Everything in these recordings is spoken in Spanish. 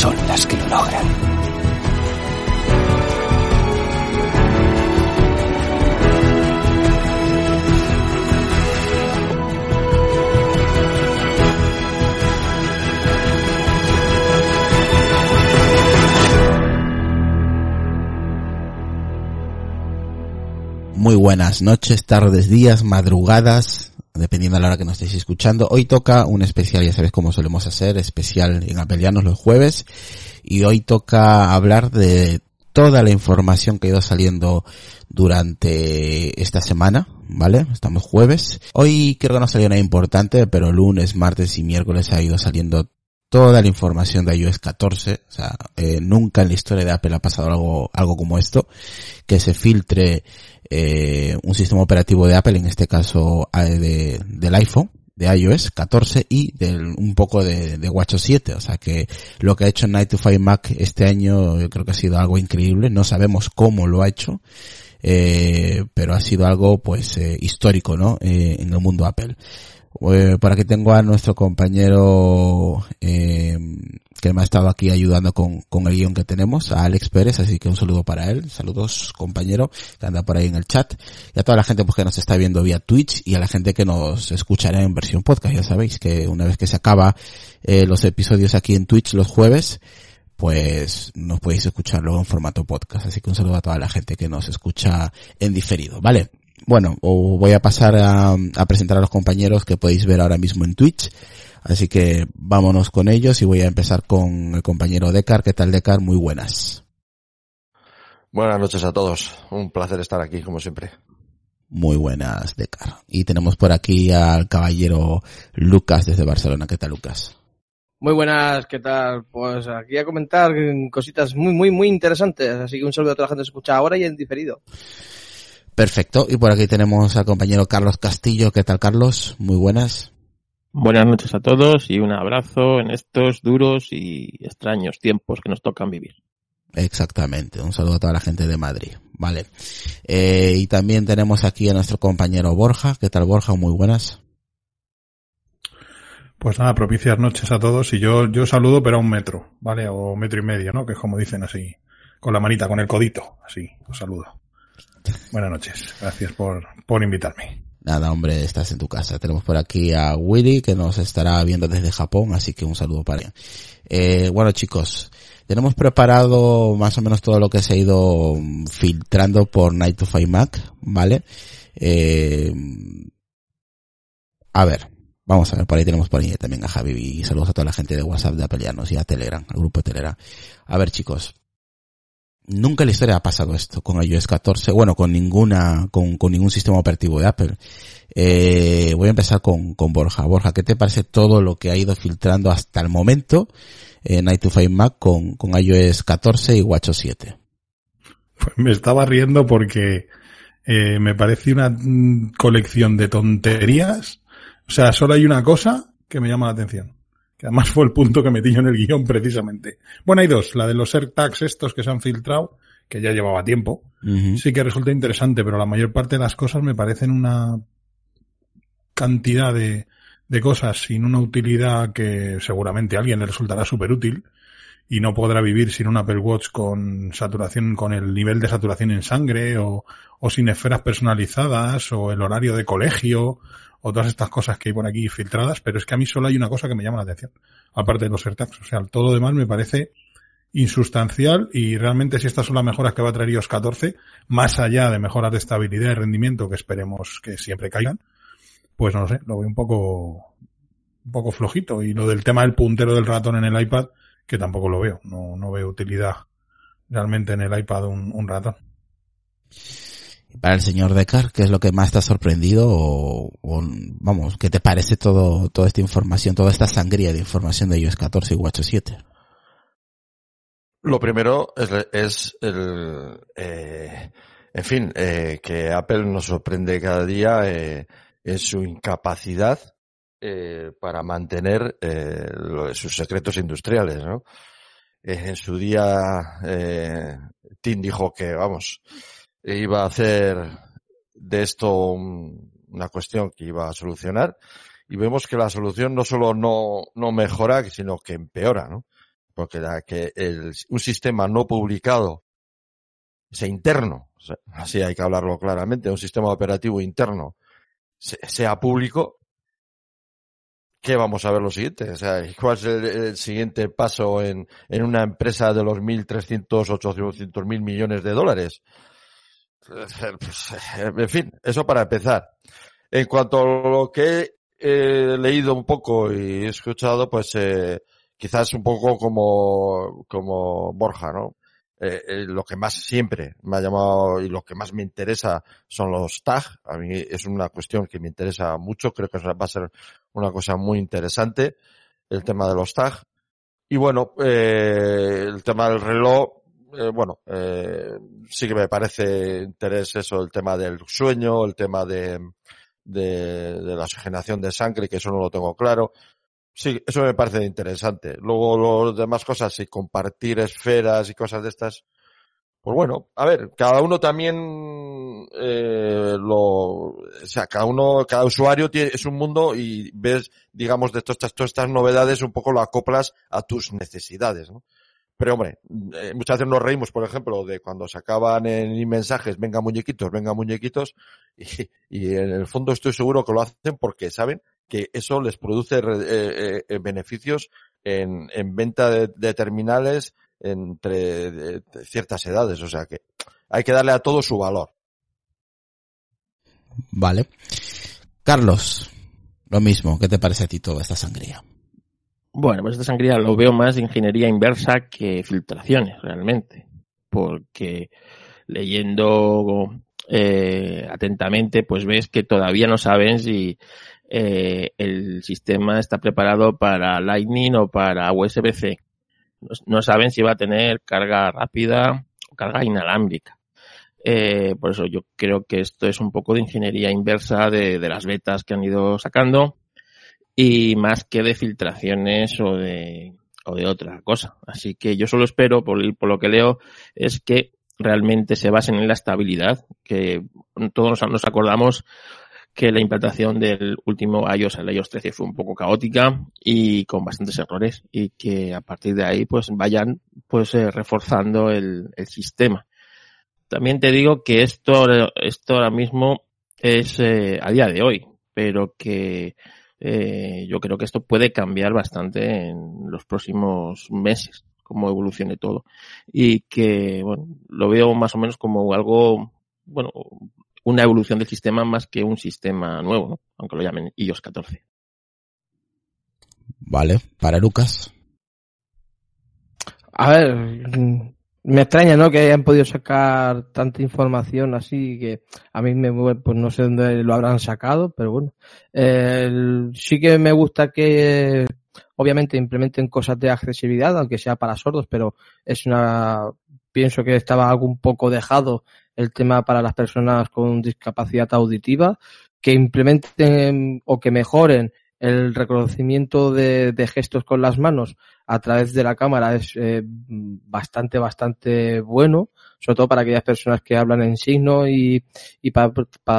son las que lo logran. Muy buenas noches, tardes, días, madrugadas, dependiendo de la hora que nos estéis escuchando. Hoy toca un especial, ya sabéis cómo solemos hacer, especial en Apelianos los jueves. Y hoy toca hablar de toda la información que ha ido saliendo durante esta semana, ¿vale? Estamos jueves. Hoy creo que no salió nada importante, pero lunes, martes y miércoles ha ido saliendo toda la información de iOS 14. O sea, eh, nunca en la historia de Apple ha pasado algo, algo como esto, que se filtre eh, un sistema operativo de Apple, en este caso de, del iPhone, de iOS 14 y del, un poco de, de WatchOS 7. O sea que lo que ha hecho Night to Five Mac este año yo creo que ha sido algo increíble. No sabemos cómo lo ha hecho. Eh, pero ha sido algo pues eh, histórico, ¿no? Eh, en el mundo Apple. Eh, por aquí tengo a nuestro compañero eh, que me ha estado aquí ayudando con, con el guion que tenemos, a Alex Pérez, así que un saludo para él. Saludos, compañero, que anda por ahí en el chat. Y a toda la gente pues, que nos está viendo vía Twitch y a la gente que nos escuchará en versión podcast. Ya sabéis que una vez que se acaba eh, los episodios aquí en Twitch los jueves, pues nos podéis escuchar luego en formato podcast. Así que un saludo a toda la gente que nos escucha en diferido, ¿vale? Bueno, o voy a pasar a, a presentar a los compañeros que podéis ver ahora mismo en Twitch. Así que vámonos con ellos y voy a empezar con el compañero Decar. ¿Qué tal, Decar? Muy buenas. Buenas noches a todos. Un placer estar aquí, como siempre. Muy buenas, Decar. Y tenemos por aquí al caballero Lucas desde Barcelona. ¿Qué tal, Lucas? Muy buenas, ¿qué tal? Pues aquí a comentar cositas muy, muy, muy interesantes. Así que un saludo a toda la gente que escucha ahora y en diferido. Perfecto. Y por aquí tenemos al compañero Carlos Castillo. ¿Qué tal, Carlos? Muy buenas. Buenas noches a todos y un abrazo en estos duros y extraños tiempos que nos tocan vivir. Exactamente. Un saludo a toda la gente de Madrid. Vale. Eh, y también tenemos aquí a nuestro compañero Borja. ¿Qué tal, Borja? Muy buenas. Pues nada, propicias noches a todos y yo, yo saludo pero a un metro, ¿vale? O metro y medio, ¿no? Que es como dicen así, con la manita, con el codito, así, os saludo. Buenas noches, gracias por, por invitarme. Nada, hombre, estás en tu casa. Tenemos por aquí a Willy que nos estará viendo desde Japón, así que un saludo para él. Eh, bueno chicos, tenemos preparado más o menos todo lo que se ha ido filtrando por Night to Five Mac, ¿vale? Eh, a ver, vamos a ver, por ahí tenemos por ahí también a Javi y saludos a toda la gente de WhatsApp de Apelianos y a Telegram, al grupo de Telegram. A ver chicos, nunca en la historia ha pasado esto con iOS 14, bueno, con ninguna, con, ningún sistema operativo de Apple. Eh, voy a empezar con, con Borja. Borja, ¿qué te parece todo lo que ha ido filtrando hasta el momento en to Five Mac con, con iOS 14 y WatchOS 7? Pues me estaba riendo porque eh, me parece una mm, colección de tonterías. O sea, solo hay una cosa que me llama la atención que además fue el punto que metí yo en el guion precisamente. Bueno, hay dos, la de los AirTags estos que se han filtrado, que ya llevaba tiempo, uh -huh. sí que resulta interesante, pero la mayor parte de las cosas me parecen una cantidad de, de cosas sin una utilidad que seguramente a alguien le resultará súper útil y no podrá vivir sin un Apple Watch con saturación, con el nivel de saturación en sangre o, o sin esferas personalizadas o el horario de colegio o todas estas cosas que hay por aquí filtradas, pero es que a mí solo hay una cosa que me llama la atención, aparte de los AirTags. O sea, todo lo demás me parece insustancial y realmente si estas son las mejoras que va a traer iOS 14, más allá de mejoras de estabilidad y rendimiento que esperemos que siempre caigan, pues no lo sé, lo veo un poco, un poco flojito. Y lo del tema del puntero del ratón en el iPad, que tampoco lo veo, no, no veo utilidad realmente en el iPad un, un ratón. Para el señor Decar, ¿qué es lo que más te ha sorprendido o, vamos, qué te parece todo, toda esta información, toda esta sangría de información de iOS 14 y WatchOS 7? Lo primero es, es el, eh, en fin, eh, que Apple nos sorprende cada día eh, en su incapacidad eh, para mantener eh, lo, sus secretos industriales, ¿no? En su día, Tim dijo que, vamos, iba a hacer de esto un, una cuestión que iba a solucionar y vemos que la solución no solo no, no mejora, sino que empeora, ¿no? porque la que el, un sistema no publicado, sea interno, así hay que hablarlo claramente, un sistema operativo interno, sea público, ¿qué vamos a ver lo siguiente? O sea, ¿cuál es el, el siguiente paso en, en, una empresa de los 1.300, 800 mil millones de dólares? Pues, en fin, eso para empezar. En cuanto a lo que he leído un poco y escuchado, pues eh, quizás un poco como, como Borja, ¿no? Eh, eh, lo que más siempre me ha llamado y lo que más me interesa son los tags. A mí es una cuestión que me interesa mucho. Creo que va a ser una cosa muy interesante el tema de los tags. Y bueno, eh, el tema del reloj, eh, bueno, eh, sí que me parece interés eso, el tema del sueño, el tema de, de, de la oxigenación de sangre, que eso no lo tengo claro. Sí, eso me parece interesante. Luego, las demás cosas, y compartir esferas y cosas de estas, pues bueno, a ver, cada uno también, eh, lo, o sea, cada uno, cada usuario tiene, es un mundo y ves, digamos, de todas estas, todas estas novedades, un poco lo acoplas a tus necesidades, ¿no? Pero hombre, eh, muchas veces nos reímos, por ejemplo, de cuando sacaban en mensajes, venga muñequitos, venga muñequitos, y, en el fondo estoy seguro que lo hacen porque saben que eso les produce eh, eh, beneficios en, en venta de, terminales entre ciertas edades. O sea que hay que darle a todo su valor. Vale. Carlos, lo mismo, ¿qué te parece a ti toda esta sangría? Bueno, pues esta sangría lo veo más ingeniería inversa que filtraciones, realmente. Porque leyendo eh, atentamente, pues ves que todavía no saben si eh, el sistema está preparado para Lightning o para USB-C. No, no, saben si va a tener carga rápida o carga inalámbrica. Eh, por eso yo creo que esto es un poco de ingeniería inversa de, de, las betas que han ido sacando y más que de filtraciones o de, o de otra cosa. Así que yo solo espero, por, por lo que leo, es que realmente se basen en la estabilidad, que todos nos, acordamos que la implantación del último iOS, el iOS 13, fue un poco caótica y con bastantes errores y que a partir de ahí pues vayan pues eh, reforzando el, el, sistema. También te digo que esto, esto ahora mismo es eh, a día de hoy, pero que eh, yo creo que esto puede cambiar bastante en los próximos meses, como evolucione todo. Y que, bueno, lo veo más o menos como algo, bueno, una evolución del sistema más que un sistema nuevo, ¿no? aunque lo llamen iOS 14. Vale, para Lucas. A ver, me extraña, ¿no? Que hayan podido sacar tanta información así que a mí me, pues no sé dónde lo habrán sacado, pero bueno. Sí que me gusta que obviamente implementen cosas de accesibilidad, aunque sea para sordos, pero es una, pienso que estaba algo un poco dejado el tema para las personas con discapacidad auditiva, que implementen o que mejoren el reconocimiento de, gestos con las manos a través de la cámara es eh, bastante, bastante bueno, sobre todo para aquellas personas que hablan en signo y, y para,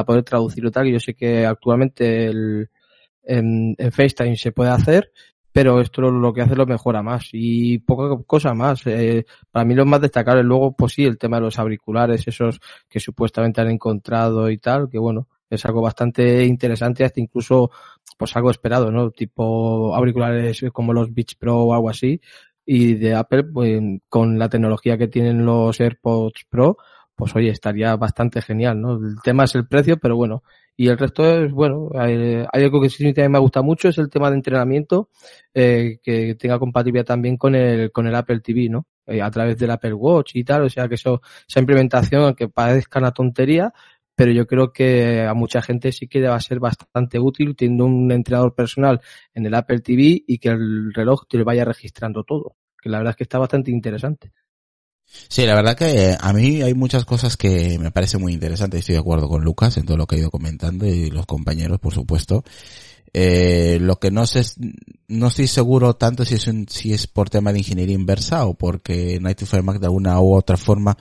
poder traducirlo tal. Yo sé que actualmente el, en, en, FaceTime se puede hacer, pero esto lo que hace lo mejora más y poca cosa más. Eh, para mí lo más destacable luego, pues sí, el tema de los auriculares, esos que supuestamente han encontrado y tal, que bueno, es algo bastante interesante, hasta incluso pues algo esperado, ¿no? Tipo auriculares como los Beats Pro o algo así, y de Apple, pues con la tecnología que tienen los AirPods Pro, pues oye, estaría bastante genial, ¿no? El tema es el precio, pero bueno. Y el resto es, bueno, hay, algo que sí también me gusta mucho, es el tema de entrenamiento, eh, que tenga compatibilidad también con el, con el Apple TV, ¿no? Eh, a través del Apple Watch y tal, o sea que eso, esa implementación, aunque parezca una tontería, pero yo creo que a mucha gente sí que va a ser bastante útil teniendo un entrenador personal en el Apple TV y que el reloj te vaya registrando todo, que la verdad es que está bastante interesante. Sí, la verdad que a mí hay muchas cosas que me parecen muy interesantes. Estoy de acuerdo con Lucas en todo lo que ha ido comentando y los compañeros, por supuesto. Eh, lo que no sé, no estoy seguro tanto si es un, si es por tema de ingeniería inversa o porque Nightify Mac de alguna u otra forma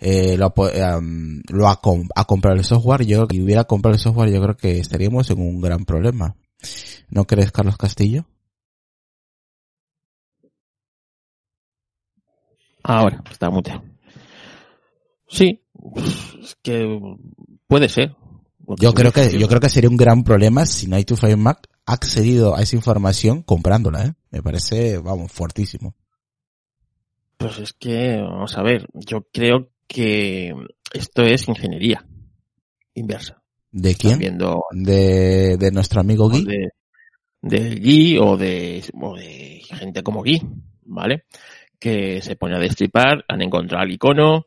eh, lo, um, lo ha, ha, comprado el software. Yo, si hubiera comprado el software, yo creo que estaríamos en un gran problema. ¿No crees, Carlos Castillo? Ahora, está muteado. Sí, es que puede ser. Yo creo que, yo creo que sería un gran problema si Night to Fire Mac ha accedido a esa información comprándola, ¿eh? Me parece, vamos, fuertísimo. Pues es que, vamos a ver, yo creo que esto es ingeniería inversa. ¿De quién? de, de nuestro amigo Guy. De, de Guy o de, o de gente como Guy, ¿vale? que se pone a destripar, han encontrado el icono,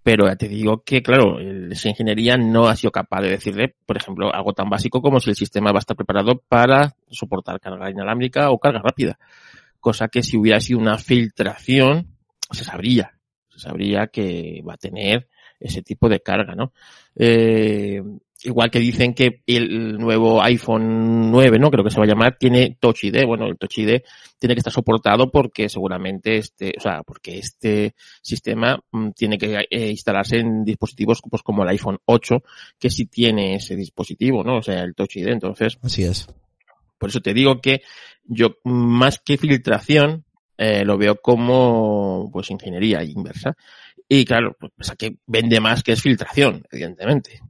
pero ya te digo que, claro, esa ingeniería no ha sido capaz de decirle, por ejemplo, algo tan básico como si el sistema va a estar preparado para soportar carga inalámbrica o carga rápida. Cosa que si hubiera sido una filtración, se sabría. Sabría que va a tener ese tipo de carga, ¿no? Eh, igual que dicen que el nuevo iPhone 9, ¿no? Creo que se va a llamar, tiene Touch ID. Bueno, el Touch ID tiene que estar soportado porque seguramente este, o sea, porque este sistema mm, tiene que eh, instalarse en dispositivos pues como el iPhone 8, que sí tiene ese dispositivo, ¿no? O sea, el Touch ID. Entonces. Así es. Por eso te digo que yo, más que filtración, eh, lo veo como, pues, ingeniería inversa. Y claro, pues, que vende más que es filtración, evidentemente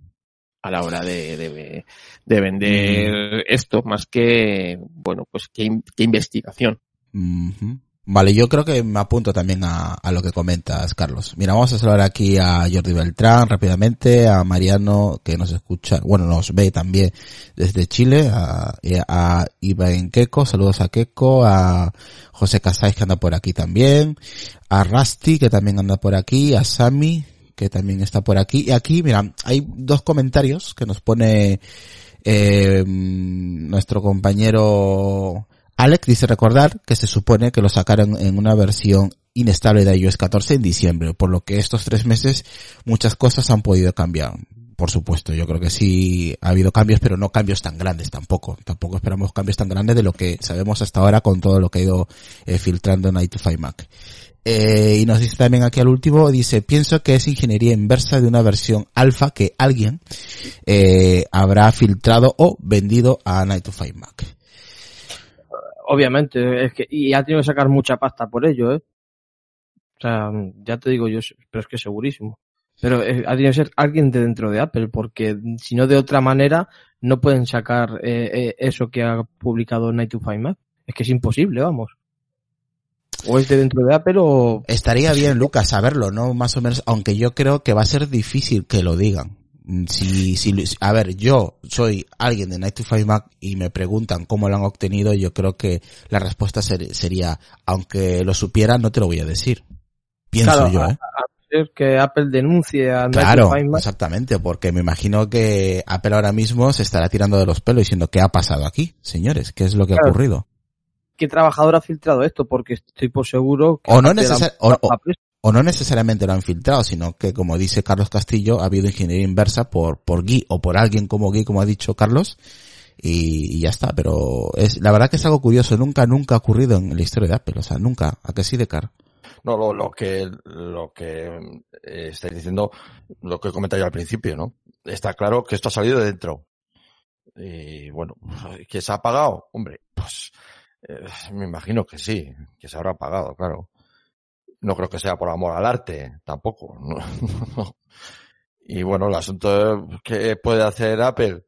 a la hora de, de, de vender mm. esto, más que, bueno, pues que, investigación. Vale, yo creo que me apunto también a, a, lo que comentas, Carlos. Mira, vamos a saludar aquí a Jordi Beltrán rápidamente, a Mariano que nos escucha, bueno, nos ve también desde Chile, a, a Iván Queco, saludos a Queco, a José Casais que anda por aquí también, a Rusty que también anda por aquí, a Sami, que también está por aquí. Y aquí, mira, hay dos comentarios que nos pone eh, nuestro compañero Alex. Dice recordar que se supone que lo sacaron en una versión inestable de iOS 14 en diciembre, por lo que estos tres meses muchas cosas han podido cambiar. Por supuesto, yo creo que sí ha habido cambios, pero no cambios tan grandes tampoco. Tampoco esperamos cambios tan grandes de lo que sabemos hasta ahora con todo lo que ha ido eh, filtrando Night to Mac. Eh, y nos dice también aquí al último, dice, pienso que es ingeniería inversa de una versión alfa que alguien eh, habrá filtrado o vendido a Night to Five Mac. Obviamente, es que, y ha tenido que sacar mucha pasta por ello, ¿eh? O sea, ya te digo yo, pero es que segurísimo. Pero eh, ha tenido que ser alguien de dentro de Apple, porque si no de otra manera no pueden sacar eh, eh, eso que ha publicado Night to Five Mac. Es que es imposible, vamos o es de dentro de Apple o... Estaría bien, Lucas, saberlo, ¿no? Más o menos, aunque yo creo que va a ser difícil que lo digan. Si, si, a ver, yo soy alguien de Night to Five Mac y me preguntan cómo lo han obtenido, yo creo que la respuesta sería, aunque lo supiera, no te lo voy a decir. Pienso yo, ¿eh? que Apple denuncie a Claro, exactamente, porque me imagino que Apple ahora mismo se estará tirando de los pelos diciendo qué ha pasado aquí, señores, qué es lo que ha ocurrido qué trabajador ha filtrado esto, porque estoy por seguro que... O no, o, no necesariamente lo han filtrado, sino que, como dice Carlos Castillo, ha habido ingeniería inversa por, por Guy o por alguien como Guy, como ha dicho Carlos, y, ya está. Pero es la verdad que es algo curioso, nunca, nunca ha ocurrido en la historia de Apple, o sea, nunca. ¿A que sí, de Car? No, lo, lo que, lo que eh, estáis diciendo, lo que comenté yo al principio, ¿no? Está claro que esto ha salido de dentro. Y bueno, ¿que se ha pagado? Hombre, pues eh, me imagino que sí, que se habrá pagado, claro. No creo que sea por amor al arte, tampoco. Y bueno, el asunto que puede hacer Apple,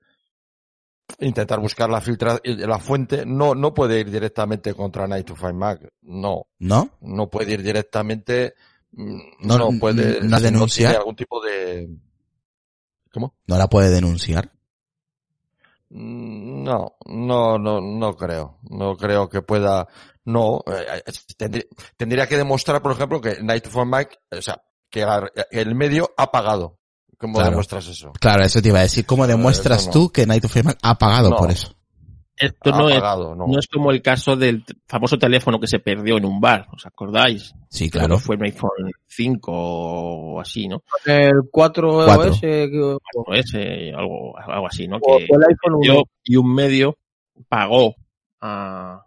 intentar buscar la filtra, la fuente, no, no puede ir directamente contra Night to Find Mac. No. ¿No? No puede ir directamente, mm, No- no, puede, no denunciar. algún tipo de, ¿cómo? ¿No la puede denunciar? Mm, No, no, no, no creo. No creo que pueda. No, eh, eh, tendrí- tendría que demostrar, por ejemplo, que Night for Mike, o sea, que la- el medio ha pagado. ¿Cómo Claro. demuestras eso? Claro, eso te iba a decir. ¿Cómo demuestras eso no. tú que Night of Fame ha pagado No. por eso? Esto no es, pagado, no. no es como el caso del famoso teléfono que se perdió en un bar, ¿os acordáis? Sí, claro. que fue un iPhone 5 o así, ¿no? El 4 Cuatro. OS que- O ese, algo, algo así, ¿no? o Que el iPhone 1. perdió y un medio pagó a,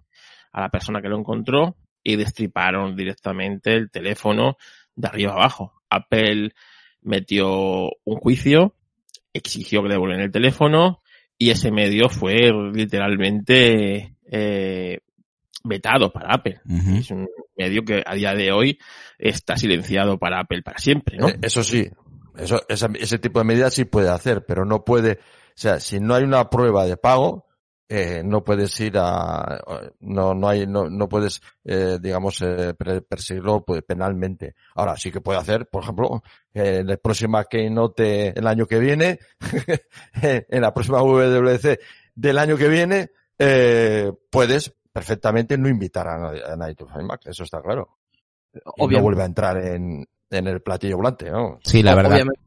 a la persona que lo encontró y destriparon directamente el teléfono de arriba abajo. Apple metió un juicio, exigió que devuelvan el teléfono y ese medio fue literalmente eh, vetado para Apple. Es un medio que a día de hoy está silenciado para Apple para siempre, ¿no? Eh, Eso sí, eso, esa- ese tipo de medidas sí puede hacer, pero no puede, o sea, si no hay una prueba de pago, eh, no puedes ir a, no, no hay, no, no puedes, eh, digamos, eh, perseguirlo pues, penalmente. Ahora sí que puede hacer, por ejemplo, eh, en la próxima Keynote el año que viene, en la próxima WWDC del año que viene, eh, puedes perfectamente no invitar a, nadie- a Night of Mac, eso está claro. Y no Obviamente. vuelve a entrar en, en el platillo volante, ¿no? Sí, la verdad. Obviamente.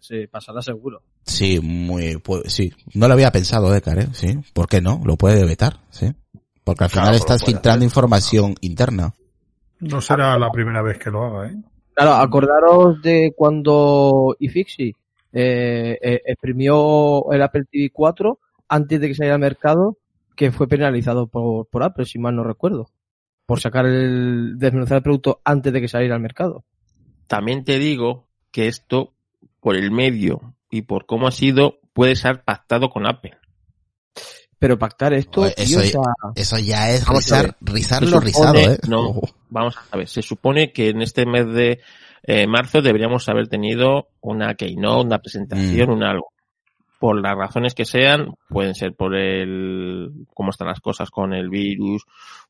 Sí, pasará seguro. Sí, muy, pues, sí. No lo había pensado, Decar, ¿eh? Sí. ¿Por qué no? Lo puede vetar, sí. Porque al Claro, final estás filtrando hacer. información interna. No será la primera vez que lo haga, ¿eh? Claro, acordaros de cuando iFixi eh, eh, exprimió el Apple TV 4 antes de que saliera al mercado, que fue penalizado por, por Apple, si mal no recuerdo, por sacar el, desmenuzar el producto antes de que saliera al mercado. También te digo que esto, por el medio y por cómo ha sido, puede ser pactado con Apple. Pero pactar esto, eso- ya es Vamos a rizar, rizar lo supone- rizado, ¿eh? no. Vamos a ver, se supone que en este mes de eh, marzo deberíamos haber tenido una keynote, una presentación, un algo. Por las razones que sean, pueden ser por el cómo están las cosas con el virus,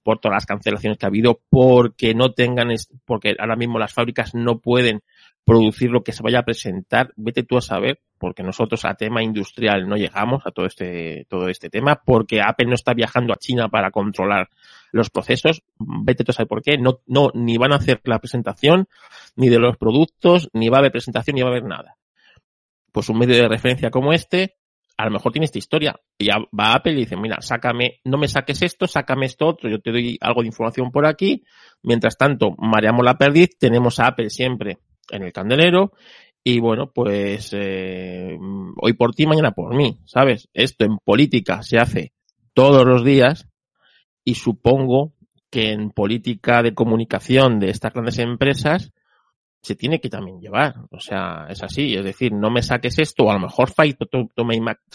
por todas las cancelaciones que ha habido, porque no tengan, es- porque ahora mismo las fábricas no pueden producir lo que se vaya a presentar, vete tú a saber, porque nosotros a tema industrial no llegamos a todo este, todo este tema, porque Apple no está viajando a China para controlar los procesos, vete tú a saber por qué, no, no, ni van a hacer la presentación, ni de los productos, ni va a haber presentación, ni va a haber nada. Pues un medio de referencia como este, a lo mejor tiene esta historia. Y va Apple y dice, mira, sácame, no me saques esto, sácame esto otro, yo te doy algo de información por aquí. Mientras tanto, mareamos la perdiz, tenemos a Apple siempre en el candelero. Y bueno, pues eh, hoy por ti, mañana por mí, ¿sabes? Esto en política se hace todos los días y supongo que en política de comunicación de estas grandes empresas se tiene que también llevar. O sea, es así. Es decir, no me saques esto, o a lo mejor Fight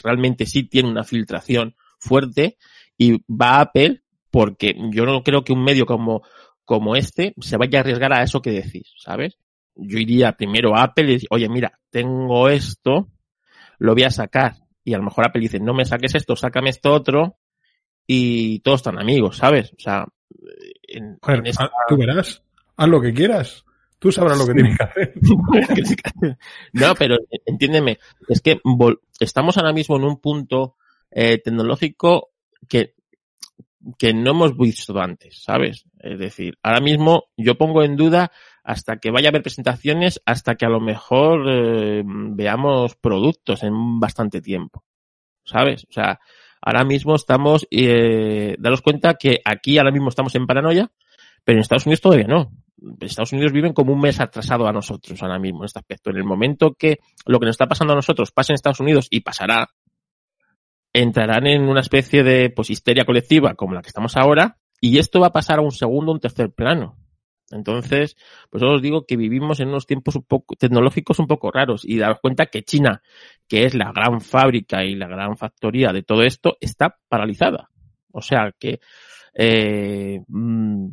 realmente sí tiene una filtración fuerte y va a Apple porque yo no creo que un medio como, como este se vaya a arriesgar a eso que decís, ¿sabes? Yo iría primero a Apple y decir, oye, mira, tengo esto, lo voy a sacar. Y a lo mejor Apple dice, no me saques esto, sácame esto otro, y todos están amigos, ¿sabes? O sea, en, Joder, en esta- haz- tú verás. Haz lo que quieras. Tú sabrás lo que tienes que hacer. no, pero entiéndeme, es que estamos ahora mismo en un punto eh, tecnológico que, que no hemos visto antes, ¿sabes? Es decir, ahora mismo yo pongo en duda hasta que vaya a haber presentaciones, hasta que a lo mejor eh, veamos productos en bastante tiempo, ¿sabes? O sea, ahora mismo estamos, eh, daros cuenta que aquí ahora mismo estamos en paranoia, pero en Estados Unidos todavía no. Estados Unidos viven como un mes atrasado a nosotros ahora mismo en este aspecto. En el momento que lo que nos está pasando a nosotros pase en Estados Unidos y pasará, entrarán en una especie de pues histeria colectiva como la que estamos ahora y esto va a pasar a un segundo, un tercer plano. Entonces, pues os digo que vivimos en unos tiempos un poco tecnológicos un poco raros y daros cuenta que China, que es la gran fábrica y la gran factoría de todo esto, está paralizada. O sea que eh, mm,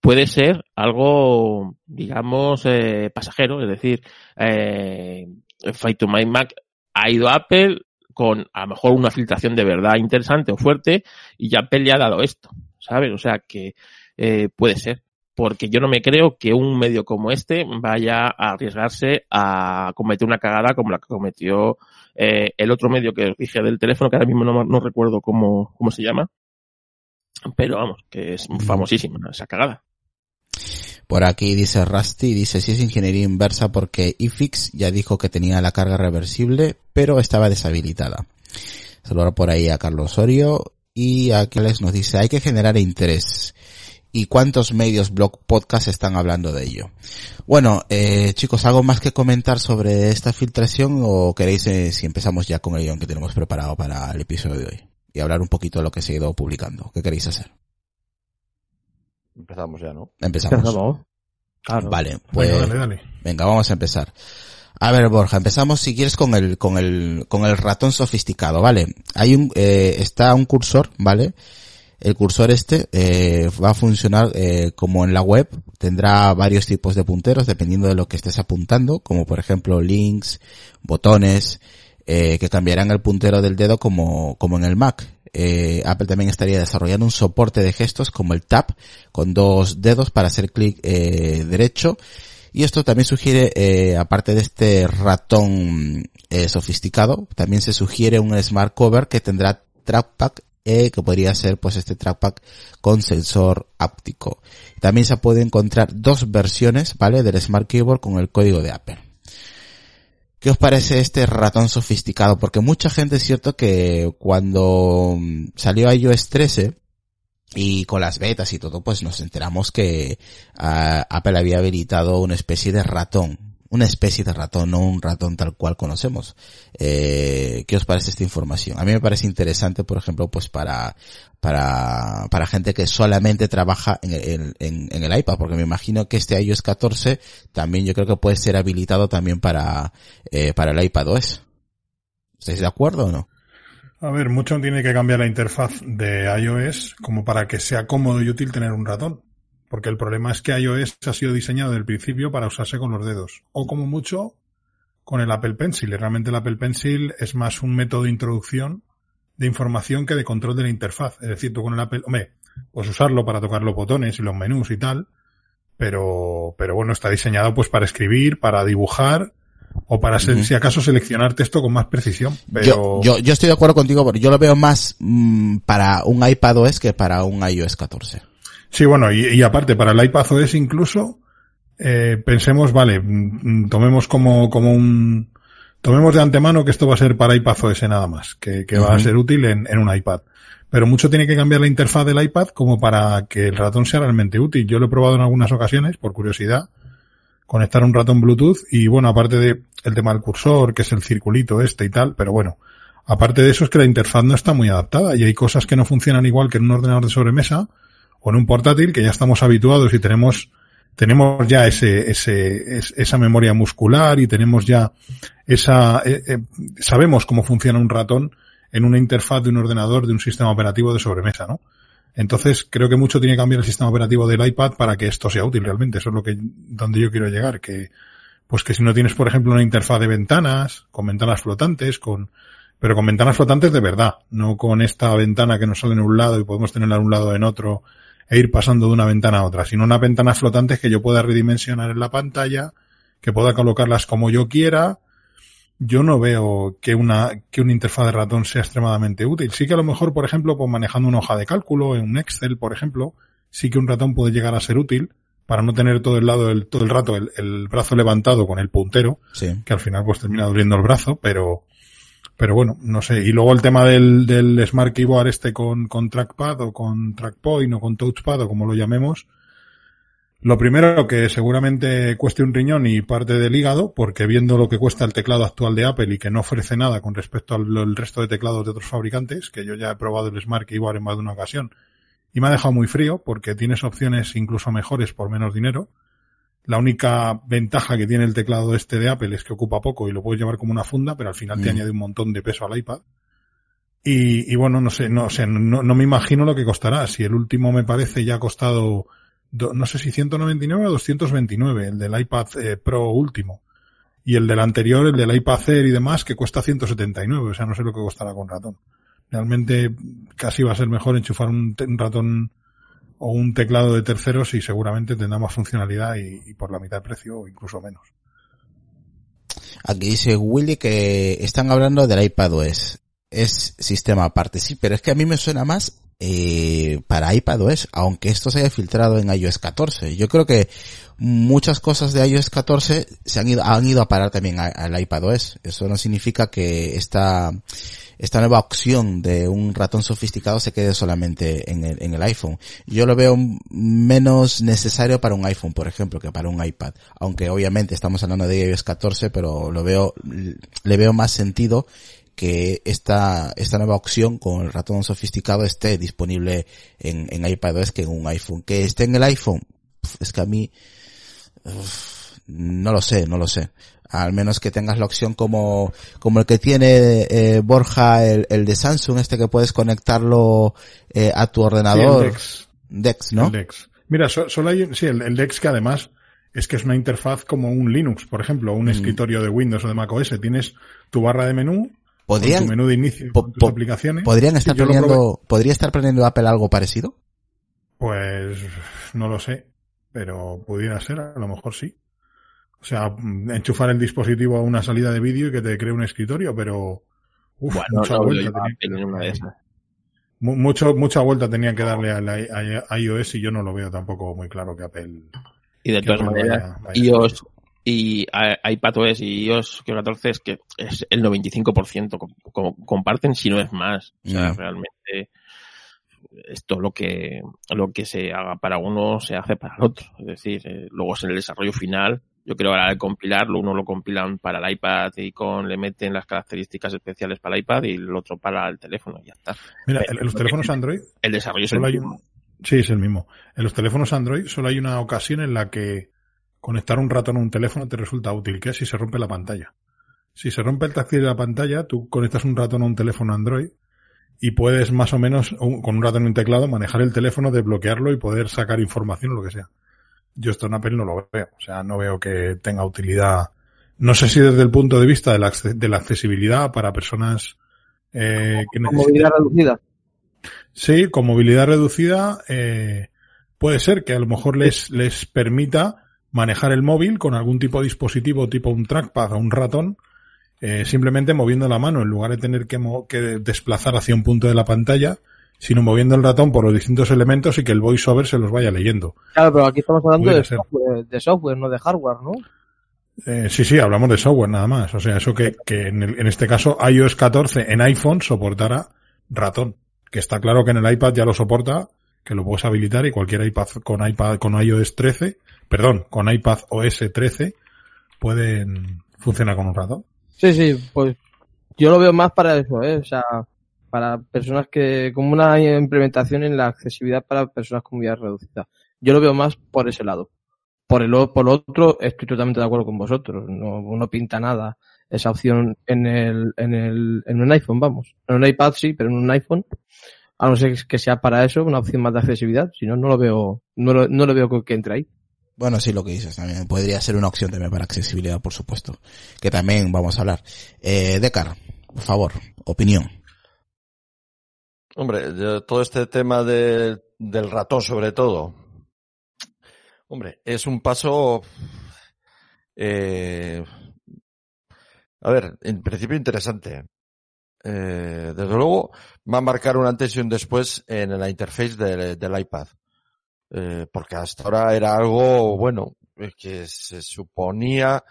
puede ser algo, digamos, eh, pasajero, es decir, eh, Fight to My Mac ha ido a Apple, con a lo mejor una filtración de verdad interesante o fuerte y Apple le ha dado esto, ¿sabes? O sea que eh, puede ser. Porque yo no me creo que un medio como este vaya a arriesgarse a cometer una cagada como la que cometió eh, el otro medio que os dije del teléfono, que ahora mismo no, no recuerdo cómo, cómo se llama. Pero vamos, que es famosísima esa cagada. Por aquí dice Rusty, dice si es ingeniería inversa porque iFix ya dijo que tenía la carga reversible, pero estaba deshabilitada. Saludar por ahí a Carlos Osorio y a les nos dice hay que generar interés. ¿Y cuántos medios, blog, podcast están hablando de ello? Bueno, eh, chicos, ¿algo más que comentar sobre esta filtración o queréis eh, si empezamos ya con el guion que tenemos preparado para el episodio de hoy? Y hablar un poquito de lo que se ha ido publicando. ¿Qué queréis hacer? Empezamos ya, ¿no? Empezamos. Claro. Vale, pues Bueno, dale, dale. venga, vamos a empezar. A ver, Borja, empezamos si quieres con el, con el, con el ratón sofisticado, ¿vale? Hay un, eh, está un cursor, ¿vale? El cursor este eh, va a funcionar eh, como en la web, tendrá varios tipos de punteros dependiendo de lo que estés apuntando, como por ejemplo links, botones, eh, que cambiarán el puntero del dedo como, como en el Mac. Eh, Apple también estaría desarrollando un soporte de gestos como el tap con dos dedos para hacer clic eh, derecho y esto también sugiere, eh, aparte de este ratón eh, sofisticado, también se sugiere un smart cover que tendrá trackpad eh, que podría ser pues este trackpad con sensor áptico. También se puede encontrar dos versiones, ¿vale? Del Smart Keyboard con el código de Apple. ¿Qué os parece este ratón sofisticado? Porque mucha gente es cierto que cuando mm, salió iOS 13 y con las betas y todo, pues nos enteramos que ah, Apple había habilitado una especie de ratón. Una especie de ratón, no un ratón tal cual conocemos. Eh, ¿Qué os parece esta información? A mí me parece interesante, por ejemplo, pues para, para, para gente que solamente trabaja en el, en, en el iPad, porque me imagino que este iOS 14 también yo creo que puede ser habilitado también para, eh, para el iPad OS. ¿Estáis de acuerdo o no? A ver, mucho tiene que cambiar la interfaz de iOS como para que sea cómodo y útil tener un ratón. Porque el problema es que iOS ha sido diseñado desde el principio para usarse con los dedos. O como mucho con el Apple Pencil. Y realmente el Apple Pencil es más un método de introducción de información que de control de la interfaz. Es decir, tú con el Apple, hombre, puedes usarlo para tocar los botones y los menús y tal. Pero, pero bueno, está diseñado pues para escribir, para dibujar o para ser, si acaso seleccionar texto con más precisión. Pero Yo, yo, yo estoy de acuerdo contigo, pero yo lo veo más mm, para un iPad OS que para un iOS 14. Sí, bueno, y, y aparte, para el iPad OS incluso, eh, pensemos, vale, mm, mm, tomemos como, como un, tomemos de antemano que esto va a ser para iPad OS nada más, que, que va a ser útil en, en un iPad. Pero mucho tiene que cambiar la interfaz del iPad como para que el ratón sea realmente útil. Yo lo he probado en algunas ocasiones, por curiosidad, conectar un ratón Bluetooth y bueno, aparte de el tema del cursor, que es el circulito este y tal, pero bueno, aparte de eso es que la interfaz no está muy adaptada y hay cosas que no funcionan igual que en un ordenador de sobremesa o en un portátil que ya estamos habituados y tenemos tenemos ya ese, ese, es- esa memoria muscular y tenemos ya esa, eh, eh, sabemos cómo funciona un ratón en una interfaz de un ordenador de un sistema operativo de sobremesa, ¿no? Entonces creo que mucho tiene que cambiar el sistema operativo del iPad para que esto sea útil realmente. Eso es lo que, donde yo quiero llegar, que, pues que si no tienes, por ejemplo, una interfaz de ventanas, con ventanas flotantes, con, pero con ventanas flotantes de verdad, no con esta ventana que nos sale en un lado y podemos tenerla en un lado en otro e ir pasando de una ventana a otra, sino unas ventanas flotantes que yo pueda redimensionar en la pantalla, que pueda colocarlas como yo quiera. Yo no veo que una, que una interfaz de ratón sea extremadamente útil. Sí que a lo mejor, por ejemplo, pues manejando una hoja de cálculo, en un Excel, por ejemplo, sí que un ratón puede llegar a ser útil para no tener todo el lado, el, todo el rato el, el brazo levantado con el puntero, Sí. que al final pues termina doliendo el brazo, pero, pero bueno, no sé. Y luego el tema del, del Smart Keyboard este con, con trackpad o con trackpoint o con touchpad o como lo llamemos. Lo primero que seguramente cueste un riñón y parte del hígado, porque viendo lo que cuesta el teclado actual de Apple y que no ofrece nada con respecto al resto de teclados de otros fabricantes, que yo ya he probado el Smart Keyboard en más de una ocasión, y me ha dejado muy frío porque tienes opciones incluso mejores por menos dinero. La única ventaja que tiene el teclado este de Apple es que ocupa poco y lo puedes llevar como una funda, pero al final te Mm. añade un montón de peso al iPad. Y, y bueno, no sé, no sé, no, no me imagino lo que costará. Si el último me parece ya ha costado, do- no sé si 199 o 229, el del iPad eh, Pro último. y el del anterior, el del iPad Air y demás, que cuesta 179, o sea, no sé lo que costará con ratón. Realmente casi va a ser mejor enchufar un, un ratón o un teclado de terceros y seguramente tendrá más funcionalidad y, por la mitad de precio o incluso menos. Aquí dice Willy que están hablando del iPadOS. Es sistema aparte, sí, pero es que a mí me suena más eh, para iPadOS, aunque esto se haya filtrado en iOS 14. Yo creo que muchas cosas de iOS 14 se han ido, han ido a parar también al iPadOS. Eso no significa que esta, esta nueva opción de un ratón sofisticado se quede solamente en el, en el iPhone. Yo lo veo menos necesario para un iPhone, por ejemplo, que para un iPad. Aunque obviamente estamos hablando de iOS 14, pero lo veo, le veo más sentido que esta, esta nueva opción con el ratón sofisticado esté disponible en, en iPadOS que en un iPhone. Que esté en el iPhone, es que a mí, no lo sé, no lo sé. Al menos que tengas la opción como, como el que tiene eh, Borja, el, el, de Samsung, este que puedes conectarlo eh, a tu ordenador. Sí, Dex. Dex, ¿no? El Dex. Mira, so, solo hay, sí, el, el, Dex que además es que es una interfaz como un Linux, por ejemplo, un mm. escritorio de Windows o de macOS. Tienes tu barra de menú, podrían, tu menú de inicio, po, tus aplicaciones. ¿Podrían estar planeando, podría estar planeando Apple algo parecido? Pues no lo sé, pero pudiera ser, a lo mejor sí. O sea, enchufar el dispositivo a una salida de vídeo y que te cree un escritorio, pero uf, bueno, mucha no, vuelta tenía, una de esas. Mucho, mucha vuelta tenía que darle a, la, a, iOS y yo no lo veo tampoco muy claro que Apple. Y de todas maneras, iOS, y iPadOS y iOS 14 es que es el 95% comparten si no es más. O sea, realmente esto lo que lo que se haga para uno se hace para el otro. Es decir, eh, luego es en el desarrollo final. Yo creo que ahora de compilarlo, uno lo compilan para el iPad y con le meten las características especiales para el iPad y el otro para el teléfono y ya está. Mira, Pero, en los teléfonos Android. El desarrollo es el mismo. Un... Sí, es el mismo. En los teléfonos Android solo hay una ocasión en la que conectar un ratón a un teléfono te resulta útil, que es si se rompe la pantalla. Si se rompe el táctil de la pantalla, tú conectas un ratón a un teléfono Android y puedes más o menos, con un ratón y un teclado, manejar el teléfono, desbloquearlo y poder sacar información o lo que sea. Yo esto en Apple no lo veo. O sea, no veo que tenga utilidad. No sé si desde el punto de vista de la, de la accesibilidad para personas eh, que ¿Con movilidad reducida? Sí, con movilidad reducida eh, puede ser que a lo mejor les, les permita manejar el móvil con algún tipo de dispositivo tipo un trackpad o un ratón, eh, simplemente moviendo la mano en lugar de tener que, que, desplazar hacia un punto de la pantalla, sino moviendo el ratón por los distintos elementos y que el voiceover se los vaya leyendo. Claro, pero aquí estamos hablando de software, de software, no de hardware, ¿no? Eh, sí, sí, hablamos de software nada más. O sea, eso que, que en, el, en este caso iOS 14 en iPhone soportará ratón. Que está claro que en el iPad ya lo soporta, que lo puedes habilitar y cualquier iPad con iPad con iOS 13 perdón, con iPad OS 13 pueden funcionar con un ratón. Sí, sí, pues yo lo veo más para eso, ¿eh? o sea, para personas que, como una implementación en la accesibilidad para personas con movilidad reducida. Yo lo veo más por ese lado. Por el por lo otro, estoy totalmente de acuerdo con vosotros. No, no pinta nada esa opción en el, en el, en un iPhone, vamos. En un iPad sí, pero en un iPhone, a no ser que sea para eso, una opción más de accesibilidad. Si no, no lo veo, no lo, no lo veo que entre ahí. Bueno, sí, lo que dices también. Podría ser una opción también para accesibilidad, por supuesto. Que también vamos a hablar. Eh, Decar, por favor, opinión. Hombre, todo este tema de, del ratón sobre todo. Hombre, es un paso, eh, a ver, en principio interesante. Eh, desde luego va a marcar un antes y un después en la interface de, del iPad eh, porque hasta ahora era algo, bueno, que se suponía,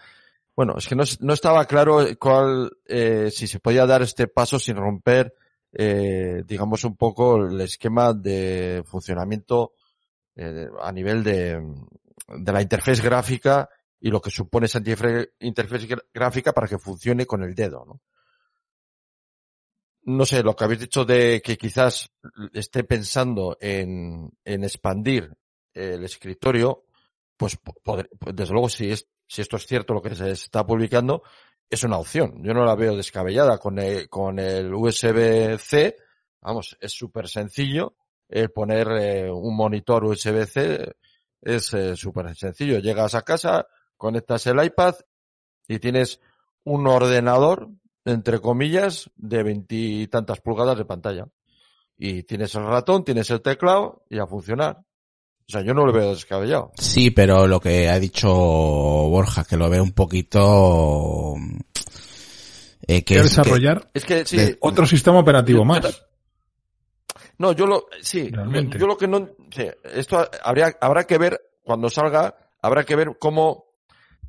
bueno, es que no, no estaba claro cuál, eh, si se podía dar este paso sin romper, eh, digamos, un poco el esquema de funcionamiento eh, a nivel de, de la interfaz gráfica y lo que supone esa interfaz gráfica para que funcione con el dedo, ¿no? no sé, lo que habéis dicho de que quizás esté pensando en, en expandir el escritorio, pues, pues desde luego si es, si esto es cierto lo que se está publicando, es una opción. Yo no la veo descabellada con el, con el USB-C. Vamos, es súper sencillo. El poner eh, un monitor USB-C es eh, súper sencillo. Llegas a casa, conectas el iPad y tienes un ordenador, entre comillas, de veintitantas pulgadas de pantalla. Y tienes el ratón, tienes el teclado y a funcionar. O sea, yo no lo veo descabellado. Sí, pero lo que ha dicho Borja, que lo ve un poquito... Eh, que desarrollar es que, sí, otro sistema operativo más. No, yo lo, sí, yo lo que no, sí, esto habría, habrá que ver cuando salga, habrá que ver cómo,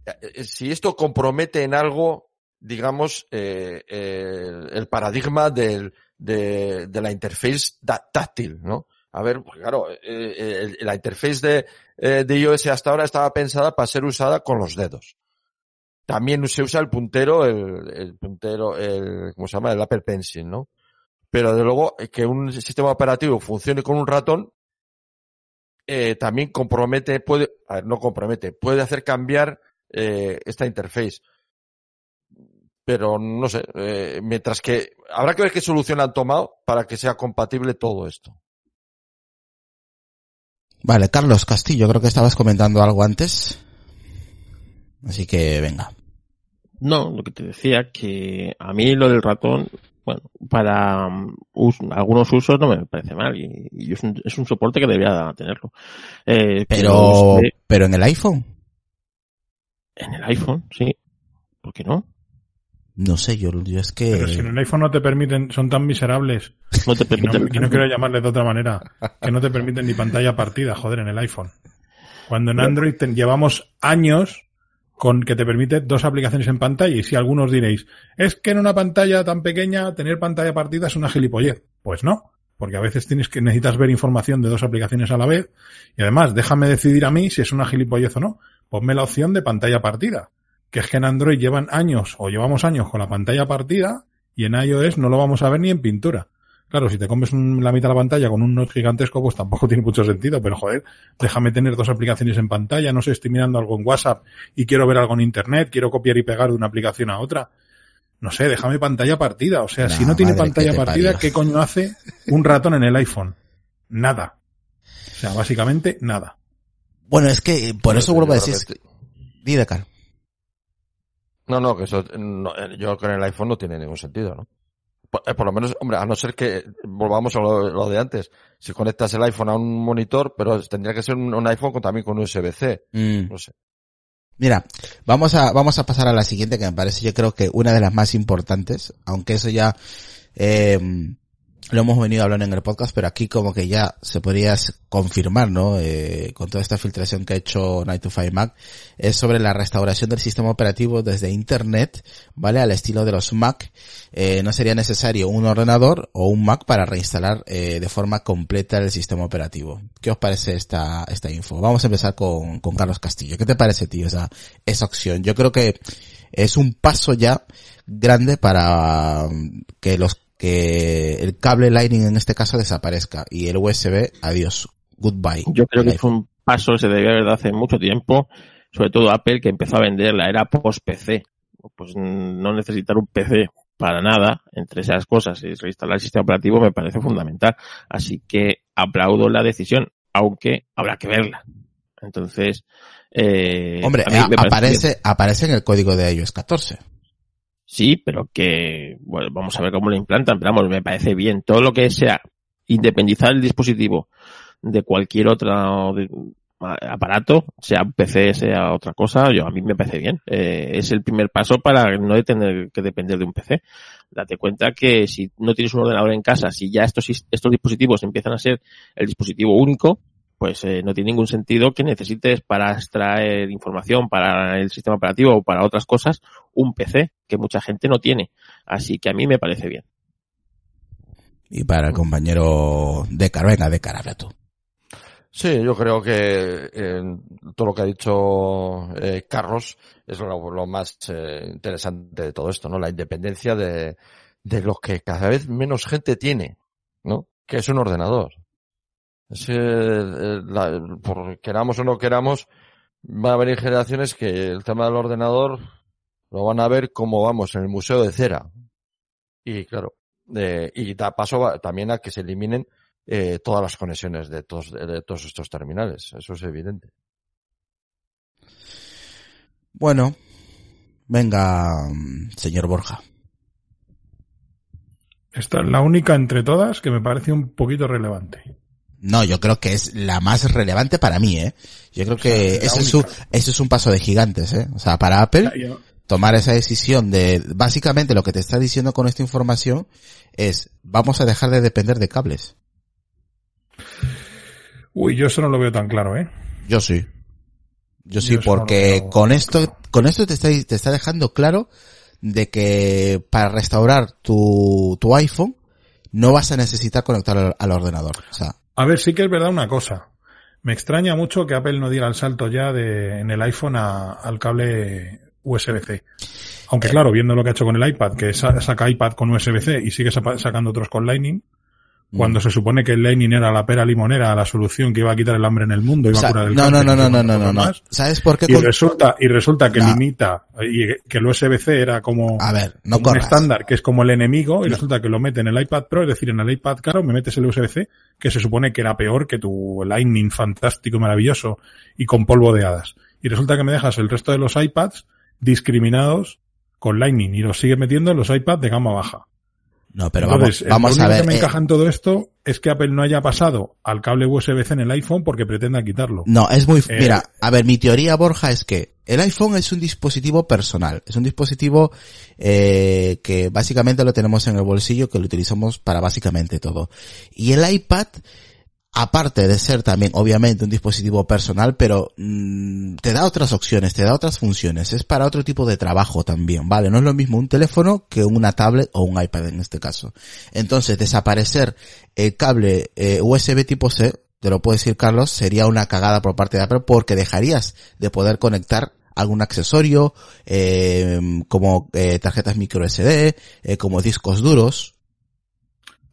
eh, si esto compromete en algo, digamos, eh, el, paradigma del, de, de la interface táctil, ¿no? A ver, pues claro, eh, la interface de, de iOS hasta ahora estaba pensada para ser usada con los dedos. También se usa el puntero, el, el puntero, el, ¿cómo se llama? El Apple Pencil, ¿no? Pero de luego que un sistema operativo funcione con un ratón eh, también compromete, puede, a ver, no compromete, puede hacer cambiar eh, esta interface. Pero no sé, eh, mientras que habrá que ver qué solución han tomado para que sea compatible todo esto. Vale, Carlos Castillo, creo que estabas comentando algo antes. Así que venga. No, lo que te decía, que a mí lo del ratón, bueno, para um, algunos usos no me parece mal y, es, un, soporte que debería tenerlo. Eh, pero, pero en el iPhone. En el iPhone, sí. ¿Por qué no? No sé, yo, yo es que... Pero si en el iPhone no te permiten, son tan miserables. No te permiten. Y no, quiero llamarles de otra manera. Que no te permiten ni pantalla partida, joder, en el iPhone. Cuando en Android llevamos años con que te permite dos aplicaciones en pantalla. Y si algunos diréis, es que en una pantalla tan pequeña tener pantalla partida es una gilipollez. Pues no, porque a veces tienes que necesitas ver información de dos aplicaciones a la vez. Y además, déjame decidir a mí si es una gilipollez o no. Ponme la opción de pantalla partida. Que es que en Android llevan años o llevamos años con la pantalla partida y en iOS no lo vamos a ver ni en pintura. Claro, si te comes la mitad de la pantalla con un note gigantesco, pues tampoco tiene mucho sentido, pero joder, déjame tener dos aplicaciones en pantalla, no sé, estoy mirando algo en WhatsApp y quiero ver algo en Internet, quiero copiar y pegar de una aplicación a otra. No sé, déjame pantalla partida. O sea, si no tiene pantalla partida, ¿qué coño hace un ratón en el iPhone? Nada. O sea, básicamente nada. Bueno, es que por eso vuelvo a decir. Dide, No, no, que eso, yo con el iPhone no tiene ningún sentido, ¿no? Eh, por, lo menos, hombre, a no ser que volvamos a lo, de antes. Si conectas el iPhone a un monitor, pero tendría que ser un, iPhone con, también con USB-C. Mm. No sé. Mira, vamos a, vamos a pasar a la siguiente que me parece yo creo que una de las más importantes, aunque eso ya, eh, lo hemos venido hablando en el podcast, pero aquí como que ya se podría confirmar, ¿no? Eh, con toda esta filtración que ha hecho Night to Five Mac, es sobre la restauración del sistema operativo desde Internet, ¿vale? Al estilo de los Mac. Eh, no sería necesario un ordenador o un Mac para reinstalar eh, de forma completa el sistema operativo. ¿Qué os parece esta, esta info? Vamos a empezar con, con Carlos Castillo. ¿Qué te parece, tío, esa, esa opción? Yo creo que es un paso ya grande para que los que el cable Lightning en este caso desaparezca y el USB, adiós, goodbye. Yo creo que fue un paso se debió haber dado hace mucho tiempo, sobre todo Apple que empezó a vender la era post-PC. Pues no necesitar un PC para nada, entre esas cosas, y reinstalar el sistema operativo me parece fundamental. Así que aplaudo la decisión, aunque habrá que verla. Entonces, eh, hombre, aparece, aparece en el código de iOS 14. Sí, pero que, bueno, vamos a ver cómo lo implantan, pero vamos, me parece bien. Todo lo que sea independizar el dispositivo de cualquier otro aparato, sea un PC, sea otra cosa, yo a mí me parece bien. Eh, es el primer paso para no tener que depender de un PC. Date cuenta que si no tienes un ordenador en casa, si ya estos, estos dispositivos empiezan a ser el dispositivo único, pues eh, no tiene ningún sentido que necesites para extraer información para el sistema operativo o para otras cosas un PC que mucha gente no tiene. Así que a mí me parece bien. Y para el compañero de venga, de habla tú. Sí, yo creo que todo lo que ha dicho eh, Carlos es lo, más eh, interesante de todo esto, ¿no? La independencia de, de lo que cada vez menos gente tiene, ¿no? Que es un ordenador. Es, por queramos o no queramos, va a venir generaciones que el tema del ordenador lo van a ver como vamos en el museo de cera. Y claro, y da paso también a que se eliminen eh, todas las conexiones de todos, de todos estos terminales. Eso es evidente. Bueno, Venga, señor Borja. Esta es la única entre todas que me parece un poquito relevante. No, yo creo que es la más relevante para mí, ¿eh? Yo creo que ese, es un, ese es un paso de gigantes, ¿eh? O sea, para Apple, tomar esa decisión de, básicamente lo que te está diciendo con esta información es, vamos a dejar de depender de cables. Uy, yo eso no lo veo tan claro, ¿eh? Yo sí. Yo sí, porque con esto, con esto te está, te está dejando claro de que para restaurar tu, tu iPhone no vas a necesitar conectar al, al ordenador. O sea, a ver, sí que es verdad una cosa. Me extraña mucho que Apple no diera el salto ya de, en el iPhone a, al cable USB-C. Aunque claro, viendo lo que ha hecho con el iPad, que saca iPad con USB-C y sigue sacando otros con Lightning, cuando se supone que el Lightning era la pera limonera, la solución que iba a quitar el hambre en el mundo, iba a curar el no, no, no, no, no, no, no, no. ¿Sabes por qué? Y resulta, y resulta que limita, y que el USB-C era como, a ver, no un estándar, que es como el enemigo, y resulta que lo mete en el iPad Pro, es decir, en el iPad caro, me metes el USB-C, que se supone que era peor que tu Lightning fantástico, maravilloso, y con polvo de hadas. Y resulta que me dejas el resto de los iPads discriminados con Lightning, y los sigues metiendo en los iPads de gama baja. No, pero vamos, vamos a ver. Lo que me eh, encaja en todo esto es que Apple no haya pasado al cable USB-C en el iPhone porque pretenda quitarlo. No, es muy, eh, mira, a ver, mi teoría, Borja, es que el iPhone es un dispositivo personal, es un dispositivo eh, que básicamente lo tenemos en el bolsillo, que lo utilizamos para básicamente todo. Y el iPad aparte de ser también obviamente un dispositivo personal, pero mmm, te da otras opciones, te da otras funciones, es para otro tipo de trabajo también, ¿vale? No es lo mismo un teléfono que una tablet o un iPad en este caso. Entonces, desaparecer el cable eh, USB tipo C, te lo puedo decir Carlos, sería una cagada por parte de Apple porque dejarías de poder conectar algún accesorio, eh, como eh, tarjetas micro SD, como discos duros,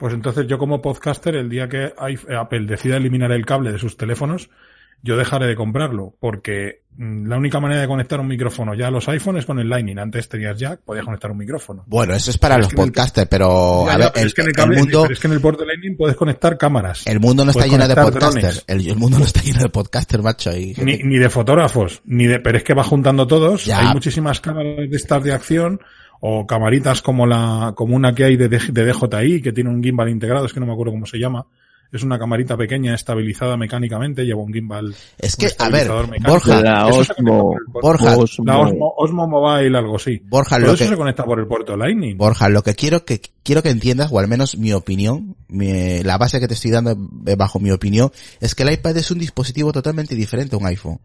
pues entonces yo como podcaster, el día que Apple decida eliminar el cable de sus teléfonos, yo dejaré de comprarlo, porque mm, la única manera de conectar un micrófono ya a los iPhones es con el Lightning. Antes tenías jack, podías conectar un micrófono. Bueno, eso es para los podcasters, pero a ver, es que en el, cable, mundo, es que en el puerto Lightning puedes conectar cámaras. El mundo no está lleno de podcasters. El, el, mundo no está lleno de podcasters, macho. Y... Ni, ni de fotógrafos, ni de, pero es que va juntando todos. Ya. Hay muchísimas cámaras de estas de acción o camaritas como la, como una que hay de, de, DJI, que tiene un gimbal integrado, es que no me acuerdo cómo se llama. Es una camarita pequeña estabilizada mecánicamente, lleva un gimbal. Es que, a ver, Borja, la Osmo, Borja, Osmo. la Osmo, Osmo Mobile, algo así. Borja, Todo lo eso que, se conecta por el puerto Lightning. Borja, lo que quiero que, quiero que entiendas, o al menos mi opinión, mi, la base que te estoy dando bajo mi opinión, es que el iPad es un dispositivo totalmente diferente a un iPhone.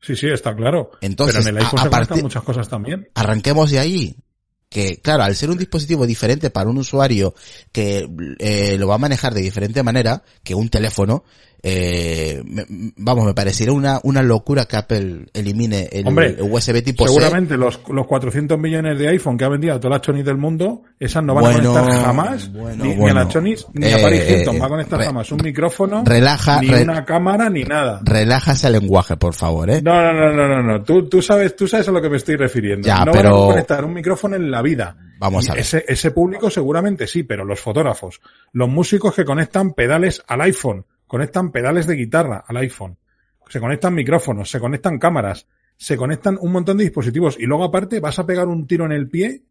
Sí, sí, está claro. Entonces, Pero en el iPhone a, se partir, muchas cosas también. Arranquemos de ahí que claro, al ser un dispositivo diferente para un usuario que eh, lo va a manejar de diferente manera que un teléfono, eh, me, vamos, me parecería una, una locura que Apple elimine el, Hombre, USB tipo seguramente C. los, los 400 millones de iPhone que ha vendido a todas las chonis del mundo, esas no van Bueno, a conectar jamás, bueno, ni, a las chonis, ni Eh, a Paris Hilton eh, va a conectar re- jamás un micrófono, Relaja, ni re- una cámara, ni nada. relaja ese lenguaje, por favor, eh. No, no, no, no, no, no. Tú, tú sabes, tú sabes a lo que me estoy refiriendo. Ya, no pero- van a conectar un micrófono en la vida. Vamos a ver. Ese, ese público seguramente sí, pero los fotógrafos, los músicos que conectan pedales al iPhone, conectan pedales de guitarra al iPhone, se conectan micrófonos, se conectan cámaras, se conectan un montón de dispositivos y luego aparte vas a pegar un tiro en el pie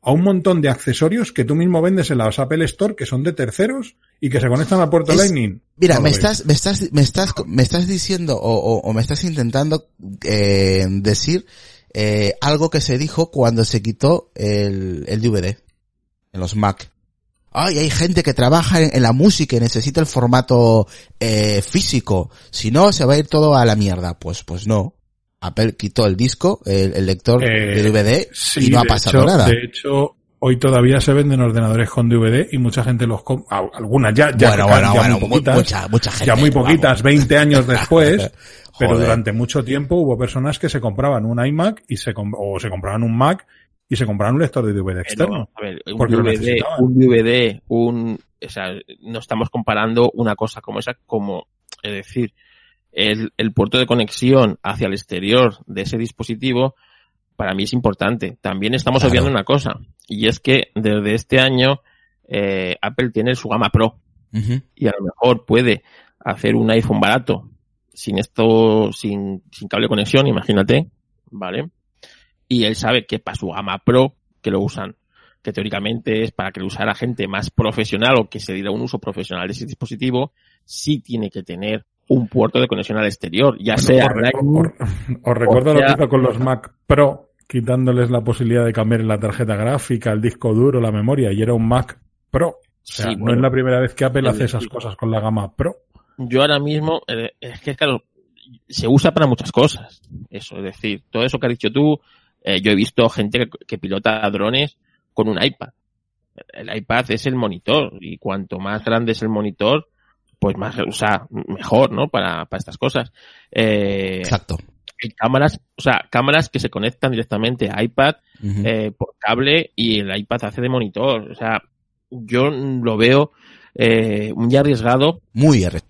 a un montón de accesorios que tú mismo vendes en las Apple Store que son de terceros y que se conectan al puerto Es- Lightning. Mira, No me estás, me estás, me estás, me estás diciendo o, o- o me estás intentando eh, decir eh, algo que se dijo cuando se quitó el, el DVD en los Mac. Ay, hay gente que trabaja en, en la música y necesita el formato eh, físico. Si no, se va a ir todo a la mierda. Pues, pues no. Apple quitó el disco, el, el lector Eh, de DVD Sí, y no ha pasado hecho- nada. De hecho, hoy todavía se venden ordenadores con DVD y mucha gente los com- a- algunas ya, ya, bueno, ya bueno, muy poquitas, mucha, mucha gente. ya muy vamos. poquitas, 20 años después, pero durante mucho tiempo hubo personas que se compraban un iMac y se o se compraban un Mac y se compraban un lector de DVD externo. Pero, a ver, un DVD, un DVD, un, o sea, no estamos comparando una cosa como esa como, es decir, el, el puerto de conexión hacia el exterior de ese dispositivo para mí es importante. También estamos Claro. obviando una cosa, y es que desde este año eh, Apple tiene su gama Pro y a lo mejor puede hacer un iPhone barato sin esto, sin, sin cable de conexión, imagínate, ¿vale? Y él sabe que para su gama Pro, que lo usan, que teóricamente es para que lo usara gente más profesional o que se diera un uso profesional de ese dispositivo, sí tiene que tener un puerto de conexión al exterior, ya Bueno, sea os, os- os recuerdo lo que hizo con los Mac Pro, quitándoles la posibilidad de cambiar la tarjeta gráfica, el disco duro, la memoria, y era un Mac Pro. O sea, Sí, no bueno. es la primera vez que Apple hace esas cosas con la gama Pro. yo ahora mismo, eh, es que claro, se usa para muchas cosas. Eso, es decir, todo eso que has dicho tú, eh, yo he visto gente que, que pilota drones con un iPad. El iPad es el monitor y cuanto más grande es el monitor, pues más, o sea, mejor, ¿no? Para, para estas cosas. Eh, Exacto. hay cámaras, o sea, cámaras que se conectan directamente a iPad eh, por cable y el iPad hace de monitor. O sea, yo lo veo eh, muy arriesgado Muy arre-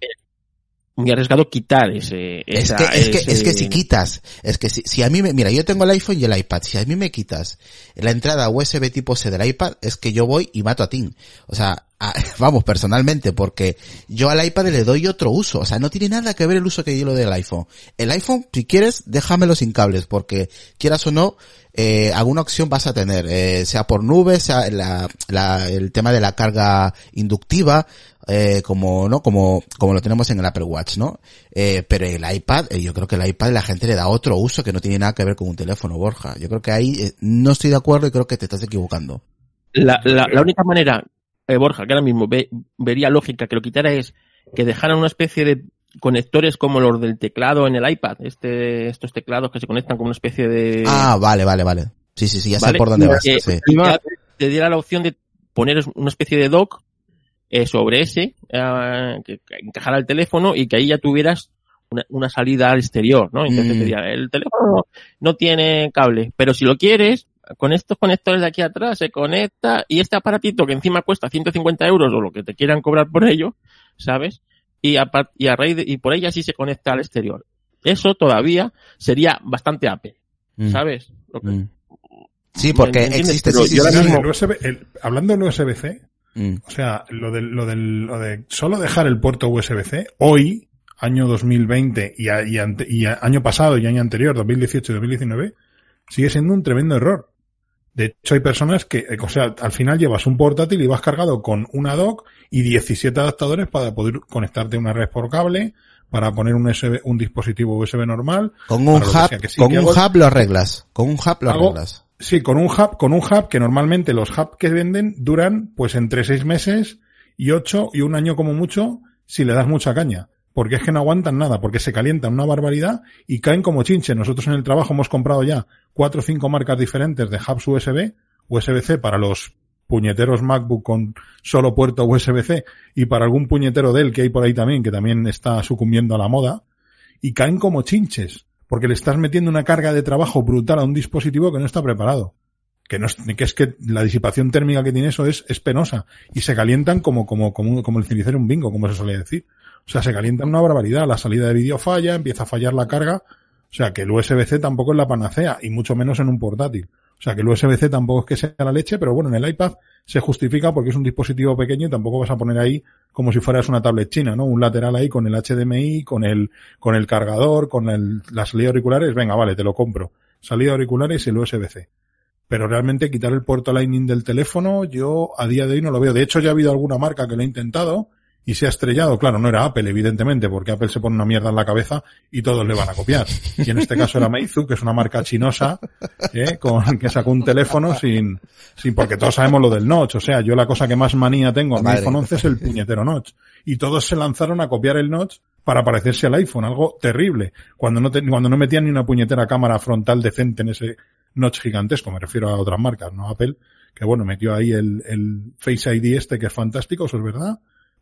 muy arriesgado quitar ese. Es esa- que, es, que, es que si quitas, es que si, si a mí me, mira, yo tengo el iPhone y el iPad, si a mí me quitas la entrada USB tipo C del iPad, es que yo voy y mato a Tim. O sea, a- vamos, personalmente, porque yo al iPad le doy otro uso, o sea, no tiene nada que ver el uso que yo le doy al iPhone. El iPhone, si quieres, déjamelo sin cables, porque quieras o no, eh, alguna opción vas a tener, eh, sea por nube, sea la, la- el tema de la carga inductiva, eh, como, ¿no? Como, como lo tenemos en el Apple Watch, ¿no? Eh, pero el iPad, eh, yo creo que el iPad la gente le da otro uso que no tiene nada que ver con un teléfono, Borja. Yo creo que ahí eh, no estoy de acuerdo y creo que te estás equivocando. La, la, la única manera, eh, Borja, que ahora mismo ve- vería lógica que lo quitara es que dejaran una especie de conectores como los del teclado en el iPad. Este, estos teclados que se conectan como una especie de. Ah, vale, vale, vale. Sí, sí, sí, ya sé por dónde vas. que- sí. y que te diera la opción de poner una especie de dock eh, sobre ese, eh, que, que encajara el teléfono y que ahí ya tuvieras una, una salida al exterior, ¿no? Entonces Mm. diría, el teléfono no tiene cable, pero si lo quieres, con estos conectores de aquí atrás se conecta y este aparatito que encima cuesta 150 euros o lo que te quieran cobrar por ello, ¿sabes? Y a, y a raíz de- y por ella sí se conecta al exterior. Eso todavía sería bastante Apple, Mm, ¿sabes? Lo que- mm. Sí, porque existe, Pero sí, sí, yo sí, ahora sí. mismo- El USB el- hablando del USB-C, Mm. o sea, lo del, lo del, lo de solo dejar el puerto USB-C, hoy, año 2020 y, a- y, ante- y a- año pasado y año anterior, 2018 y 2019, sigue siendo un tremendo error. De hecho, hay personas que, eh, o sea, al final llevas un portátil y vas cargado con una dock y 17 adaptadores para poder conectarte a una red por cable, para poner un, USB, un dispositivo USB normal. Con un que hub, sea, que sí, con un hago- hub lo arreglas. Con un hub lo Hago- arreglas. Sí, con un hub, con un hub que normalmente los hubs que venden duran pues entre seis meses y ocho y un año como mucho si le das mucha caña. Porque es que no aguantan nada, porque se calientan una barbaridad y caen como chinche. Nosotros en el trabajo hemos comprado ya cuatro o cinco marcas diferentes de hubs USB, USB-C para los puñeteros MacBook con solo puerto USB-C y para algún puñetero Dell que hay por ahí también, que también está sucumbiendo a la moda, y caen como chinches, porque le estás metiendo una carga de trabajo brutal a un dispositivo que no está preparado. Que, no es, que es que la disipación térmica que tiene eso es, penosa. Y se calientan como, como, como, como el cenicero en un bingo, como se suele decir. O sea, se calientan una barbaridad. La salida de vídeo falla, empieza a fallar la carga. O sea, que el USB-C tampoco es la panacea, y mucho menos en un portátil. O sea, que el USB-C tampoco es que sea la leche, pero bueno, en el iPad se justifica porque es un dispositivo pequeño y tampoco vas a poner ahí como si fueras una tablet china, ¿no? Un lateral ahí con el HDMI, con el, con el cargador, con el, la salida auriculares, venga, vale, te lo compro. Salida auriculares y el USB-C. Pero realmente quitar el puerto Lightning del teléfono, yo a día de hoy no lo veo. De hecho, ya ha habido alguna marca que lo ha intentado y se ha estrellado. Claro, no era Apple, evidentemente, porque Apple se pone una mierda en la cabeza y todos le van a copiar. Y en este caso era Meizu, que es una marca chinosa, ¿eh? con, que sacó un teléfono sin, sin, porque todos sabemos lo del notch. O sea, yo la cosa que más manía tengo a mi iPhone 11 es el puñetero notch. Y todos se lanzaron a copiar el notch para parecerse al iPhone, algo terrible. Cuando no, te- cuando no metían ni una puñetera cámara frontal decente en ese notch gigantesco, me refiero a otras marcas, no Apple, que bueno, metió ahí el, el Face ID este que es fantástico, eso es verdad,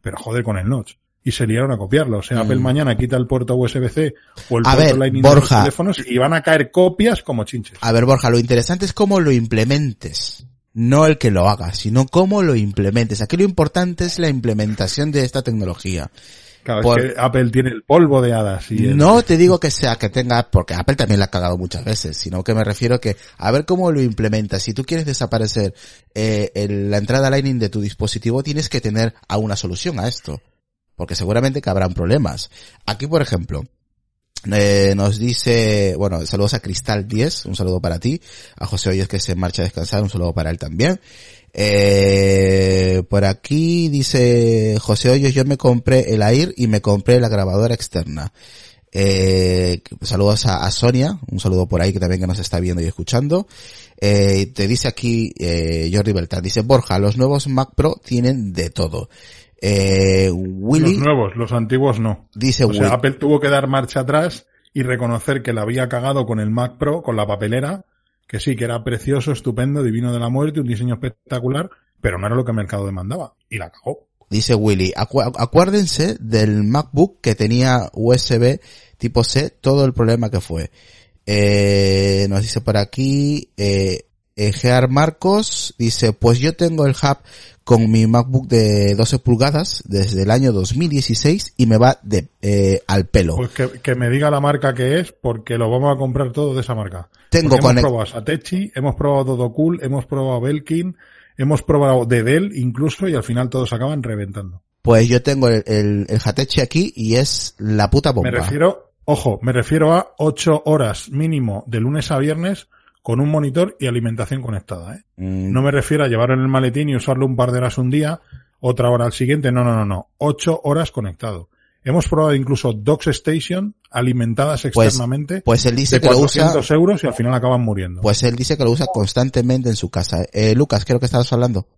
pero joder con el notch. Y se liaron a copiarlo. O sea, Mm. Apple mañana quita el puerto USB-C o el A puerto ver, Lightning Borja. de los teléfonos y van a caer copias como chinches. A ver, Borja, lo interesante es cómo lo implementes. No el que lo haga, sino cómo lo implementes. Aquí lo importante es la implementación de esta tecnología. Claro, por- es que Apple tiene el polvo de hadas y el- No te digo que sea que tenga, porque Apple también la ha cagado muchas veces, sino que me refiero que a ver cómo lo implementas. Si tú quieres desaparecer eh, el- la entrada Lightning de tu dispositivo, tienes que tener a una solución a esto, porque seguramente que habrán problemas. Aquí, por ejemplo, Eh, nos dice, bueno, saludos a Cristal 10, un saludo para ti, a José Hoyos que se marcha a descansar, un saludo para él también. Eh, por aquí dice José Hoyos, yo me compré el AIR y me compré la grabadora externa. Eh, saludos a, a, Sonia, un saludo por ahí que también que nos está viendo y escuchando. Eh, te dice aquí eh, Jordi Beltrán, dice Borja, los nuevos Mac Pro tienen de todo. Eh, Willy, los nuevos, los antiguos no. Dice o sea, Apple tuvo que dar marcha atrás y reconocer que la había cagado con el Mac Pro, con la papelera, que sí, que era precioso, estupendo, divino de la muerte, un diseño espectacular, pero no era lo que el mercado demandaba. Y la cagó. Dice Willy, acu acuérdense del MacBook que tenía USB tipo C, todo el problema que fue. Eh, nos dice por aquí, eh, Gear Marcos dice, pues yo tengo el hub con mi MacBook de 12 pulgadas desde el año 2016 y me va de eh, al pelo. Pues que, que, me diga la marca que es porque lo vamos a comprar todo de esa marca. Tengo hemos probado Satechi, hemos probado Todo Cool, hemos probado Belkin, hemos probado de Dell incluso y al final todos acaban reventando. Pues yo tengo el, el, el Hatechi aquí y es la puta bomba. Me refiero, ojo, me refiero a 8 horas mínimo de lunes a viernes con un monitor y alimentación conectada. ¿eh? Mm. No me refiero a llevarlo en el maletín y usarlo un par de horas un día, otra hora al siguiente. No, no, no, no. Ocho horas conectado. Hemos probado incluso Docs Station alimentadas externamente. Pues, pues él dice de que lo usa. euros y al final acaban muriendo. Pues él dice que lo usa constantemente en su casa. Eh, Lucas, creo que estabas hablando.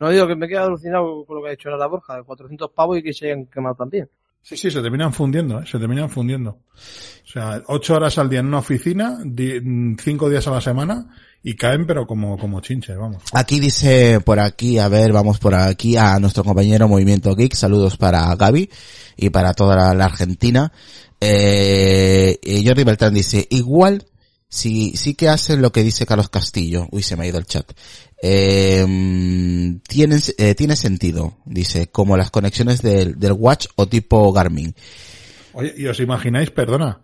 No digo que me queda alucinado con lo que ha dicho la Borja, de 400 pavos y que se hayan quemado también. Sí, sí, se terminan fundiendo, ¿eh? se terminan fundiendo. O sea, ocho horas al día en una oficina, cinco días a la semana y caen pero como, como chinches, vamos. Aquí dice por aquí, a ver, vamos por aquí a nuestro compañero Movimiento Geek, saludos para Gaby y para toda la Argentina. Eh, Jordi Beltrán dice, igual sí, sí que hacen lo que dice Carlos Castillo. Uy, se me ha ido el chat. Eh, tiene, eh, tiene sentido, dice, como las conexiones del, del Watch o tipo Garmin. Oye, ¿y os imagináis, perdona,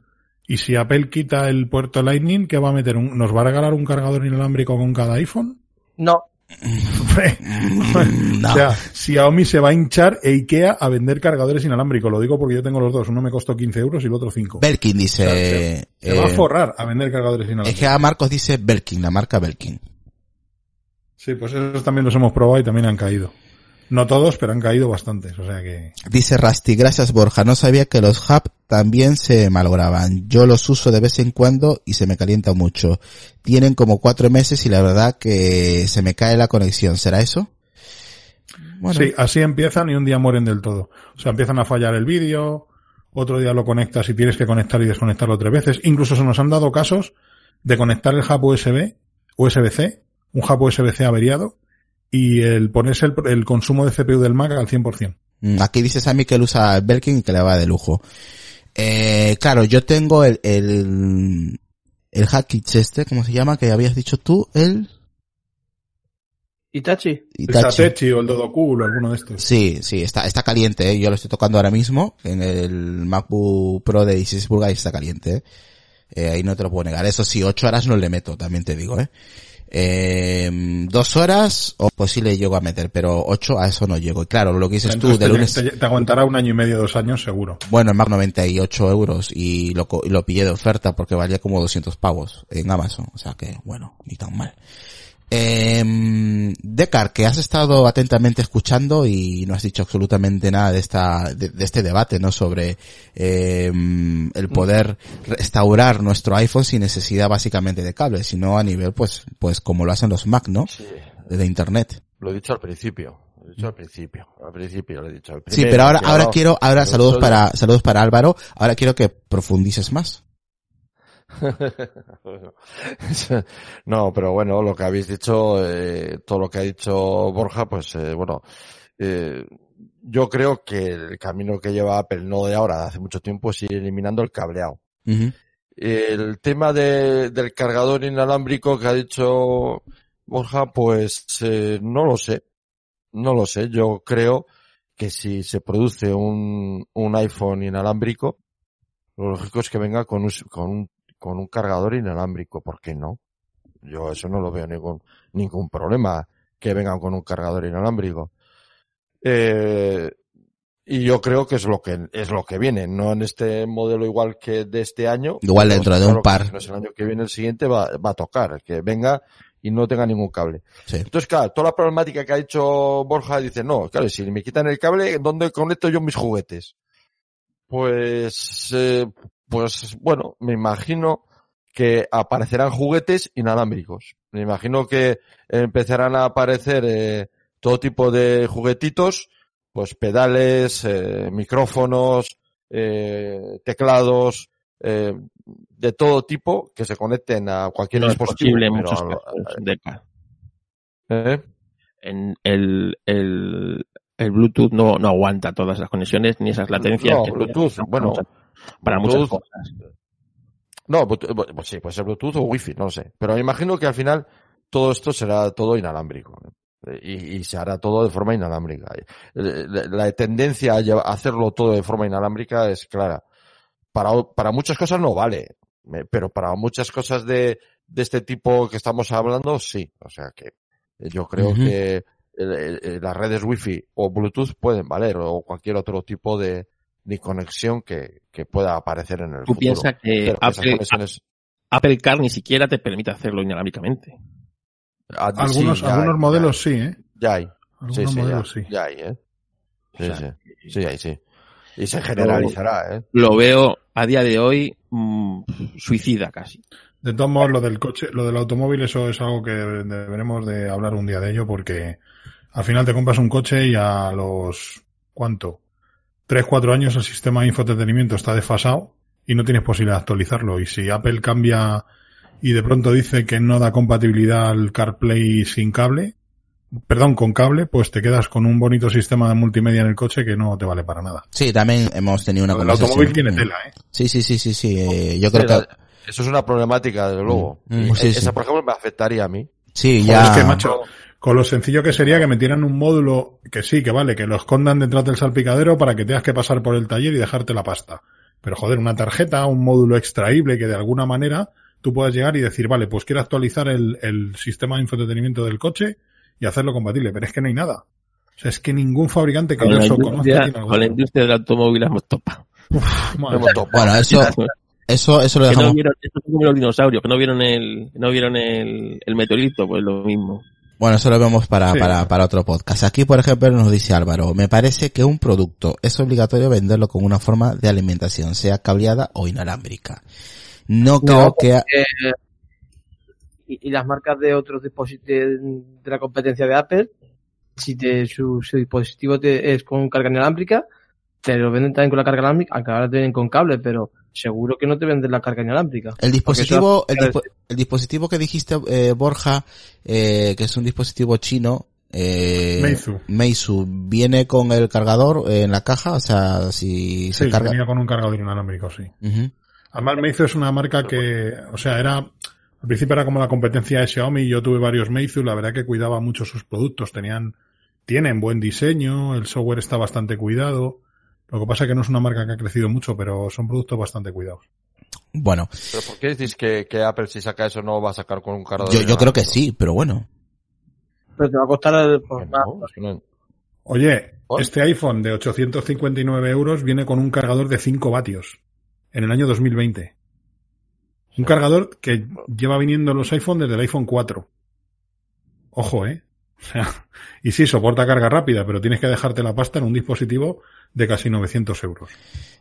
y si Apple quita el puerto Lightning, ¿qué va a meter? Un, ¿Nos va a regalar un cargador inalámbrico con cada iPhone? No. no. O sea, Xiaomi se va a hinchar e Ikea a vender cargadores inalámbricos. Lo digo porque yo tengo los dos. Uno me costó 15 euros y el otro 5. Belkin dice... O sea, se, se va a forrar a vender cargadores inalámbricos. Es que a Marcos dice Belkin, la marca Belkin. Sí, pues esos también los hemos probado y también han caído. No todos, pero han caído bastantes, o sea que... Dice Rasti, gracias Borja, no sabía que los hub también se malograban. Yo los uso de vez en cuando y se me calienta mucho. Tienen como cuatro meses y la verdad que se me cae la conexión. ¿Será eso? Bueno. Sí, así empiezan y un día mueren del todo. O sea, empiezan a fallar el vídeo, otro día lo conectas y tienes que conectar y desconectarlo tres veces. Incluso se nos han dado casos de conectar el hub USB, USB-C, un hub USB-C averiado, y el ponerse el, el, consumo de CPU del Mac al 100%. Aquí dice Sammy que él usa el Belkin y que le va de lujo. Eh, claro, yo tengo el, el, el Hackich este, ¿cómo se llama? Que habías dicho tú, el... Itachi. Itachi. El Satechi o el Dodoku o alguno de estos. Sí, sí, está, está caliente, ¿eh? yo lo estoy tocando ahora mismo en el MacBook Pro de 16 pulgadas está caliente. ¿eh? Eh, ahí no te lo puedo negar. Eso sí, 8 horas no le meto, también te digo, ¿eh? Eh, dos horas, o pues sí le llego a meter, pero ocho a eso no llego. Y claro, lo que dices Entonces tú, de te, lunes... Te, te, aguantará un año y medio, dos años seguro. Bueno, en Mac 98 euros y lo, y lo pillé de oferta porque valía como 200 pavos en Amazon. O sea que, bueno, ni tan mal. Eh, Decar, que has estado atentamente escuchando y no has dicho absolutamente nada de esta, de, de este debate, ¿no? Sobre eh, el poder restaurar nuestro iPhone sin necesidad básicamente de cables, sino a nivel, pues, pues como lo hacen los Mac, ¿no? Sí. De internet. Lo he dicho al principio. Lo he dicho al principio. Al principio lo he dicho. Al sí, pero ahora, ahora quiero, ahora saludos para, saludos para Álvaro. Ahora quiero que profundices más. no, pero bueno, lo que habéis dicho, eh, todo lo que ha dicho Borja, pues eh, bueno, eh, yo creo que el camino que lleva Apple, no de ahora, de hace mucho tiempo, es ir eliminando el cableado. Uh -huh. El tema de, del cargador inalámbrico que ha dicho Borja, pues eh, no lo sé, no lo sé. Yo creo que si se produce un, un iPhone inalámbrico, lo lógico es que venga con un, con un con un cargador inalámbrico, ¿por qué no? Yo eso no lo veo ningún, ningún problema que vengan con un cargador inalámbrico. Eh, Y yo creo que es lo que es lo que viene, no en este modelo igual que de este año. Igual dentro de un que par. es el año que viene, el siguiente va, va a tocar, que venga y no tenga ningún cable. Sí. Entonces, claro, toda la problemática que ha hecho Borja dice, no, claro, si me quitan el cable, ¿dónde conecto yo mis juguetes? Pues, eh, pues bueno, me imagino que aparecerán juguetes inalámbricos. Me imagino que empezarán a aparecer eh, todo tipo de juguetitos, pues pedales, eh, micrófonos, eh, teclados, eh, de todo tipo que se conecten a cualquier No es dispositivo. posible en pero muchos a lo- casos. Deca. En el, el, el Bluetooth no, no aguanta todas las conexiones ni esas latencias. No, que Bluetooth, bueno, para Bluetooth, muchas cosas. No, bu- pues sí, puede ser Bluetooth o Wi-Fi, no lo sé. Pero me imagino que al final todo esto será todo inalámbrico. ¿no? Y, y se hará todo de forma inalámbrica. Eh, La, tendencia a hacerlo todo de forma inalámbrica es clara. Para, para muchas cosas no vale, eh, pero para muchas cosas de, de este tipo que estamos hablando, sí. O sea que eh, yo creo que eh, eh, las redes Wi-Fi o Bluetooth pueden valer, o cualquier otro tipo de, de conexión que, que pueda aparecer en el Tú futuro. piensas que Pero Apple, conexiones- Apple Car ni siquiera te permite hacerlo inalámbricamente. Ah, sí, Algunos, ya algunos hay, modelos sí, ¿eh? Ya hay. Algunos Sí, sí, ya, modelos sí. ya hay, ¿eh? Sí, O sea, sí. Sí, hay, sí. Y se generalizará, ¿eh? Lo veo a día de hoy mm, suicida casi. De todos modos, lo del coche, lo del automóvil, eso es algo que deberemos de hablar un día de ello porque al final te compras un coche y a los, ¿cuánto? Tres, cuatro años el sistema de infoentretenimiento está desfasado y no tienes posibilidad de actualizarlo. Y si Apple cambia y de pronto dice que no da compatibilidad al CarPlay sin cable, perdón, con cable, pues te quedas con un bonito sistema de multimedia en el coche que no te vale para nada. Sí, también hemos tenido una El conversación. automóvil tiene tela, ¿eh? Sí, sí, sí, sí, sí. eh, yo creo que la- Eso es una problemática, desde luego. Mm, Y mm, sí, esa, sí. por ejemplo, me afectaría a mí. sí, Joder, ya. es que, macho, con lo sencillo que sería que metieran un módulo que sí, que vale, que lo escondan detrás del salpicadero para que tengas que pasar por el taller y dejarte la pasta. Pero joder, una tarjeta, un módulo extraíble que de alguna manera tú puedas llegar y decir, vale, pues quiero actualizar el, el sistema de infoentretenimiento del coche y hacerlo compatible. Pero es que no hay nada. O sea, es que ningún fabricante que Con yo la, eso conozca industria, tiene con la industria del automóvil hemos topado. Madre Hemos topado. Bueno, eso, eso, eso lo Que no dejamos. vieron, como los dinosaurios, que no vieron el, no vieron el, el meteorito, pues lo mismo. Bueno, eso lo vemos para, Sí. para, para otro podcast. Aquí, por ejemplo, nos dice Álvaro, me parece que un producto es obligatorio venderlo con una forma de alimentación, sea cableada o inalámbrica. No creo que... Eh, y, y las marcas de otros dispositivos de, de la competencia de Apple, si te, su, su dispositivo te, es con carga inalámbrica, te lo venden también con la carga inalámbrica, aunque ahora te vienen con cable, pero seguro que no te venden la carga inalámbrica. El dispositivo, el, dispo- el dispositivo que dijiste, eh, Borja, eh, que es un dispositivo chino, eh, Meizu. Meizu, viene con el cargador en la caja, o sea, si se Sí, carga. venía con un cargador inalámbrico, sí. Ujú. Además, Meizu es una marca que, o sea, era, al principio era como la competencia de Xiaomi, yo tuve varios Meizu, la verdad que cuidaba mucho sus productos, tenían, tienen buen diseño, el software está bastante cuidado, lo que pasa es que no es una marca que ha crecido mucho, pero son productos bastante cuidados. Bueno, ¿Pero por qué decís que, que Apple si saca eso no va a sacar con un cargador? yo, yo creo que sí, pero bueno. Pero te va a costar el, pues. No, no- Oye, ¿Por? este iPhone de 859 euros viene con un cargador de 5 vatios en el año 2020. Un cargador que lleva viniendo en los iPhone desde el iPhone 4. Ojo, ¿eh? O sea, y sí, soporta carga rápida, pero tienes que dejarte la pasta en un dispositivo de casi 900 euros.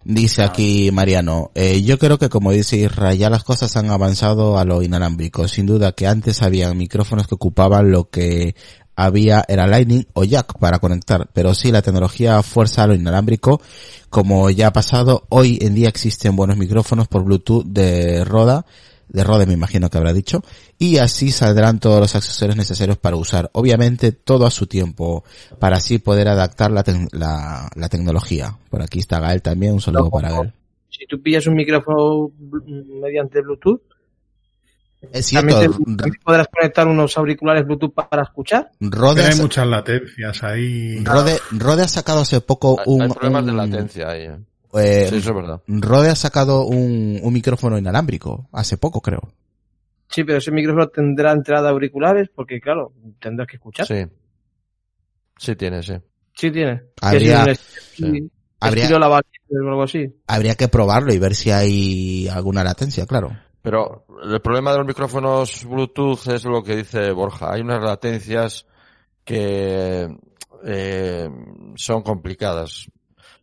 Dice aquí Mariano, eh, yo creo que como dice Israel, ya las cosas han avanzado a lo inalámbrico. Sin duda que antes había micrófonos que ocupaban lo que había era Lightning o Jack para conectar, pero sí la tecnología fuerza a lo inalámbrico. Como ya ha pasado, hoy en día existen buenos micrófonos por Bluetooth de Roda, de Rode me imagino que habrá dicho, y así saldrán todos los accesorios necesarios para usar. Obviamente todo a su tiempo, para así poder adaptar la, la, la tecnología. Por aquí está Gael también, un saludo No, para no. Gael. Si tú pillas un micrófono mediante Bluetooth, Es cierto, también, te- R- también podrás conectar unos auriculares Bluetooth para escuchar. Rode, Pero hay muchas latencias ahí. Rode, Rode ha sacado hace poco Hay, un, hay problemas de latencia ahí. ¿Eh? Sí, eso es verdad. Rode ha sacado un, un micrófono inalámbrico, hace poco creo. Sí, pero ese micrófono tendrá entrada de auriculares porque, claro, tendrás que escuchar. Sí. Sí tiene, sí. Sí tiene. Habría- algo así. Habría que probarlo y ver si hay alguna latencia, claro. Pero el problema de los micrófonos Bluetooth es lo que dice Borja. Hay unas latencias que eh, son complicadas.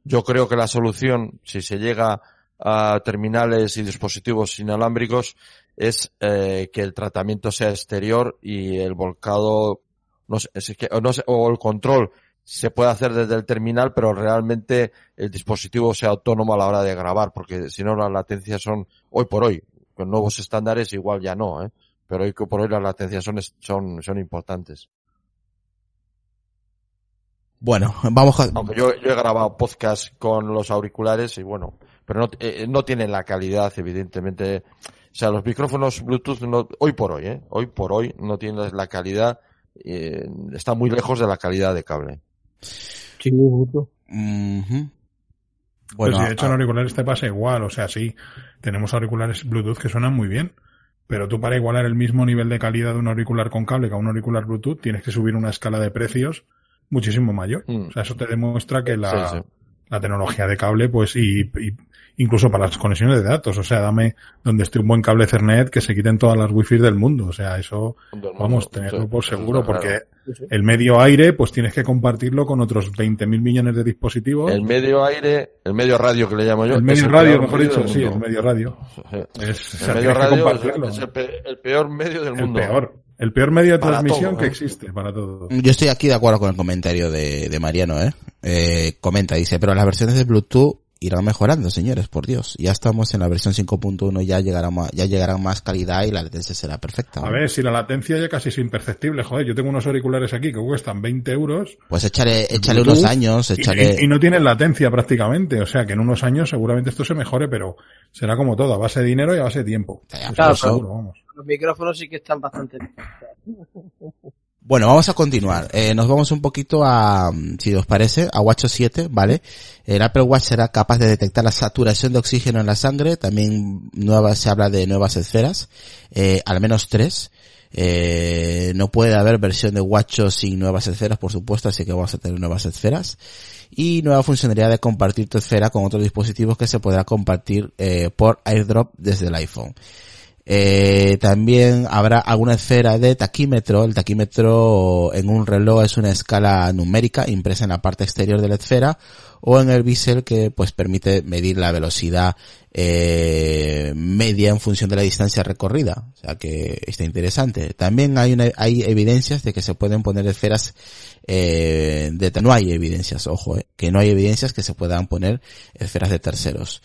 Yo creo que la solución, si se llega a terminales y dispositivos inalámbricos, es eh, que el tratamiento sea exterior y el volcado, no sé, es que- no sé, o el control se puede hacer desde el terminal, pero realmente el dispositivo sea autónomo a la hora de grabar, porque si no las latencias son, hoy por hoy, con nuevos estándares igual ya no, ¿eh? pero hoy por hoy las latencias son, son, son importantes. Bueno, vamos a... Aunque yo, yo he grabado podcast con los auriculares y bueno, pero no, eh, no tienen la calidad, evidentemente. O sea, los micrófonos Bluetooth no, hoy por hoy, ¿eh? Hoy por hoy no tienen la calidad, eh, está muy lejos de la calidad de cable. Sí, mucho. Ujú. Bueno, Bueno, si de hecho en auriculares te pasa igual, o sea, sí, tenemos auriculares Bluetooth que suenan muy bien, pero tú para igualar el mismo nivel de calidad de un auricular con cable que a un auricular Bluetooth tienes que subir una escala de precios muchísimo mayor. Mm. O sea, eso te demuestra que la, Sí, sí. la tecnología de cable, pues, y, y incluso para las conexiones de datos, o sea, dame donde esté un buen cable Ethernet que se quiten todas las wifi del mundo, o sea, eso vamos, tenerlo Sí, por seguro, porque el medio aire, pues tienes que compartirlo con otros 20.000 millones de dispositivos. El medio aire, el medio radio que le llamo yo. El medio el radio, mejor dicho, sí, mundo. el medio radio. Es, El medio radio es, el, el peor medio del El mundo. peor. El peor medio de Para transmisión todo, que existe para todo. Yo estoy aquí de acuerdo con el comentario de, de Mariano, ¿eh? Eh, Comenta, dice, pero las versiones de Bluetooth irán mejorando, señores, por Dios. Ya estamos en la versión 5.1, ya llegará más, ya llegará más calidad y la latencia será perfecta. A ver, si la latencia ya casi es imperceptible, joder, yo tengo unos auriculares aquí que cuestan 20 euros Pues échale, échale unos años, échale... y- y no tienen latencia prácticamente, o sea que en unos años seguramente esto se mejore, pero será como todo, a base de dinero y a base de tiempo. Claro, seguro, vamos. Los micrófonos sí que están bastante. Bueno, vamos a continuar. Eh, nos vamos un poquito a, si os parece, a WatchOS 7, ¿vale? El Apple Watch será capaz de detectar la saturación de oxígeno en la sangre. También nueva, se habla de nuevas esferas, eh, al menos tres. Eh, no puede haber versión de WatchOS sin nuevas esferas, por supuesto, así que vamos a tener nuevas esferas. Y nueva funcionalidad de compartir tu esfera con otros dispositivos que se podrá compartir eh, por AirDrop desde el iPhone. Eh, también habrá alguna esfera de taquímetro. El taquímetro en un reloj es una escala numérica impresa en la parte exterior de la esfera o en el bisel que pues permite medir la velocidad eh, media en función de la distancia recorrida. O sea que está interesante. También hay una, hay evidencias de que se pueden poner esferas eh, de no hay evidencias, ojo, eh, que no hay evidencias que se puedan poner esferas de terceros.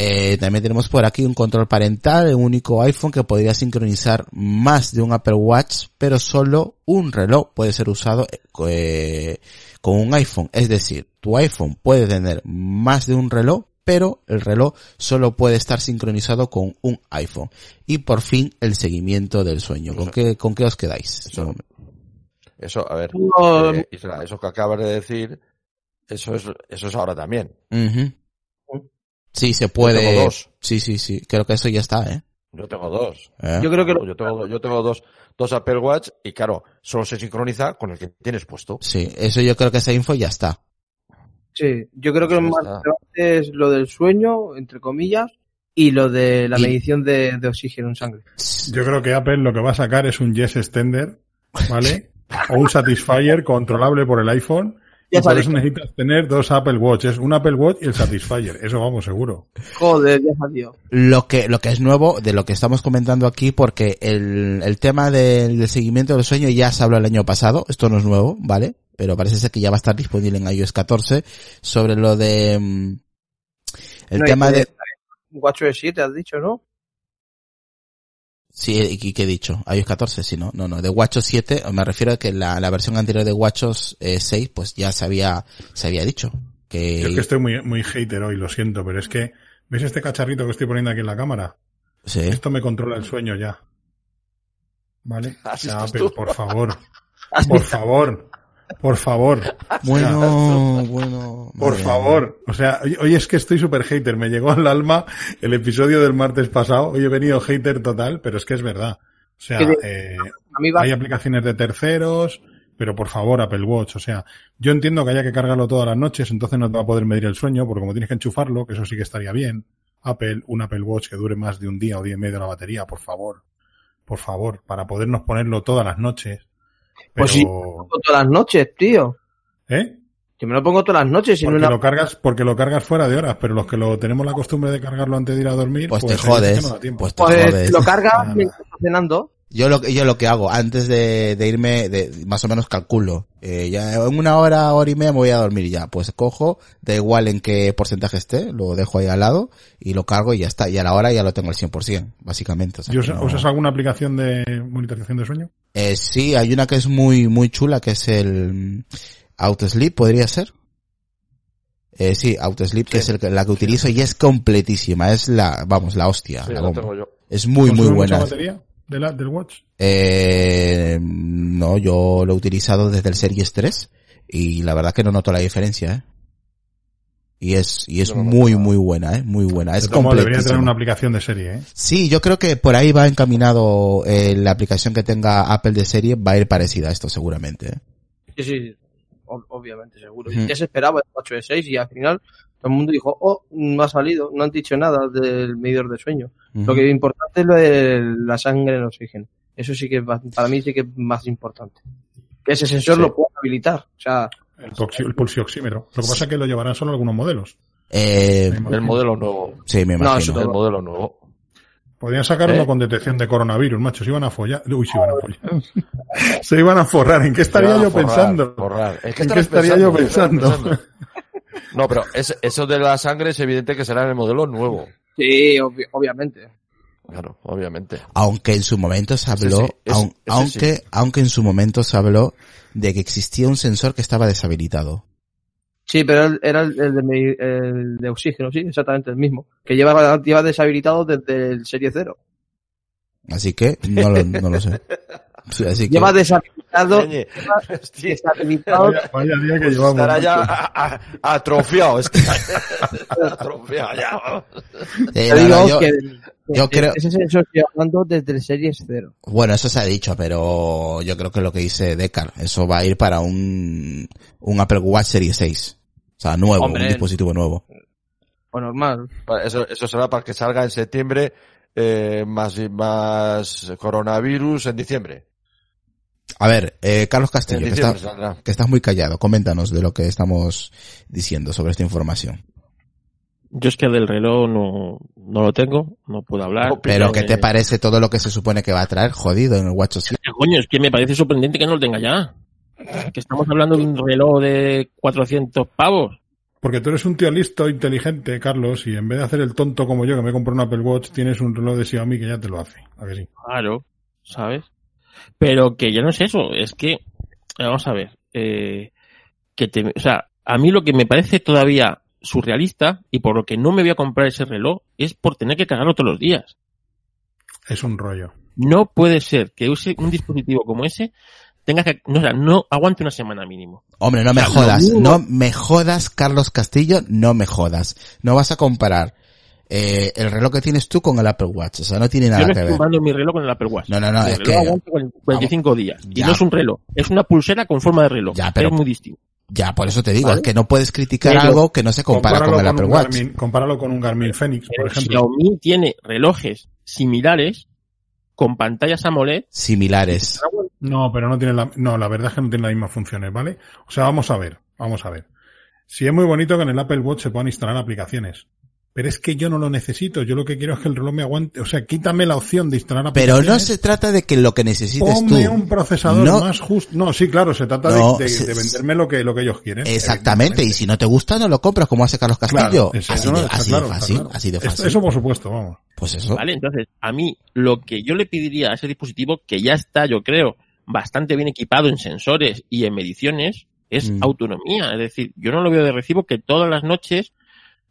Eh, también tenemos por aquí un control parental, un único iPhone que podría sincronizar más de un Apple Watch, pero solo un reloj puede ser usado eh, con un iPhone. Es decir, tu iPhone puede tener más de un reloj, pero el reloj solo puede estar sincronizado con un iPhone. Y por fin el seguimiento del sueño. ¿Con qué, con qué os quedáis? Eso. Eso, a ver, No, eh, Isra, eso que acabas de decir, eso es, eso es ahora también. Sí, se Yo puede. tengo dos. Sí, sí, sí. Creo que eso ya está, ¿eh? Yo tengo dos. ¿Eh? Yo creo que lo- Yo tengo, yo tengo dos, dos Apple Watch y claro, solo se sincroniza con el que tienes puesto. Sí, eso yo creo que esa info ya está. Sí, yo creo que lo más relevante es lo del sueño, entre comillas, y lo de la Y- medición de, de oxígeno en sangre. Yo creo que Apple lo que va a sacar es un Yes Extender, ¿vale? o un Satisfyer controlable por el iPhone. Ya y por eso necesitas tener dos Apple Watch. Es un Apple Watch y el Satisfyer. Eso vamos seguro. Joder, ya salió. Lo que, lo que es nuevo de lo que estamos comentando aquí, porque el, el tema del, del seguimiento del sueño ya se habló el año pasado, esto no es nuevo, ¿vale? Pero parece ser que ya va a estar disponible en iOS 14 sobre lo de, mm, el No, tema de, WatchOS 7 has dicho, ¿no? Sí, ¿y qué he dicho? iOS 14, sí, no, no, no, de WatchOS 7, me refiero a que la, la versión anterior de WatchOS eh, 6, pues ya se había, se había dicho. Que, Yo es que estoy muy, muy hater hoy, lo siento, pero es que, ¿ves este cacharrito que estoy poniendo aquí en la cámara? sí. Esto me controla el sueño ya. ¿Vale? O Así sea, Apple, tú. por favor. Por favor. Por favor. Bueno, bueno. Por favor. O sea, hoy, hoy es que estoy súper hater. Me llegó al alma el episodio del martes pasado. Hoy he venido hater total, pero es que es verdad. O sea, ¿Qué de- eh, hay aplicaciones de terceros Pero por favor, Apple Watch, o sea, yo entiendo que haya que cargarlo todas las noches, entonces no te va a poder medir el sueño, porque como tienes que enchufarlo, que eso sí que estaría bien. Apple, un Apple Watch que dure más de un día o día y medio la batería, por favor. Por favor, para podernos ponerlo todas las noches. Pero... Pues sí, todas las noches, tío. ¿Eh? Yo me lo pongo todas las noches. Porque, una... lo cargas, porque lo cargas fuera de horas, pero los que lo tenemos la costumbre de cargarlo antes de ir a dormir, pues, pues te jodes. No pues te pues jodes. lo cargas mientras estás cenando. Yo lo, yo lo que hago, antes de, de irme, de, más o menos calculo, eh, ya en una hora, hora y media me voy a dormir ya. Pues cojo, da igual en qué porcentaje esté, lo dejo ahí al lado y lo cargo y ya está. Y a la hora ya lo tengo al 100%, básicamente. O sea, ¿Y usas, no- usas alguna aplicación de monitorización de sueño? Eh, sí, hay una que es muy, muy chula, que es el Autosleep, podría ser. Eh, sí, Autosleep, que es el que- la que utilizo y es completísima, es la, vamos, la hostia, Sí, la lo bomba. tengo yo. Es muy, muy ¿Consume mucha buena. batería de la, del Watch? Eh, no, yo lo he utilizado desde el Series 3 y la verdad que no noto la diferencia, ¿eh? Y es, y es no muy, muy buena, ¿eh? Muy buena. Es modos, debería tener una aplicación de serie, ¿eh? Sí, yo creo que por ahí va encaminado eh, la aplicación que tenga Apple de serie, va a ir parecida a esto seguramente, ¿eh? Sí, sí, ob- obviamente, seguro. Ya se esperaba el 8 de 6 y al final todo el mundo dijo, oh, no ha salido, no han dicho nada del medidor de sueño. Lo que es importante es lo de la sangre en oxígeno. Eso sí que es para mí sí que es más importante. Que ese sensor Sí. lo puedo habilitar. O sea, El, poxi- el pulsioxímetro. Lo que pasa es que lo llevarán solo algunos modelos. Eh, El modelo nuevo. sí, me No, imagino. eso El modelo nuevo. Podrían sacar ¿Eh? uno con detección de coronavirus, macho. Se iban a follar. Uy, se iban a follar. se iban a forrar. ¿En qué estaría yo forrar, pensando? forrar. ¿En qué, ¿En estarás qué estaría yo ¿Qué estarás pensando? No, pero es- eso de la sangre es evidente que será en el modelo nuevo. Sí, obvi- obviamente. Claro, obviamente. Aunque en su momento se habló, sí, aun- aunque, sí. aunque en su momento se habló de que existía un sensor que estaba deshabilitado. Sí, pero era el, el de, el de oxígeno, sí, exactamente el mismo. Que lleva, lleva deshabilitado desde el Serie 0. Así que no lo, no lo sé. Sí, Así que, Lleva deshabilitado, Oye, hostia, deshabilitado Vaya, vaya día que llevamos. estará ya macho. a- a- atrofiado. Es que atrofiado ya. eh, Te no, digo no, yo- que yo creo- ese sensor estoy hablando desde el Series 0. bueno, eso se ha dicho, pero yo creo que lo que dice Decar, eso va a ir para un, un Apple Watch Series 6. O sea, nuevo, Hombre. un dispositivo nuevo. O normal. Eso, eso será para que salga en septiembre eh, más, más coronavirus en diciembre. A ver, eh, Carlos Castillo, que, está- que estás muy callado, coméntanos de lo que estamos diciendo sobre esta información. Yo es que del reloj no, no lo tengo, no puedo hablar. No, Pero Eh, ¿qué te parece todo lo que se supone que va a traer jodido en el Watch OS? ¿Qué coño? Es que me parece sorprendente que no lo tenga ya. Que estamos hablando de un reloj de 400 pavos. Porque tú eres un tío listo, inteligente, Carlos, y en vez de hacer el tonto como yo, que me compro un Apple Watch, tienes un reloj de Xiaomi que ya te lo hace. ¿A que sí? Claro, ¿sabes? Pero que ya no es eso, es que, vamos a ver, eh, que te, o sea, a mí lo que me parece todavía surrealista y por lo que no me voy a comprar ese reloj es por tener que cargarlo todos los días. Es un rollo. No puede ser que use un dispositivo como ese tenga que, no, o sea, no aguante una semana mínimo. Hombre, no me O sea, lo jodas, no me jodas, Carlos Castillo, no me jodas. No vas a comparar eh, el reloj que tienes tú con el Apple Watch, o sea, no tiene Yo nada no que estoy ver. mi reloj con el Apple Watch. No, no, no, es reloj que- aguanta 45 días. Y Ya. no es un reloj, es una pulsera con forma de reloj. Ya, pero- es muy distinto. Ya, por eso te digo, ¿Vale? es que no puedes criticar Pero- algo que no se compara con el Apple Watch. Garmin, compáralo con un Garmin Fenix, por Pero ejemplo. Xiaomi tiene relojes similares con pantallas AMOLED. Similares. No, pero no tiene la, no, la verdad es que no tiene las mismas funciones, ¿vale? O sea, vamos a ver, vamos a ver. Si es muy bonito que en el Apple Watch se puedan instalar aplicaciones. Pero es que yo no lo necesito. Yo lo que quiero es que el reloj me aguante. O sea, quítame la opción de instalar Pero aplicaciones. no se trata de que lo que necesites tú. Ponme un procesador No. más justo. No, sí, claro, se trata de- No, de, se- de venderme lo que, lo que ellos quieren. Exactamente, y si no te gusta, no lo compras como hace Carlos Castillo. Claro, es- así, de, así claro, fácil, claro. así de Esto- fácil. Eso por supuesto, vamos. Pues eso. ¿Vale? Entonces, a mí lo que yo le pediría a ese dispositivo, que ya está, yo creo, bastante bien equipado en sensores y en mediciones, es Mm. autonomía. Es decir, yo no lo veo de recibo que todas las noches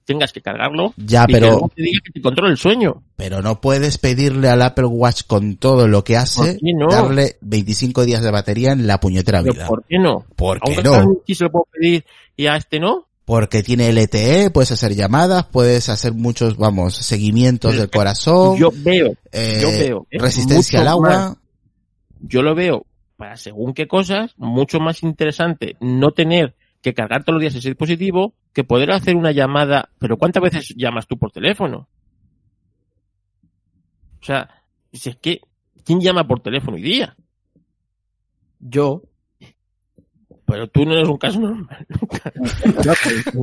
tengas que cargarlo Ya, y pero, diga que te controla el sueño. pero no puedes pedirle al Apple Watch con todo lo que hace, ¿Por qué no? darle 25 días de batería en la puñetera Pero vida. ¿Por qué no? ¿Por qué no? Sí se lo puedo pedir y a este no. Porque tiene LTE, puedes hacer llamadas, puedes hacer muchos, vamos, seguimientos Pero del corazón, Yo veo, eh, yo veo, es resistencia al agua. más. yo lo veo para según qué cosas, mucho más interesante no tener que cargar todos los días ese dispositivo que poder hacer una llamada. Pero ¿cuántas veces llamas tú por teléfono? O sea, si es que, ¿quién llama por teléfono hoy día? Yo. Pero tú no eres un caso normal.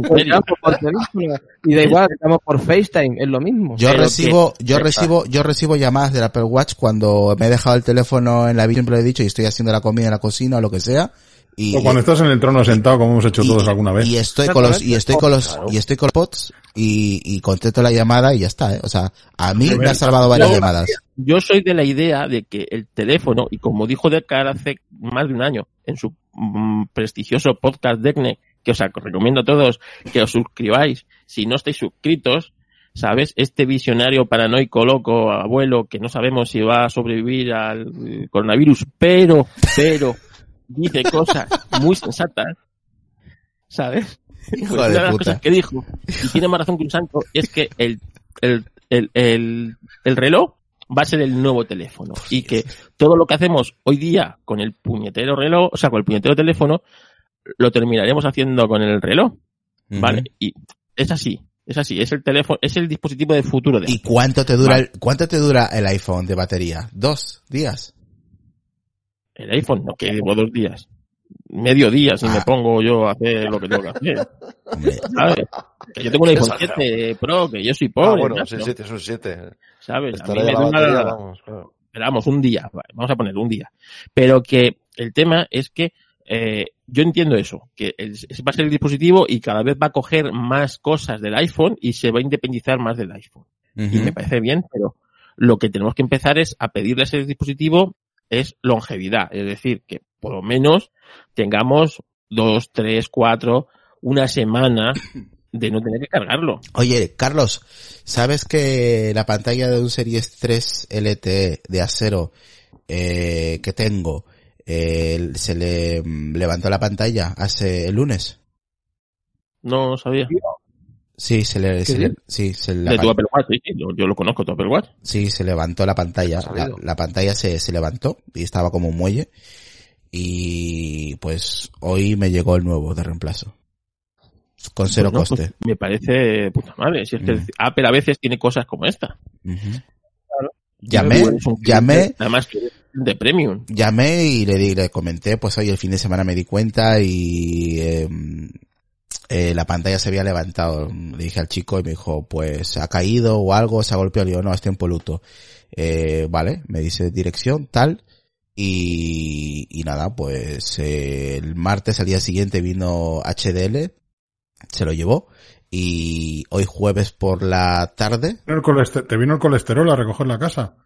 Pues llamo por teléfono. Y da igual, estamos por FaceTime, es lo mismo. Yo Pero recibo, yo recibo, yo recibo llamadas del Apple Watch cuando me he dejado el teléfono en la habitación, siempre lo he dicho, y estoy haciendo la comida en la cocina o lo que sea. Y, O cuando estás en el trono sentado, como hemos hecho y- todos alguna vez. y estoy con los, y estoy con los, y estoy con los pods y, y contesto la llamada y ya está, ¿eh? O sea, a mí me ha salvado varias Yo- llamadas. Yo soy de la idea de que el teléfono, y como dijo Decar hace más de un año en su mm, prestigioso podcast DECNE, que os recomiendo a todos que os suscribáis, si no estáis suscritos, ¿sabes? Este visionario paranoico, loco, abuelo, que no sabemos si va a sobrevivir al coronavirus, pero, pero, dice cosas muy sensatas, ¿sabes? Pues una de las puta. cosas que dijo, y tiene más razón que un santo, es que el, el, el, el, el reloj va a ser el nuevo teléfono. Y que todo lo que hacemos hoy día con el puñetero reloj, o sea, con el puñetero teléfono, lo terminaremos haciendo con el reloj. ¿Vale? Y es así, es así, es el teléfono, es el dispositivo de futuro de ¿Y cuánto te dura Vale. el, cuánto te dura el iPhone de batería? ¿Dos días? El iPhone, no que llevo dos días. Medio día si me Ah. pongo yo a hacer lo que tengo que hacer. ¿Sabes? Que yo tengo un iPhone exagerado. 7 Pro, que yo soy Ah, pobre. bueno, macho, sí, siete, es un siete. ¿Sabes? A mí me dura- batería, vamos, claro. esperamos un día, vale, vamos a poner un día. Pero que el tema es que eh, yo entiendo eso, que el- va a ser el dispositivo y cada vez va a coger más cosas del iPhone y se va a independizar más del iPhone. Y me parece bien, pero lo que tenemos que empezar es a pedirle a ese dispositivo es longevidad, es decir, que por lo menos tengamos dos, tres, cuatro, una semana de no tener que cargarlo. Oye, Carlos, ¿sabes que la pantalla de un Series 3 LTE de acero eh, que tengo eh, se le mm, levantó la pantalla hace el lunes? No lo sabía. Sí, se le, ¿Qué se le- sí? se la De tu Apple Watch, sí, sí, yo, yo lo conozco, tu Apple Watch. sí, se levantó la pantalla, la, pantalla se, se levantó y estaba como un muelle y pues hoy me llegó el nuevo de reemplazo. Con cero Pues no, coste. pues me parece puta madre. Si es que Mm. Apple a veces tiene cosas como esta. Ujú. Llamé, llamé, Además, que de premium. llamé y le, di- le comenté, pues hoy el fin de semana me di cuenta y eh, eh, la pantalla se había levantado. Le dije al chico y me dijo, pues ha caído o algo, se ha golpeado. Le digo, no, está en poluto. Eh, vale, me dice dirección, tal. Y, y nada, pues eh, el martes al día siguiente vino HDL, se lo llevó. Y hoy jueves por la tarde, ¿Vino el coleste- ¿Te vino el colesterol a recoger la casa?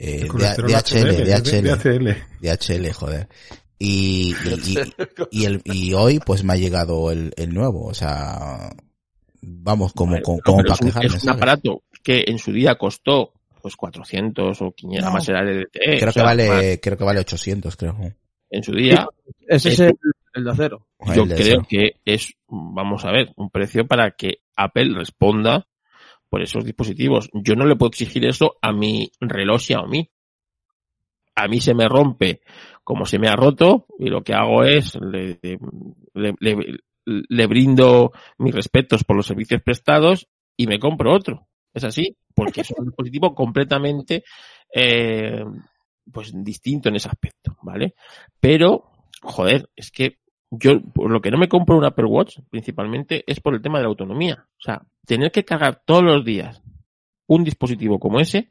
eh, DHL, DHL, DHL. DHL, joder. Y, y, el, y hoy pues me ha llegado el, el nuevo, o sea, vamos, como, Vale, como, para es quejarme, es un ¿sabes? aparato que en su día costó pues 400 o 500, No. además era LTE. Creo o que sea, más vale, creo que vale 800, creo. En su día, Ese es el, el de acero. yo El de creo que es, vamos a ver, un precio para que Apple responda por esos dispositivos. Yo no le puedo exigir eso a mi reloj Xiaomi. A mí se me rompe como se me ha roto y lo que hago es le, le, le- le brindo mis respetos por los servicios prestados y me compro otro. Es así, porque es un dispositivo completamente eh, pues distinto en ese aspecto, ¿vale? Pero, joder, es que yo por lo que no me compro un Apple Watch principalmente es por el tema de la autonomía. O sea, tener que cargar todos los días un dispositivo como ese,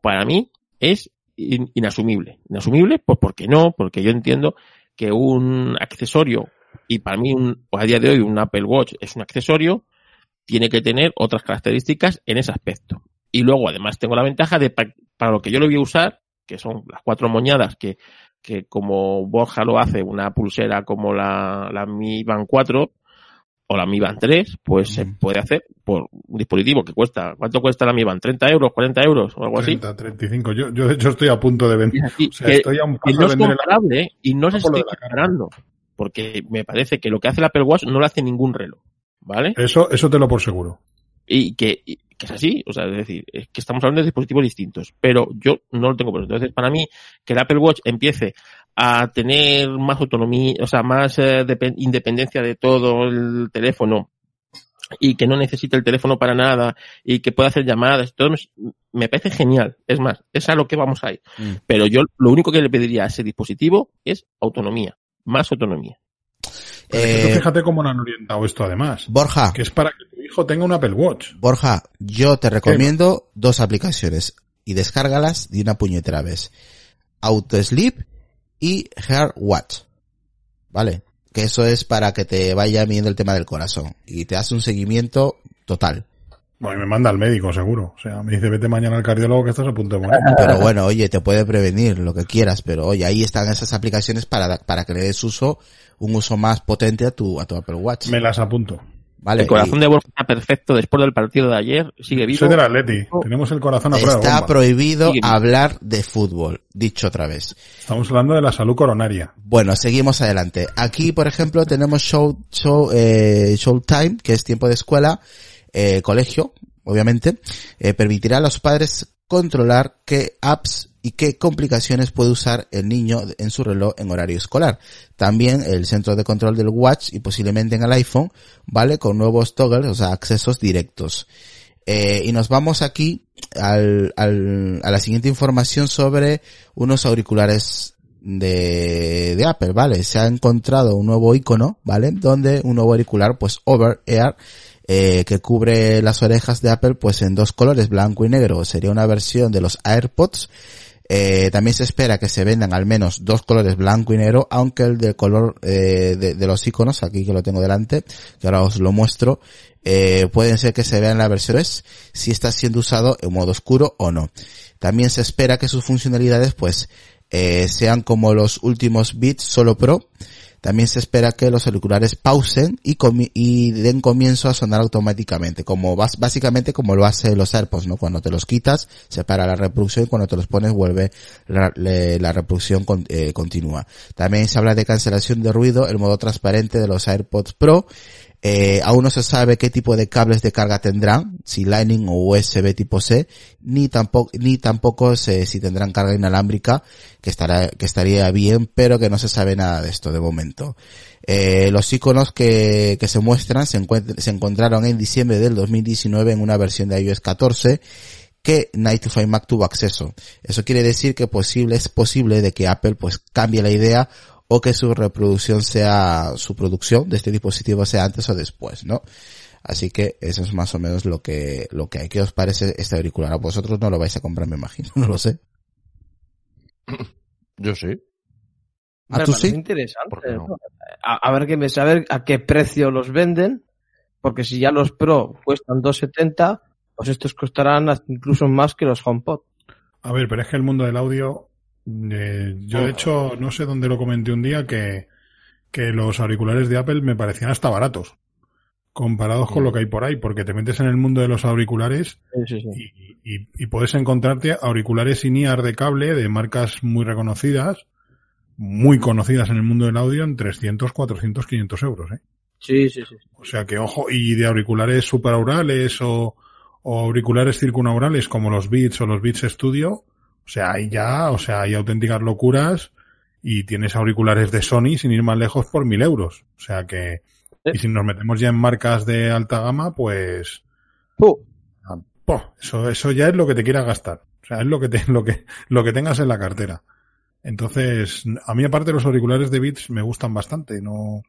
para mí es in- inasumible. Inasumible, pues porque no, porque yo entiendo que un accesorio, y para mí un, a día de hoy un Apple Watch es un accesorio, tiene que tener otras características en ese aspecto. Y luego además tengo la ventaja de pa- para lo que yo lo voy a usar, que son las cuatro moñadas que, que como Borja lo hace, una pulsera como la, la Mi Band 4 o la Mi Band 3, pues se puede hacer por un dispositivo que cuesta, ¿cuánto cuesta la Mi Band? ¿30 euros? ¿40 euros? O algo así. 30, 35. Yo, yo de hecho estoy a punto de vender. Y así, O sea, que- estoy a un que paso no de es comparable ¿eh? y no se estoy la comparando. Porque me parece que lo que hace el Apple Watch no lo hace ningún reloj. ¿Vale? Eso, eso te lo por seguro. Y que, y que es así. O sea, es decir, es que estamos hablando de dispositivos distintos. Pero yo no lo tengo por. Entonces, para mí, que el Apple Watch empiece a tener más autonomía, o sea, más eh, depen- independencia de todo el teléfono y que no necesite el teléfono para nada y que pueda hacer llamadas, todo me, me parece genial. Es más, es a lo que vamos a ir. Mm. Pero yo lo único que le pediría a ese dispositivo es autonomía, más autonomía. Tú Eh, fíjate cómo lo han orientado esto además. Borja, Que es para que tu hijo tenga un Apple Watch. Borja, yo te recomiendo dos aplicaciones y descárgalas de una puñetera vez. Autosleep y Watch. ¿Vale? Que eso es para que te vaya midiendo el tema del corazón y te hace un seguimiento total. Bueno, y me manda al médico, seguro. O sea, me dice, vete mañana al cardiólogo que estás a punto de morir. Pero bueno, oye, te puede prevenir lo que quieras, pero oye, ahí están esas aplicaciones para, para que le des uso, un uso más potente a tu, a tu Apple Watch. Me las apunto. Vale. el corazón y de Borja está perfecto después del partido de ayer, sigue vivo. Soy del Atleti. Tenemos el corazón a prueba está bomba. prohibido Sigue. hablar de fútbol, dicho otra vez. Estamos hablando de la salud coronaria. Bueno, seguimos adelante. Aquí, por ejemplo, tenemos show, show, eh, Showtime, que es tiempo de escuela, eh, colegio, obviamente, eh, permitirá a los padres controlar qué apps y qué complicaciones puede usar el niño en su reloj en horario escolar. También el centro de control del Watch y posiblemente en el iPhone, ¿vale? Con nuevos toggles, o sea, accesos directos. Eh, y nos vamos aquí al, al, a la siguiente información sobre unos auriculares de, de Apple, ¿vale? Se ha encontrado un nuevo icono, ¿vale? Donde un nuevo auricular, pues Over Ear, eh, que cubre las orejas de Apple, pues en dos colores, blanco y negro. Sería una versión de los AirPods. Eh, también se espera que se vendan al menos dos colores blanco y negro, aunque el de color eh, de, los iconos, aquí que lo tengo delante, que ahora os lo muestro, eh, pueden ser que se vean las versiones si está siendo usado en modo oscuro o no. También se espera que sus funcionalidades pues eh, sean como los últimos Beats Solo Pro. También se espera que los auriculares pausen y, den comienzo a sonar automáticamente, como básicamente como lo hace los AirPods, ¿no? Cuando te los quitas, se para la reproducción y cuando te los pones vuelve la, reproducción con- eh, continua. También se habla de cancelación de ruido, el modo transparente de los AirPods Pro, eh, aún no se sabe qué tipo de cables de carga tendrán, si Lightning o USB tipo C, ni tampoco, ni tampoco se- si tendrán carga inalámbrica, que estará, que estaría bien, pero que no se sabe nada de esto de momento. Eh, los iconos que, que se muestran se, se encontraron en diciembre del 2019 en una versión de iOS 14 que Night to Find Mac tuvo acceso. Eso quiere decir que posible, es posible de que Apple pues cambie la idea o que su reproducción sea, su producción de este dispositivo sea antes o después, ¿no? Así que eso es más o menos lo que, lo que hay. ¿Qué os parece este auricular? A vosotros no lo vais a comprar, me imagino, no lo sé. Yo sí. ¿A Me tú sí? interesante. ¿Por qué. A, a ver que me saber a qué precio los venden, porque si ya los Pro cuestan 2.70, pues estos costarán incluso más que los HomePod. A ver, pero es que el mundo del audio, eh, yo de hecho no sé dónde lo comenté un día que, que los auriculares de Apple me parecían hasta baratos comparados con lo que hay por ahí, porque te metes en el mundo de los auriculares Sí, sí, sí. y, y- y puedes encontrarte auriculares in-ear de cable de marcas muy reconocidas, muy conocidas en el mundo del audio en 300, 400, 500 euros, ¿eh? Sí, sí, sí. O sea que ojo, y de auriculares superaurales o, o auriculares circunaurales como los Beats o los Beats Studio, o sea, hay ya, o sea, hay auténticas locuras y tienes auriculares de Sony sin ir más lejos por mil euros. O sea que, y si nos metemos ya en marcas de alta gama, pues, po, eso, eso ya es lo que te quieras gastar. O sea, es lo que te, lo que, lo que tengas en la cartera. Entonces, a mí aparte los auriculares de Beats me gustan bastante, no,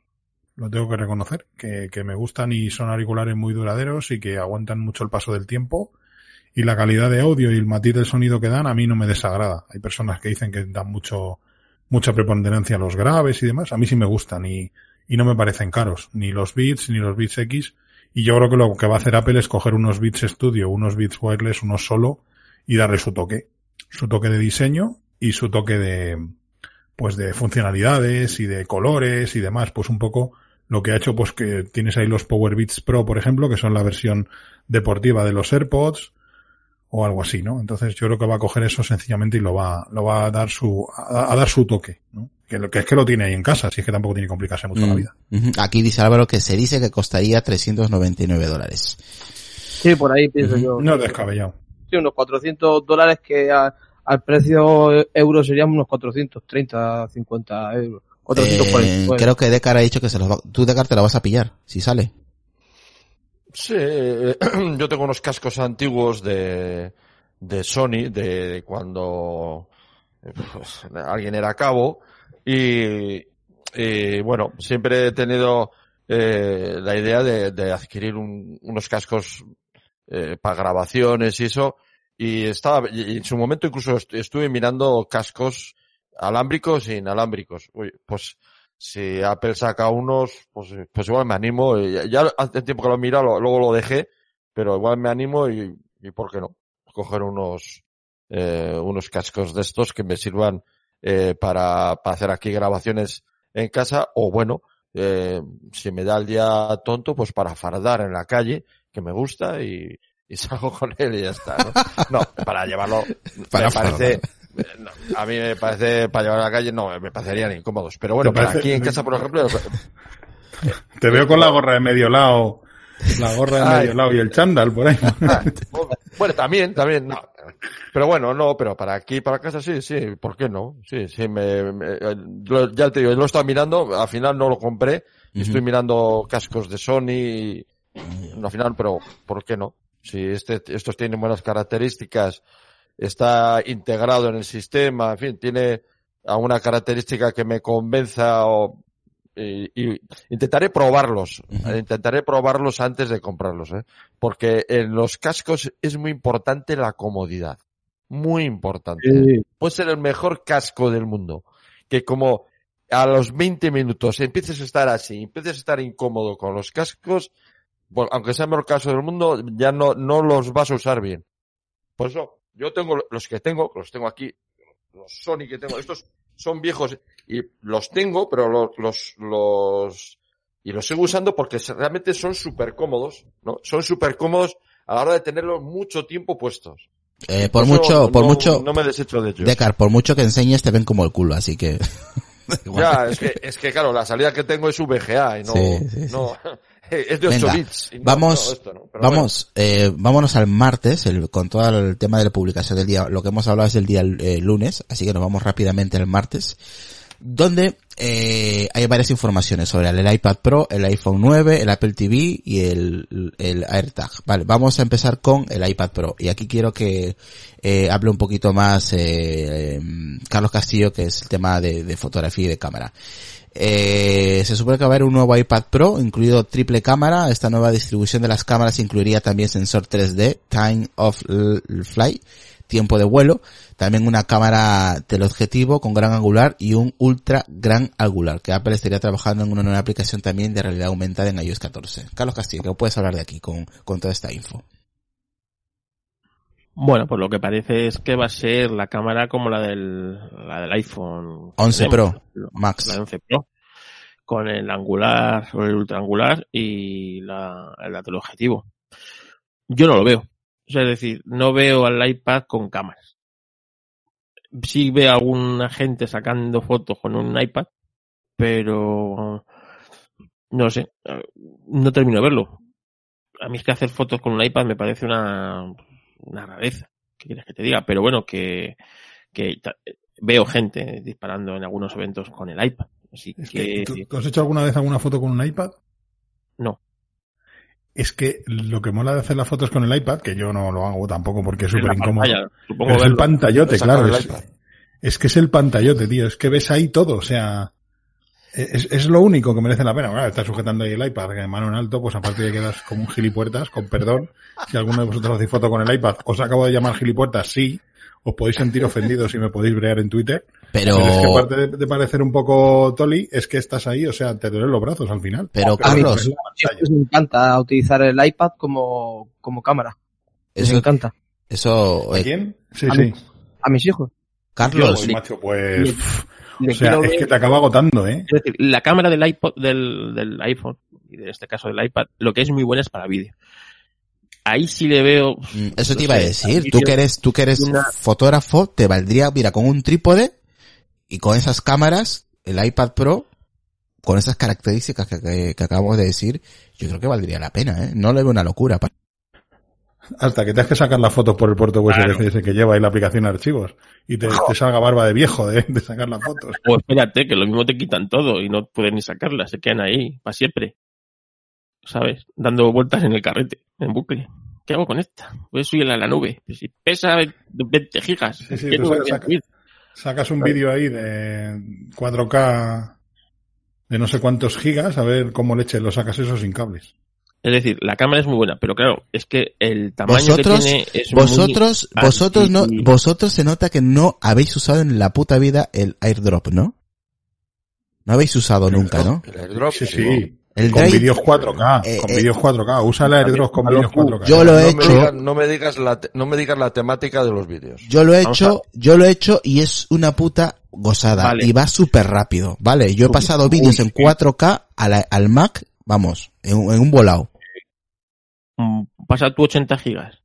lo tengo que reconocer, que, que me gustan y son auriculares muy duraderos y que aguantan mucho el paso del tiempo. Y la calidad de audio y el matiz del sonido que dan a mí no me desagrada. Hay personas que dicen que dan mucho, mucha preponderancia a los graves y demás. A mí sí me gustan y, y no me parecen caros. Ni los Beats ni los Beats X. Y yo creo que lo que va a hacer Apple es coger unos Beats Studio, unos Beats Wireless, unos solo y darle su toque. Su toque de diseño y su toque de, pues de funcionalidades y de colores y demás. Pues un poco lo que ha hecho, pues que tienes ahí los Power Beats Pro, por ejemplo, que son la versión deportiva de los AirPods o algo así, ¿no? Entonces yo creo que va a coger eso sencillamente y lo va, lo va a dar su, a, a dar su toque, ¿no? Que, lo, que es que lo tiene ahí en casa, así es que tampoco tiene que complicarse mucho la Mm, vida. ujú. Aquí dice Álvaro que se dice que costaría 399 dólares. sí, por ahí pienso yo. No es descabellado. Sí, unos 400 dólares que a, al precio euro serían unos 430, 50 euros. 440. Eh, creo que Decar ha dicho que se los va, tú Decar te la vas a pillar, si sale. Sí, eh, yo tengo unos cascos antiguos de, de Sony, de, cuando eh, pues, alguien era cabo, y, bueno, siempre he tenido eh, la idea de, adquirir un- unos cascos eh, para grabaciones y eso, y estaba, en su momento incluso est- estuve mirando cascos alámbricos e inalámbricos. Uy, pues si Apple saca unos, pues, pues igual me animo. y Ya, hace tiempo que lo mira, lo- luego lo dejé, pero igual me animo y, y ¿por qué no? Coger unos, eh, unos cascos de estos que me sirvan eh, para, para hacer aquí grabaciones en casa o bueno, eh, si me da el día tonto, pues para fardar en la calle, que me gusta y, y salgo con él y ya está, ¿no? No, para llevarlo, Para me parece. No, a mí me parece, para llevar a la calle, no, me parecerían incómodos. Pero bueno, ¿Te para aquí en casa, por ejemplo, Te veo con la gorra de medio lado, la gorra de Ay. medio lado y el chándal por ahí. Ah, bueno, también, también, no. Pero bueno, no, pero para aquí, para casa, sí, sí, ¿por qué no? Sí, sí, me, ya te digo, lo he estado mirando, al final no lo compré, y estoy mirando cascos de Sony, y, al final, pero ¿por qué no? Si este, estos tienen buenas características, está integrado en el sistema, en fin, tiene alguna característica que me convenza o, y, y intentaré probarlos, Ujú. intentaré probarlos antes de comprarlos, ¿eh? porque en los cascos es muy importante la comodidad, muy importante. Sí. Puede ser el mejor casco del mundo, que como a los 20 minutos empieces a estar así, empieces a estar incómodo con los cascos, bueno, aunque sea el mejor caso del mundo, ya no, no los vas a usar bien. Por eso, yo tengo los que tengo, los tengo aquí, los Sony que tengo, estos son viejos y los tengo, pero los, los, los, y los sigo usando porque realmente son súper cómodos, ¿no? Son súper cómodos a la hora de tenerlos mucho tiempo puestos. Eh, por Eso mucho, por no- mucho, No me desecho de ellos. Decar, por mucho que enseñes te ven como el culo, así que. Ya, es que, es que claro, la salida que tengo es VGA y no, Sí, sí, sí. no, es de 8 Venga, bits. y no- vamos- no, esto no, pero Vamos, eh, vámonos al martes, el- con todo el tema de la publicación del día. Lo que hemos hablado es del día eh, lunes, así que nos vamos rápidamente al martes, donde eh, hay varias informaciones sobre el iPad Pro, el iPhone 9, el Apple TV y el, el AirTag. Vale, vamos a empezar con el iPad Pro. Y aquí quiero que eh, hable un poquito más eh, eh, Carlos Castillo, que es el tema de, de fotografía y de cámara. Eh, se supone que va a haber un nuevo iPad Pro, incluido triple cámara. Esta nueva distribución de las cámaras incluiría también sensor 3D, Time of Flight, tiempo de vuelo, también una cámara teleobjetivo con gran angular y un ultra gran angular, que Apple estaría trabajando en una nueva aplicación también de realidad aumentada en iOS 14. Carlos Castillo, ¿qué puedes hablar de aquí con, con toda esta info? Bueno, pues lo que parece es que va a ser la cámara como la del, la del iPhone 11 tenemos, Pro, Max. La de 11 Pro. Con el angular o el ultra angular y la, el teleobjetivo. Yo no lo veo. O sea, es decir, no veo al iPad con cámaras. Sí veo a alguna gente sacando fotos con un iPad, pero no sé, no termino de verlo. A mí es que hacer fotos con un iPad me parece una, una rareza. ¿Qué quieres que te diga? Pero bueno, que, veo gente disparando en algunos eventos con el iPad. Así Es que, que, ¿tú, has hecho alguna vez alguna foto con un iPad? no. Es que lo que mola de hacer las fotos con el iPad, que yo no lo hago tampoco porque es súper incómodo. es el pantallote, claro. Es, es que es el pantallote, tío. Es que ves ahí todo. O sea, es, es lo único que merece la pena. Bueno, estás sujetando ahí el iPad que de mano en alto, pues aparte de que quedas como un gilipuertas, con perdón. Si alguno de vosotros hacéis foto con el iPad, os acabo de llamar gilipuertas, sí. Os podéis sentir ofendidos y me podéis brear en Twitter. Pero, Pero es que aparte de, de parecer un poco toli, es que estás ahí, o sea, te duelen los brazos al final. pero A mí, Carlos, pues, me encanta utilizar el iPad como, como cámara. Me eso, encanta. eso, ¿A eh, quién? Sí, A sí. mí. A mis hijos. Carlos, Pues, macho, pues, o sea, es ver- que te acaba agotando, ¿eh? Es decir, la cámara del iPod, del, del iPhone, y en este caso del iPad, lo que es muy buena es para vídeo. Ahí sí le veo... Mm, Eso te iba a decir. Tú que eres, tú que eres una- fotógrafo, te valdría, mira, con un trípode y con esas cámaras, el iPad Pro, con esas características que, que, que acabamos de decir, yo creo que valdría la pena, ¿eh? No le veo una locura. Hasta que te has que sacar las fotos por el puerto USB Claro. que lleva ahí la aplicación de archivos. Y te, te salga barba de viejo de, de sacar las fotos. O espérate, que lo mismo te quitan todo y no pueden ni sacarlas, se quedan ahí para siempre. ¿Sabes? Dando vueltas en el carrete, en bucle. ¿Qué hago con esta? Voy a subirla a la nube. Pues si pesa 20 gigas. Sí, sí, ¿qué tú sabes, saca-? Sacas un vídeo ahí de 4K de no sé cuántos gigas, a ver cómo leche lo sacas eso sin cables. Es decir, la cámara es muy buena, pero claro, es que el tamaño Vosotros, que tiene es vosotros, muy vosotros no, vosotros se nota que no habéis usado en la puta vida el airdrop, ¿no? No habéis usado nunca, ¿no? El airdrop, Sí, sí. sí. El con drive- vídeos 4K, Eh, con eh, vídeos 4K. Usa el airdrop con vídeos 4K. Yo lo he no hecho. Me digas, no, me digas la, no me digas la temática de los vídeos. Yo lo he Vamos hecho, yo lo he hecho y es una puta gozada. Vale. Y va súper rápido, ¿vale? Yo he pasado vídeos en sí. 4K a la- al Mac, vamos, en, un- en un volado. Mm, Pasa tú 80 gigas.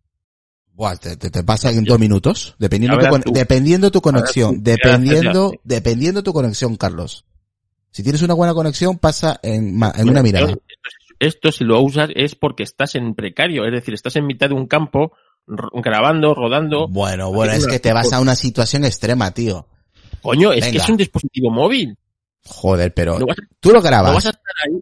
Buah, te, te, te pasa en dos minutos, dependiendo tu, tú. dependiendo tu conexión, tú, dependiendo, dependiendo tu conexión, Carlos. Si tienes una buena conexión, pasa en, una mirada. Esto, esto, si lo usas es porque estás en precario, es decir, estás en mitad de un campo grabando, rodando. Bueno, bueno, es que te vas a una situación extrema, tío. Coño, es que es un dispositivo móvil. Joder, pero No tú lo no grabas. vas a estar ahí.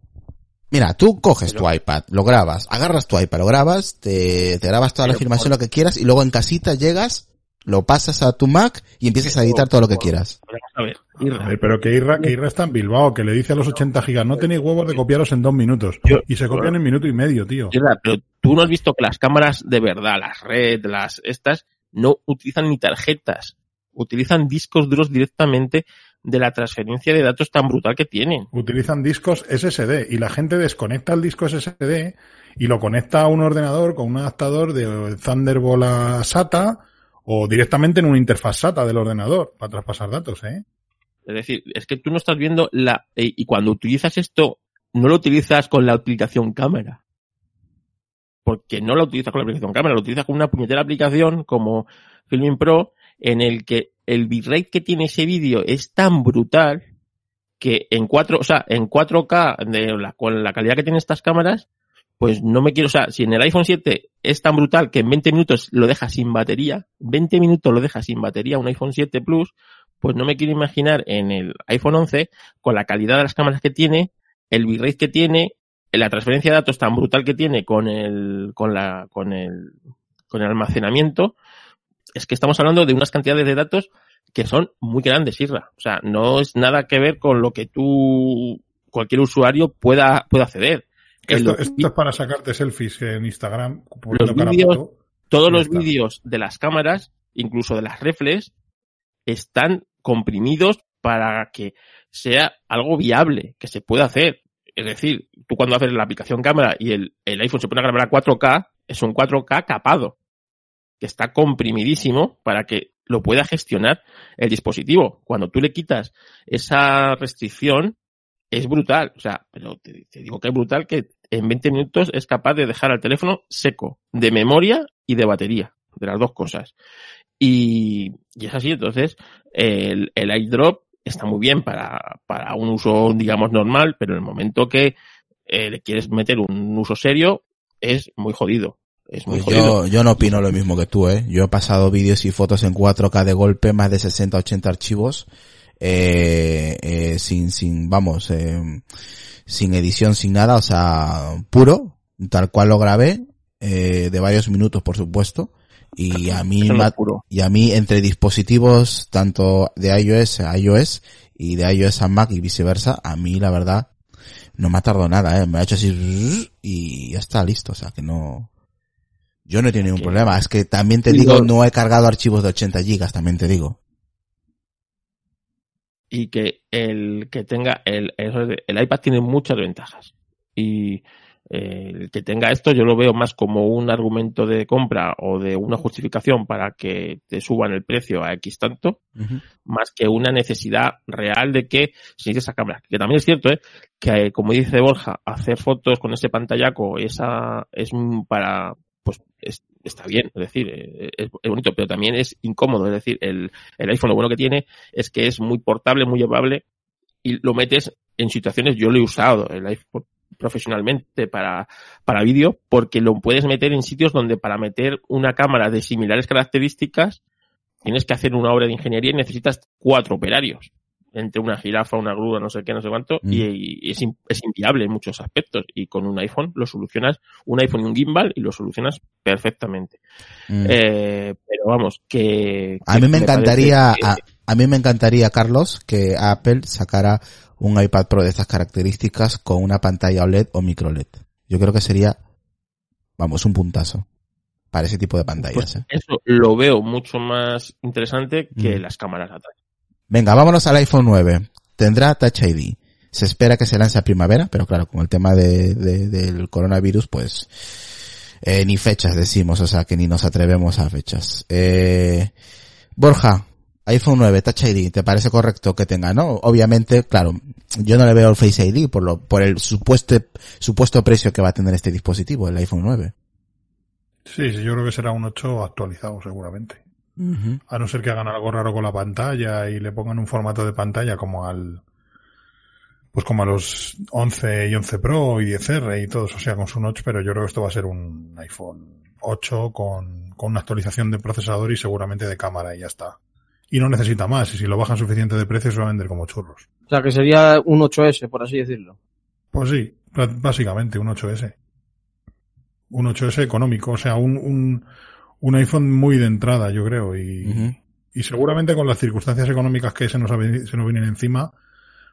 Mira, tú coges Pero- tu iPad, lo grabas, agarras tu iPad, lo grabas, te, te grabas toda la filmación, por- lo que quieras, y luego en casita llegas, lo pasas a tu Mac y empiezas a editar todo lo que quieras. A ver, Irra. A ver, pero que Irra, que Irra está en Bilbao, que le dice a los 80 gigas, no tenéis huevos de copiaros en dos minutos. Yo- y se copian en minuto y medio, tío. Irra, pero tú no has visto que las cámaras de verdad, las red, las estas, no utilizan ni tarjetas. Utilizan discos duros directamente de la transferencia de datos tan brutal que tienen. Utilizan discos SSD y la gente desconecta el disco SSD y lo conecta a un ordenador con un adaptador de Thunderbolt a SATA o directamente en una interfaz SATA del ordenador para traspasar datos, ¿eh? Es decir, es que tú no estás viendo la... Y cuando utilizas esto, no lo utilizas con la aplicación cámara. Porque no lo utilizas con la aplicación cámara, lo utilizas con una puñetera aplicación como Filming Pro, en el que el bitrate que tiene ese vídeo es tan brutal que en 4, o sea, en 4K de la, con la calidad que tienen estas cámaras, pues no me quiero, o sea, si en el iPhone 7 es tan brutal que en 20 minutos lo deja sin batería, 20 minutos lo deja sin batería un iPhone 7 Plus, pues no me quiero imaginar en el iPhone 11 con la calidad de las cámaras que tiene, el bitrate que tiene, la transferencia de datos tan brutal que tiene con el con la con el con el almacenamiento, es que estamos hablando de unas cantidades de datos que son muy grandes, Isra. O sea, no es nada que ver con lo que tú cualquier usuario pueda pueda acceder. Esto, es para sacarte selfies en Instagram. Los foto. todos los vídeos de las cámaras, incluso de las reflex, están comprimidos para que sea algo viable, que se pueda hacer. Es decir, tú cuando haces la aplicación cámara y el, el iPhone se pone a grabar a 4K, es un 4K capado, que está comprimidísimo para que lo pueda gestionar el dispositivo. Cuando tú le quitas esa restricción, es brutal. O sea, pero te, digo que es brutal que en 20 minutos es capaz de dejar al teléfono seco, de memoria y de batería, de las dos cosas. Y, y es así, entonces, el, el airdrop está muy bien para, para un uso, digamos, normal, pero en el momento que eh, le quieres meter un uso serio, es muy jodido. Es muy Pues yo, yo no opino lo mismo que tú, eh. Yo he pasado vídeos y fotos en 4K de golpe, más de 60, 80 archivos, eh, eh, sin, sin, vamos, eh, sin edición, sin nada, o sea, puro, tal cual lo grabé, eh, de varios minutos, por supuesto. Y a mí, no y a mí entre dispositivos tanto de iOS a iOS y de iOS a Mac y viceversa, a mí la verdad no me ha tardado nada, eh. Me ha hecho así y ya está listo, o sea que no, yo no he tenido ningún problema. Es que también te digo, no he cargado archivos de 80 gigas, también te digo. y que el que tenga el, el, el iPad tiene muchas ventajas y eh, el que tenga esto yo lo veo más como un argumento de compra o de una justificación para que te suban el precio a X tanto más que una necesidad real de que se necesite esa cámara. Que también es cierto, ¿eh? que como dice Borja, hacer fotos con ese pantallaco esa es para, pues es- está bien, es decir, eh, es, bonito, pero también es incómodo. Es decir, el, el iPhone lo bueno que tiene es que es muy portable, muy llevable y lo metes en situaciones, yo lo he usado, el iPhone profesionalmente para, para vídeo, porque lo puedes meter en sitios donde para meter una cámara de similares características tienes que hacer una obra de ingeniería y necesitas cuatro operarios entre una jirafa, una grúa, no sé qué, no sé cuánto, Mm. y, y es, es inviable en muchos aspectos. Y con un iPhone lo solucionas, un iPhone y un gimbal, y lo solucionas perfectamente. Mm. Eh, pero vamos, que... a que mí me encantaría, parece que- a, a mí me encantaría, Carlos, que Apple sacara un iPad Pro de estas características con una pantalla OLED o micro LED. Yo creo que sería, vamos, un puntazo para ese tipo de pantallas. pues, ¿eh? eso lo veo mucho más interesante que Mm. las cámaras atrás. Venga, vámonos al iPhone 9. Tendrá Touch ID. Se espera que se lance a primavera, pero claro, con el tema de, de- del coronavirus, pues eh, ni fechas decimos, o sea que ni nos atrevemos a fechas. Eh, Borja, iPhone 9, Touch ID, ¿te parece correcto que tenga, no? Obviamente, claro, yo no le veo el Face ID por lo, por el supuesto, supuesto precio que va a tener este dispositivo, el iPhone 9. Sí, sí, yo creo que será un 8 actualizado seguramente. A no ser que hagan algo raro con la pantalla y le pongan un formato de pantalla como al, pues como a los 11 y 11 Pro y 10R y todos, o sea, con su notch, pero yo creo que esto va a ser un iPhone 8 con, con una actualización de procesador y seguramente de cámara y ya está. Y no necesita más, y si lo bajan suficiente de precio se va a vender como churros. O sea, que sería un 8S, por así decirlo. Pues sí, básicamente un 8S. Un 8S económico, o sea, un, un, un iPhone muy de entrada, yo creo, y, y seguramente con las circunstancias económicas que se nos, se nos vienen encima,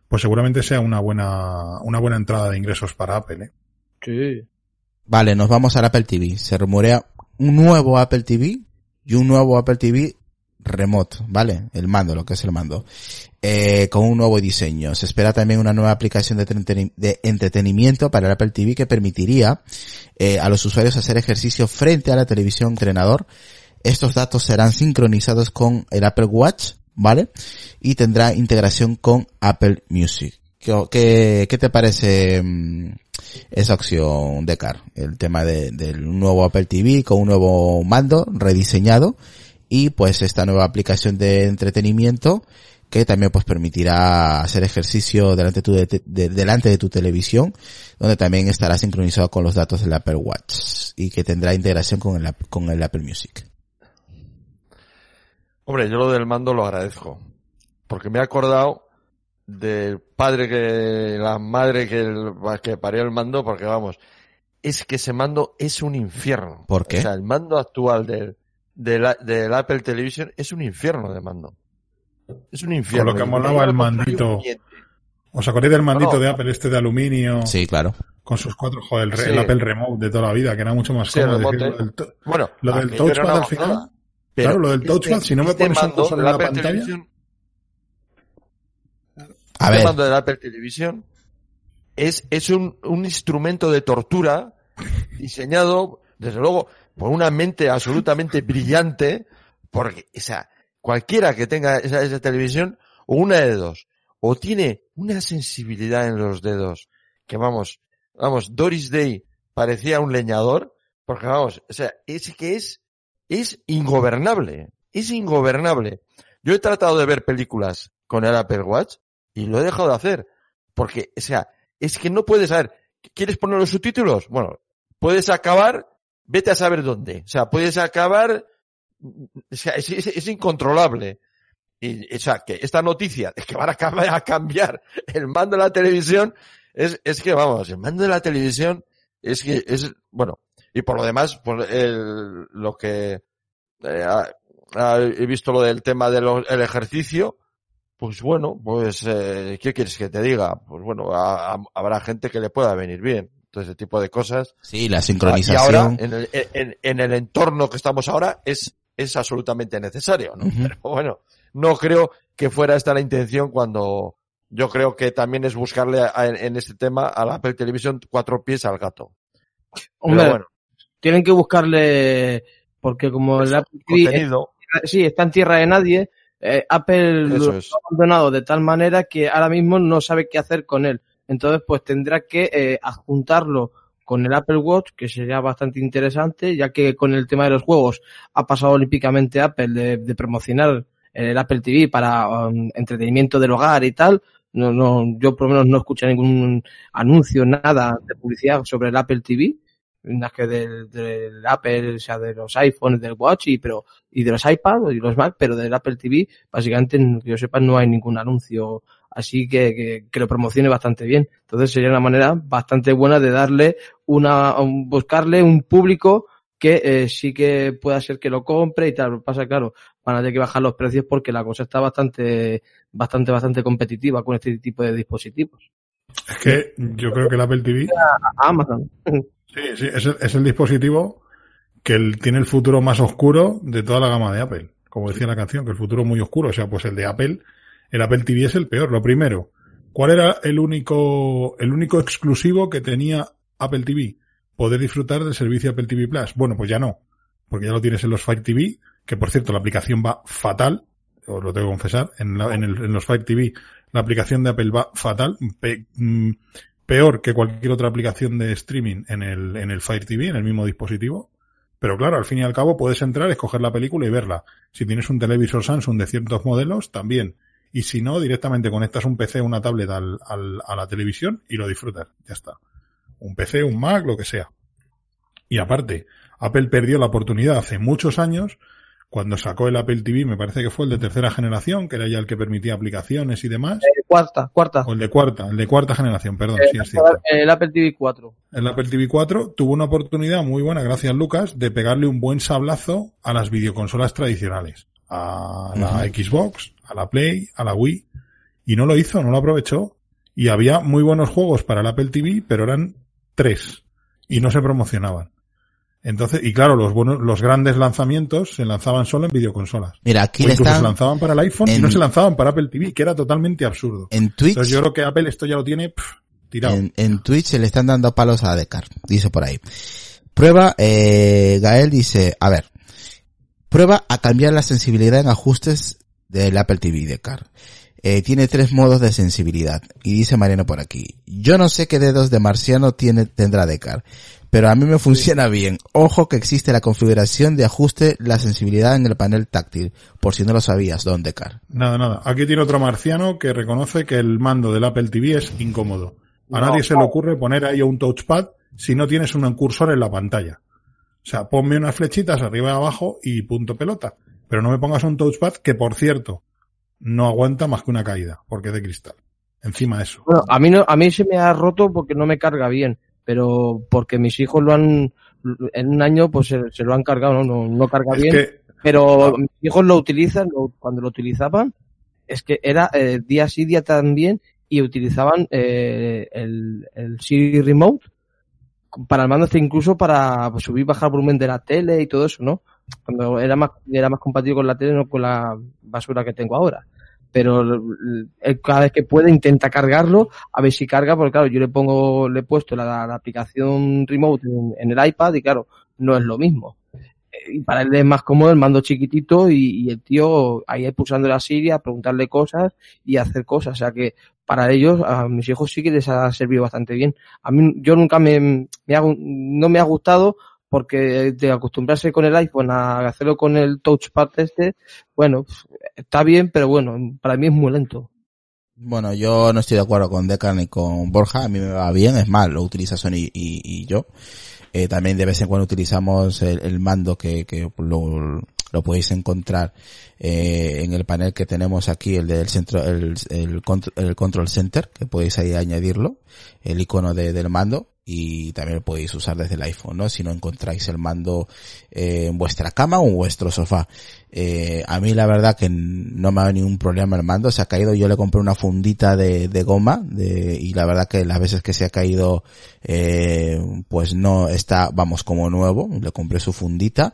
pues seguramente sea una buena, una buena entrada de ingresos para Apple, ¿eh? Sí. Vale, nos vamos al Apple TV. Se rumorea un nuevo Apple TV y un nuevo Apple TV remote, ¿vale? El mando, lo que es el mando. Eh, con un nuevo diseño. Se espera también una nueva aplicación de, entreteni- de entretenimiento para el Apple TV que permitiría eh, a los usuarios hacer ejercicio frente a la televisión entrenador. Estos datos serán sincronizados con el Apple Watch, ¿vale? Y tendrá integración con Apple Music. ¿Qué, qué, qué te parece mm, esa opción, Decar? El tema de- del nuevo Apple TV con un nuevo mando rediseñado y pues esta nueva aplicación de entretenimiento que también pues permitirá hacer ejercicio delante de tu, de- de- delante de tu televisión, donde también estará sincronizado con los datos del Apple Watch y que tendrá integración con el, con el Apple Music. Hombre, yo lo del mando lo agradezco. Porque me he acordado del padre que, la madre que, el- que parió el mando, porque vamos, es que ese mando es un infierno. ¿Por qué? O sea, el mando actual del, del, del Apple Television es un infierno de mando. Es un infierno. Con lo que molaba el mandito. ¿Os acordáis del mandito No. de Apple este de aluminio? Sí, claro. Con sus cuatro, joder, el, re- Sí. el Apple Remote de toda la vida, que era mucho más Sí, cómodo. decir, lo del to- Bueno, Lo del touchpad al final. Claro, lo del este- touchpad, si no me este pones un cursor en del la Apple pantalla- Television- A este mando del Apple Television es, es un, un instrumento de tortura diseñado, desde luego, por una mente absolutamente brillante, porque, o sea, cualquiera que tenga esa, esa televisión, o una de dos, o tiene una sensibilidad en los dedos, que vamos, vamos, Doris Day parecía un leñador, porque vamos, o sea, es que es, es ingobernable, es ingobernable. Yo he tratado de ver películas con el Apple Watch y lo he dejado de hacer. Porque, o sea, es que no puedes saber, ¿quieres poner los subtítulos? Bueno, puedes acabar, vete a saber dónde. O sea, puedes acabar, es, es- es incontrolable. Y, o sea, que esta noticia de que van a cambiar, el mando de la televisión, es, es que vamos, el mando de la televisión es que es, bueno, y por lo demás, pues el, lo que, eh, ha- ha- he visto lo del tema del ejercicio, pues bueno, pues, eh, ¿qué quieres que te diga? Pues bueno, a- a- habrá gente que le pueda venir bien. Todo ese tipo de cosas. sí, la Y ahora, sincronización. en el, en, en el entorno que estamos ahora, es, es absolutamente necesario, ¿no? Pero bueno, no creo que fuera esta la intención cuando yo creo que también es buscarle a- en, en este tema a la Apple Television cuatro pies al gato. Hombre, bueno, tienen que buscarle, porque como el Apple TV es- sí, está en tierra de nadie, eh, Apple Eso lo es. ha abandonado de tal manera que ahora mismo no sabe qué hacer con él. Entonces, pues tendrá que eh, adjuntarlo con el Apple Watch, que sería bastante interesante, ya que con el tema de los juegos ha pasado olímpicamente Apple de, promocionar el Apple TV para um, entretenimiento del hogar y tal, No, no, yo por lo menos no escuché ningún anuncio, nada de publicidad sobre el Apple TV, más que del, del Apple, o sea, de los iPhones, del Watch y, pero, y de los iPad y los Mac, pero del Apple TV, básicamente, que yo sepa, no hay ningún anuncio así que, que, que, lo promocione bastante bien. Entonces sería una manera bastante buena de darle una, un, buscarle un público que eh, sí que pueda ser que lo compre y tal. Pasa, claro, van a tener que bajar los precios porque la cosa está bastante, bastante, bastante competitiva con este tipo de dispositivos. Es que yo creo que el Apple TV. Amazon. Sí, sí, es el, es el dispositivo que el, tiene el futuro más oscuro de toda la gama de Apple. Como decía la canción, que el futuro es muy oscuro. O sea, pues el de Apple, el Apple TV es el peor. Lo primero, ¿cuál era el único, el único exclusivo que tenía Apple TV? Poder disfrutar del servicio Apple TV Plus. Bueno, pues ya no. Porque ya lo tienes en los Fire TV, que por cierto la aplicación va fatal. Os lo tengo que confesar. En, la, en, los Fire TV la aplicación de Apple va fatal. Mm, peor que cualquier otra aplicación de streaming en el, en el Fire TV, en el mismo dispositivo. Pero claro, al fin y al cabo puedes entrar, escoger la película y verla. Si tienes un televisor Samsung de ciertos modelos, también. Y si no, directamente conectas un PC o una tablet al, al, a la televisión y lo disfrutas. Ya está. Un PC, un Mac, lo que sea. Y aparte, Apple perdió la oportunidad hace muchos años cuando sacó el Apple TV, me parece que fue el de tercera generación, que era ya el que permitía aplicaciones y demás. Eh, cuarta, cuarta. O el de cuarta, el de cuarta generación, perdón, Eh, sí es cierto. el Apple TV 4. El Apple TV 4 tuvo una oportunidad muy buena, gracias Lucas, de pegarle un buen sablazo a las videoconsolas tradicionales. A la Xbox, a la Play, a la Wii. Y no lo hizo, no lo aprovechó. Y había muy buenos juegos para el Apple TV, pero eran tres. Y no se promocionaban. Entonces, y claro, los buenos, los grandes lanzamientos se lanzaban solo en videoconsolas. Mira, aquí O se lanzaban para el iPhone y no se lanzaban para Apple TV, que era totalmente absurdo. en Twitch, Entonces yo creo que Apple esto ya lo tiene pff, tirado. en, en Twitch se le están dando palos a Decar, dice por ahí. Prueba, eh, Gael dice, a ver, prueba a cambiar la sensibilidad en ajustes del Apple TV Decar. Eh, tiene tres modos de sensibilidad. Y dice Mariano por aquí, yo no sé qué dedos de marciano tiene, tendrá Decar, pero a mí me funciona bien. Ojo que existe la configuración de ajuste la sensibilidad en el panel táctil, por si no lo sabías, Don Decar. Nada, nada. Aquí tiene otro marciano que reconoce que el mando del Apple TV es incómodo. A No, nadie se le ocurre poner ahí un touchpad si no tienes un cursor en la pantalla. O sea, ponme unas flechitas arriba y abajo y punto pelota. Pero no me pongas un touchpad que, por cierto, no aguanta más que una caída, porque es de cristal. Encima de eso. Bueno, a mí no, a mí se me ha roto porque no me carga bien, pero porque mis hijos lo han, en un año pues se, se lo han cargado, ¿no? No, no carga Es bien, que, pero mis hijos lo utilizan, lo- cuando lo utilizaban, es que era eh, día sí, día también, y utilizaban eh, el, el Siri Remote para el mando incluso para subir bajar el volumen de la tele y todo eso, ¿no? Cuando era más, era más compatible con la tele, no con la basura que tengo ahora. Pero él cada vez que puede intenta cargarlo, a ver si carga, porque claro, yo le pongo, le he puesto la, aplicación remote en, el iPad y claro, no es lo mismo y para él es más cómodo el mando chiquitito y, el tío ahí pulsando la Siri a preguntarle cosas y hacer cosas. O sea que para ellos, a mis hijos sí que les ha servido bastante bien. A mí, yo nunca me, me ha- no me ha gustado porque de acostumbrarse con el iPhone a hacerlo con el touchpad este, bueno, está bien, pero bueno, para mí es muy lento. Bueno, yo no estoy de acuerdo con Decar ni con Borja, a mí me va bien, es más, lo utiliza Sony y, y yo. Eh, también de vez en cuando utilizamos el, mando que, que lo, lo podéis encontrar eh, en el panel que tenemos aquí, el del centro, el, el, el control center, que podéis ahí añadirlo, el icono de, del mando y también lo podéis usar desde el iPhone, ¿no? Si no encontráis el mando eh, en vuestra cama o en vuestro sofá. Eh, a mí la verdad que no me ha dado ningún problema el mando, se ha caído, yo le compré una fundita de, goma y la verdad que las veces que se ha caído eh, pues no está, vamos, como nuevo, le compré su fundita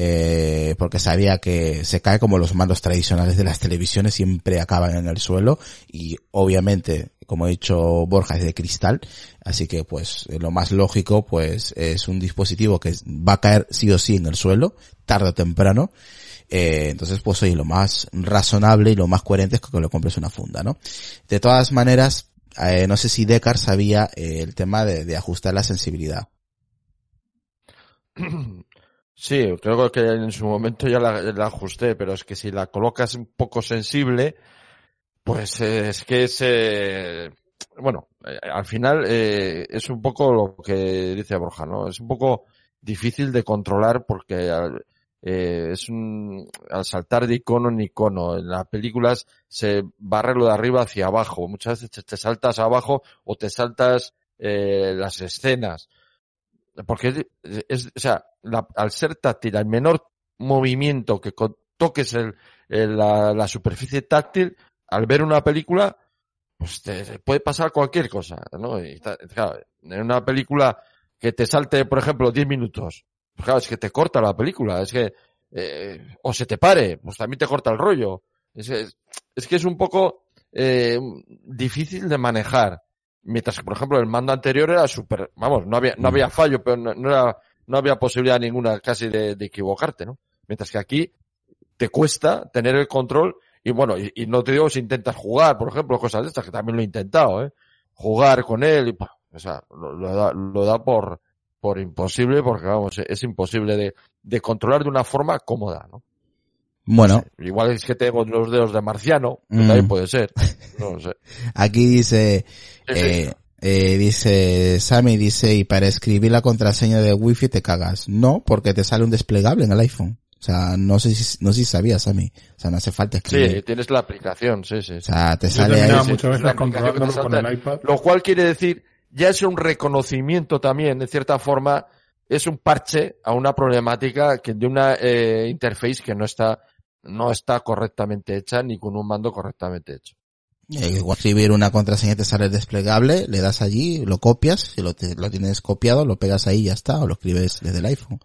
eh, porque sabía que se cae como los mandos tradicionales de las televisiones, siempre acaban en el suelo y obviamente, como ha dicho Borja, es de cristal, así que pues eh, lo más lógico pues es un dispositivo que va a caer sí o sí en el suelo, tarde o temprano, eh, entonces pues oye, lo más razonable y lo más coherente es que le compres una funda, ¿no? De todas maneras, eh, no sé si Decar sabía eh, el tema de ajustar la sensibilidad. Sí, creo que en su momento ya la, la ajusté, pero es que si la colocas un poco sensible, Pues eh, es que es, eh, bueno, eh, al final eh, es un poco lo que dice Borja, ¿no? Es un poco difícil de controlar porque al- es un, al saltar de icono en icono. En las películas se barre lo de arriba hacia abajo. Muchas veces te, te saltas abajo o te saltas las escenas. Porque es, o sea, la- al ser táctil, al menor movimiento que toques el, la, la superficie táctil, al ver una película, pues te, puede pasar cualquier cosa, ¿no? Y claro, en una película que te salte, por ejemplo, 10 minutos, pues claro, es que te corta la película, es que, eh, o se te pare, pues también te corta el rollo. Es, es que es un poco eh, difícil de manejar. Mientras que, por ejemplo, el mando anterior era súper, vamos, no había, no había fallo, pero no, no era, no había posibilidad ninguna casi de, de equivocarte, ¿no? Mientras que aquí te cuesta tener el control y bueno, y, y no te digo si intentas jugar, por ejemplo, cosas de estas, que también lo he intentado, ¿eh? Jugar con él y, pa, o sea, lo, lo da, lo da por, por imposible porque vamos, es imposible de, de controlar de una forma cómoda, ¿no? Bueno, Igual es que tengo los dedos de marciano, que Mm. también puede ser, no lo sé. aquí dice. Eh, eh, dice, Sammy dice, y para escribir la contraseña de wifi te cagas. No, porque te sale un desplegable en el iPhone. O sea, no sé si, no sé si sabías, Sammy. O sea, no hace falta escribir. Sí, tienes la aplicación, sí, sí. O sea, te sale ahí. muchas es veces controlándolo con el iPad. Lo cual quiere decir, ya es un reconocimiento también, de cierta forma, es un parche a una problemática que de una eh, interface que no está, no está correctamente hecha ni con un mando correctamente hecho. Eh, escribir una contraseña te sale desplegable, le das allí, lo copias, si lo, tienes copiado, lo pegas ahí y ya está, o lo escribes desde el iPhone.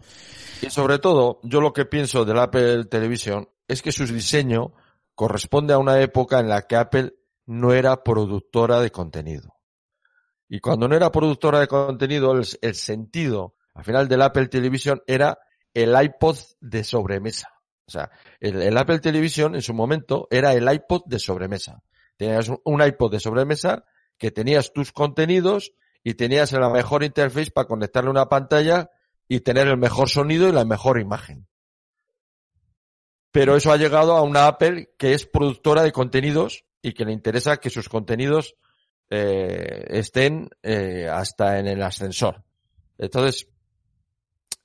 Y sobre todo, yo lo que pienso del Apple Television es que su diseño corresponde a una época en la que Apple no era productora de contenido. Y cuando no era productora de contenido, el, sentido al final del Apple Television era el iPod de sobremesa. O sea, el Apple Television en su momento era el iPod de sobremesa. Tenías un, iPod de sobremesa que tenías tus contenidos y tenías la mejor interface para conectarle una pantalla y tener el mejor sonido y la mejor imagen. Pero eso ha llegado a una Apple que es productora de contenidos y que le interesa que sus contenidos eh, estén eh, hasta en el ascensor. Entonces,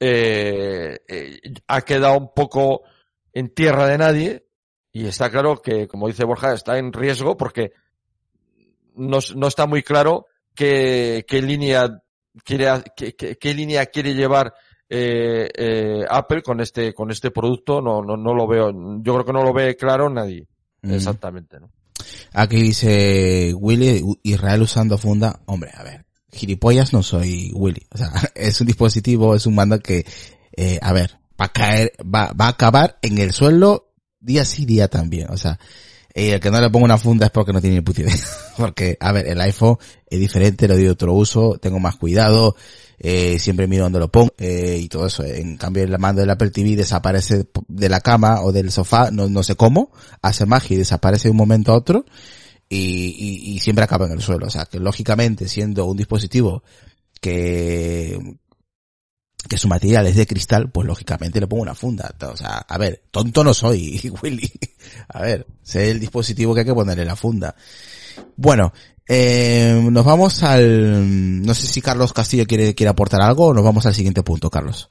eh, eh, ha quedado un poco en tierra de nadie y está claro que, como dice Borja, está en riesgo porque no, no está muy claro qué, qué línea quiere, qué, qué, qué línea quiere llevar eh, eh, Apple con este, con este producto. No, no, no lo veo. Yo creo que no lo ve claro nadie. Mm. Exactamente, ¿no? Aquí dice Willy, Israel usando funda. Hombre, a ver, gilipollas no soy Willy. O sea, es un dispositivo, es un mando que, eh, a ver, va a caer, va, va a acabar en el suelo día sí, día también. O sea, eh, el que no le ponga una funda es porque no tiene ni puta idea. porque, a ver, el iPhone es diferente, le doy otro uso, tengo más cuidado, eh, siempre miro dónde lo pongo, eh, y todo eso. En cambio, el mando del Apple TV desaparece de la cama o del sofá, no, no sé cómo, hace magia y desaparece de un momento a otro, y, y, y siempre acaba en el suelo. O sea, que lógicamente, siendo un dispositivo que, que su material es de cristal, pues lógicamente le pongo una funda. O sea, a ver, tonto no soy, Willy. A ver, sé el dispositivo que hay que ponerle la funda. Bueno, eh, nos vamos al, no sé si Carlos Castillo quiere, quiere aportar algo o nos vamos al siguiente punto, Carlos.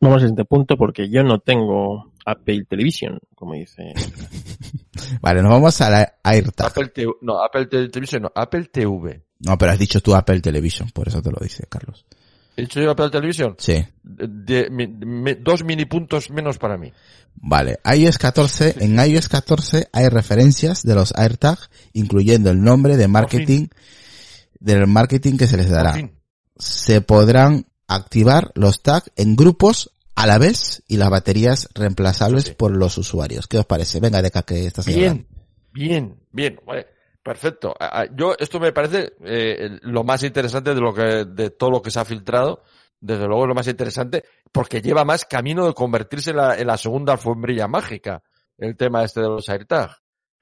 Vamos a este punto porque yo no tengo Apple Television, como dice. Vale, nos vamos a la AirTag. Apple TV, no, Apple Television, no, Apple TV. No, pero has dicho tú Apple Television, por eso te lo dice, Carlos. ¿He dicho yo Apple Television? Sí. De, de- dos mini puntos menos para mí. Vale, iOS 14, en iOS 14 hay referencias de los AirTag, incluyendo el nombre de marketing, del marketing que se les dará. Se podrán activar los tags en grupos a la vez y las baterías reemplazables Sí, por los usuarios. ¿Qué os parece? Venga, Deca, que estás Bien, bien, bien. Vale, perfecto. Yo, esto me parece eh, lo más interesante de lo que, de todo lo que se ha filtrado. Desde luego es lo más interesante porque lleva más camino de convertirse en la, en la segunda alfombrilla mágica. El tema este de los AirTag.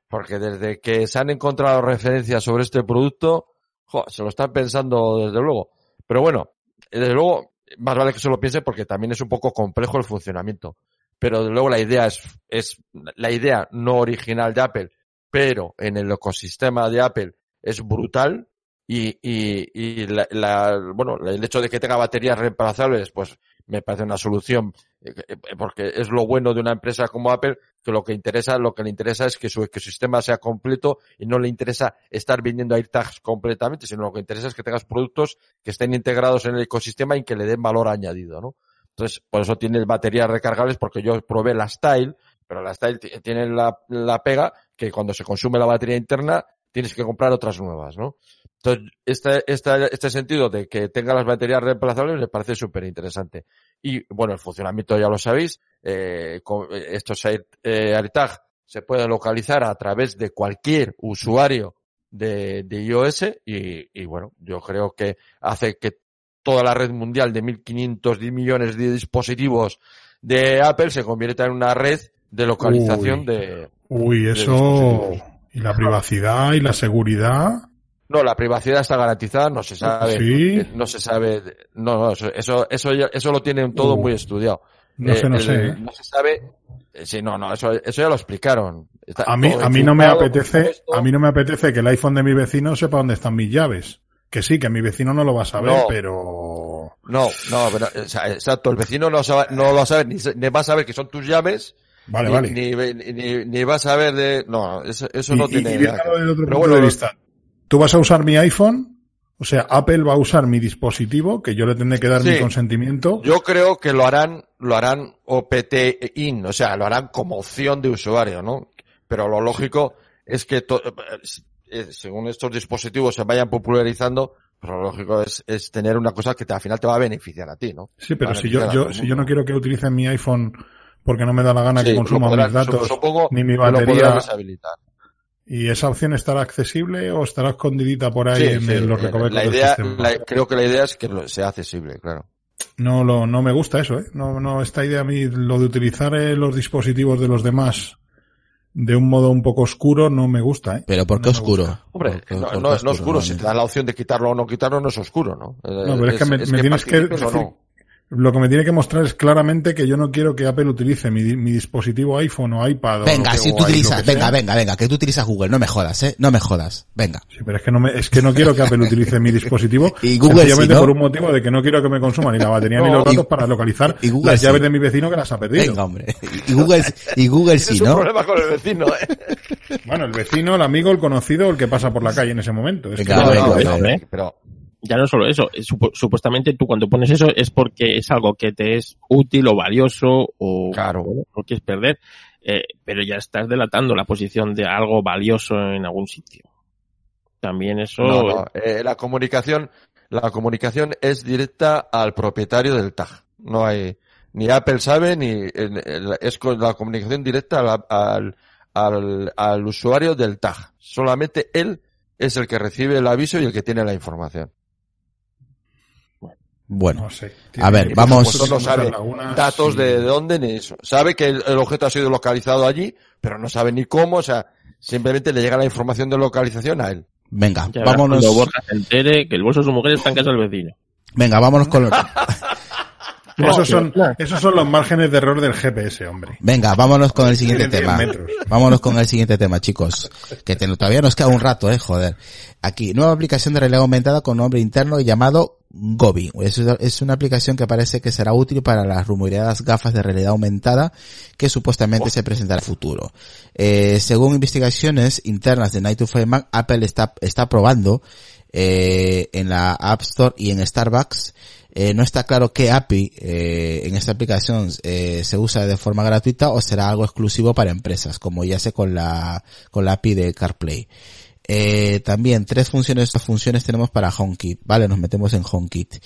Porque desde que se han encontrado referencias sobre este producto, jo, se lo están pensando desde luego. Pero bueno, desde luego, más vale que se lo piense porque también es un poco complejo el funcionamiento. Pero desde luego la idea es, es la idea no original de Apple, pero en el ecosistema de Apple es brutal y, y, y la, la, bueno, el hecho de que tenga baterías reemplazables, pues me parece una solución, eh, porque es lo bueno de una empresa como Apple, que lo que interesa, lo que le interesa es que su ecosistema sea completo y no le interesa estar vendiendo AirTags completamente, sino lo que interesa es que tengas productos que estén integrados en el ecosistema y que le den valor añadido, ¿no? Entonces, por eso tiene baterías recargables, porque yo probé la Style, pero la Style tiene la, la pega que cuando se consume la batería interna, tienes que comprar otras nuevas, ¿no? Entonces, este, este, este sentido de que tenga las baterías reemplazables me parece súper interesante. Y bueno, el funcionamiento ya lo sabéis, eh, con estos Air, eh, AirTag se pueden localizar a través de cualquier usuario de, de iOS y, y, bueno, yo creo que hace que toda la red mundial de 1.500 millones de dispositivos de Apple se convierta en una red de localización Uy. de... Uy, eso. Y la privacidad y la seguridad. No, la privacidad está garantizada, no se sabe, Sí. no se sabe, no, no, eso, eso, eso, eso lo tienen todo Uh. muy estudiado. No Eh, sé, no el- sé. ¿eh? No se sabe, eh, sí, no, no, eso, eso ya lo explicaron. Está A mí, a mí no me apetece, a mí no me apetece que el iPhone de mi vecino sepa dónde están mis llaves. Que sí, que mi vecino no lo va a saber, No. pero No, no, pero, o sea, exacto, el vecino no, sabe- no lo va a saber, ni, ni va a saber que son tus llaves, vale, ni, vale. Ni, ni, ni va a saber de, no, eso, eso no y- tiene y nada que ver. otro Pero punto bueno, de vista. Tú vas a usar mi iPhone, o sea, Apple va a usar mi dispositivo, que yo le tendré que dar mi consentimiento. Yo creo que lo harán, lo harán OPT in, o sea, lo harán como opción de usuario, ¿no? Pero lo lógico es que, to- eh, según estos dispositivos se vayan popularizando, pero lo lógico es, es tener una cosa que te- al final te va a beneficiar a ti, ¿no? Sí, pero si yo, yo, si yo no quiero que utilicen mi iPhone porque no me da la gana Sí, que consuma mis datos, supongo ni mi batería. ¿y esa opción estará accesible o estará escondidita por ahí Sí, en sí, el- los eh, recovecos la del idea, sistema? la- creo que la idea es que sea accesible, claro. No, lo, no me gusta eso, ¿eh? No, no, esta idea a mí, lo de utilizar eh, los dispositivos de los demás de un modo un poco oscuro no me gusta, ¿eh? Pero ¿por qué No oscuro? Hombre, ¿Por qué- no, por qué no, oscuro, si te dan la opción de quitarlo o no quitarlo, no es oscuro, ¿no? No, pero es que me, me tienes que decir. Lo que me tiene que mostrar es claramente que yo no quiero que Apple utilice mi, di- mi dispositivo iPhone o iPad o Venga, lo que- si o tú utilizas, que sea. venga, venga, venga, que tú utilizas Google, no me jodas, eh, no me jodas, venga. Sí, pero es que no me, es que no quiero que Apple utilice mi dispositivo. Y Google sencillamente sí, ¿no? por un motivo de que no quiero que me consuma ni la batería ni los datos y- para localizar y Google las sí. llaves de mi vecino que las ha perdido. Venga, hombre. Y Google, y Google sí, ¿no? problema con el vecino, ¿eh? Bueno, el vecino, el amigo, el conocido, el que pasa por la calle en ese momento. Es que Venga, no- venga, no- venga. hombre. pero Ya no solo eso, supuestamente tú cuando pones eso es porque es algo que te es útil o valioso o Claro. no quieres perder, eh, pero ya estás delatando la posición de algo valioso en algún sitio. También eso no, no, eh, la comunicación, la comunicación es directa al propietario del tag. No hay, ni Apple sabe, ni es con la comunicación directa al, al, al, al usuario del tag. Solamente él es el que recibe el aviso y el que tiene la información. Bueno, no sé. A ver, vamos- tiene no sabe lagunas datos de, de dónde ni eso. Sabe que el, el objeto ha sido localizado allí, pero no sabe ni cómo, o sea, simplemente le llega la información de localización a él. venga, ya verás vámonos, cuando Borja se entere que el bolso de su mujer está en casa del vecino. venga, vámonos con, Esos son, esos son los márgenes de error del GPS, hombre. venga, vámonos con el siguiente Tiene 10 tema. metros. Vámonos con el siguiente tema, chicos. Que te- todavía nos queda un rato, eh, joder. Aquí, nueva aplicación de realidad aumentada con nombre interno llamado Gobi. Es, una aplicación que parece que será útil para las rumoreadas gafas de realidad aumentada que supuestamente se presentará en el futuro. Eh, según investigaciones internas de Night to Five Mac, Apple está, está probando eh, en la App Store y en Starbucks. Eh, no está claro qué API eh, en esta aplicación se usa de forma gratuita o será algo exclusivo para empresas, como ya sé con la, con la API de CarPlay. Eh, también tres funciones, estas funciones tenemos para HomeKit, ¿vale? Nos metemos en HomeKit.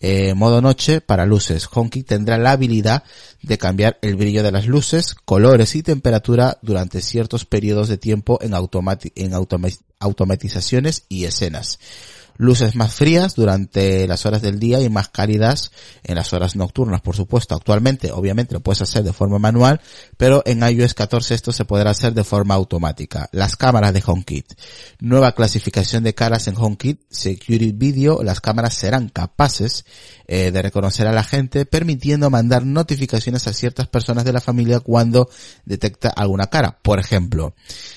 Eh, modo noche para luces. HomeKit tendrá la habilidad de cambiar el brillo de las luces, colores y temperatura durante ciertos periodos de tiempo en, en automa- automatizaciones y escenas. Luces más frías durante las horas del día y más cálidas en las horas nocturnas, por supuesto. Actualmente, obviamente, lo puedes hacer de forma manual, pero en iOS 14 esto se podrá hacer de forma automática. Las cámaras de HomeKit. Nueva clasificación de caras en HomeKit, Security Video. Las cámaras serán capaces eh, de reconocer a la gente, permitiendo mandar notificaciones a ciertas personas de la familia cuando detecta alguna cara. Por ejemplo,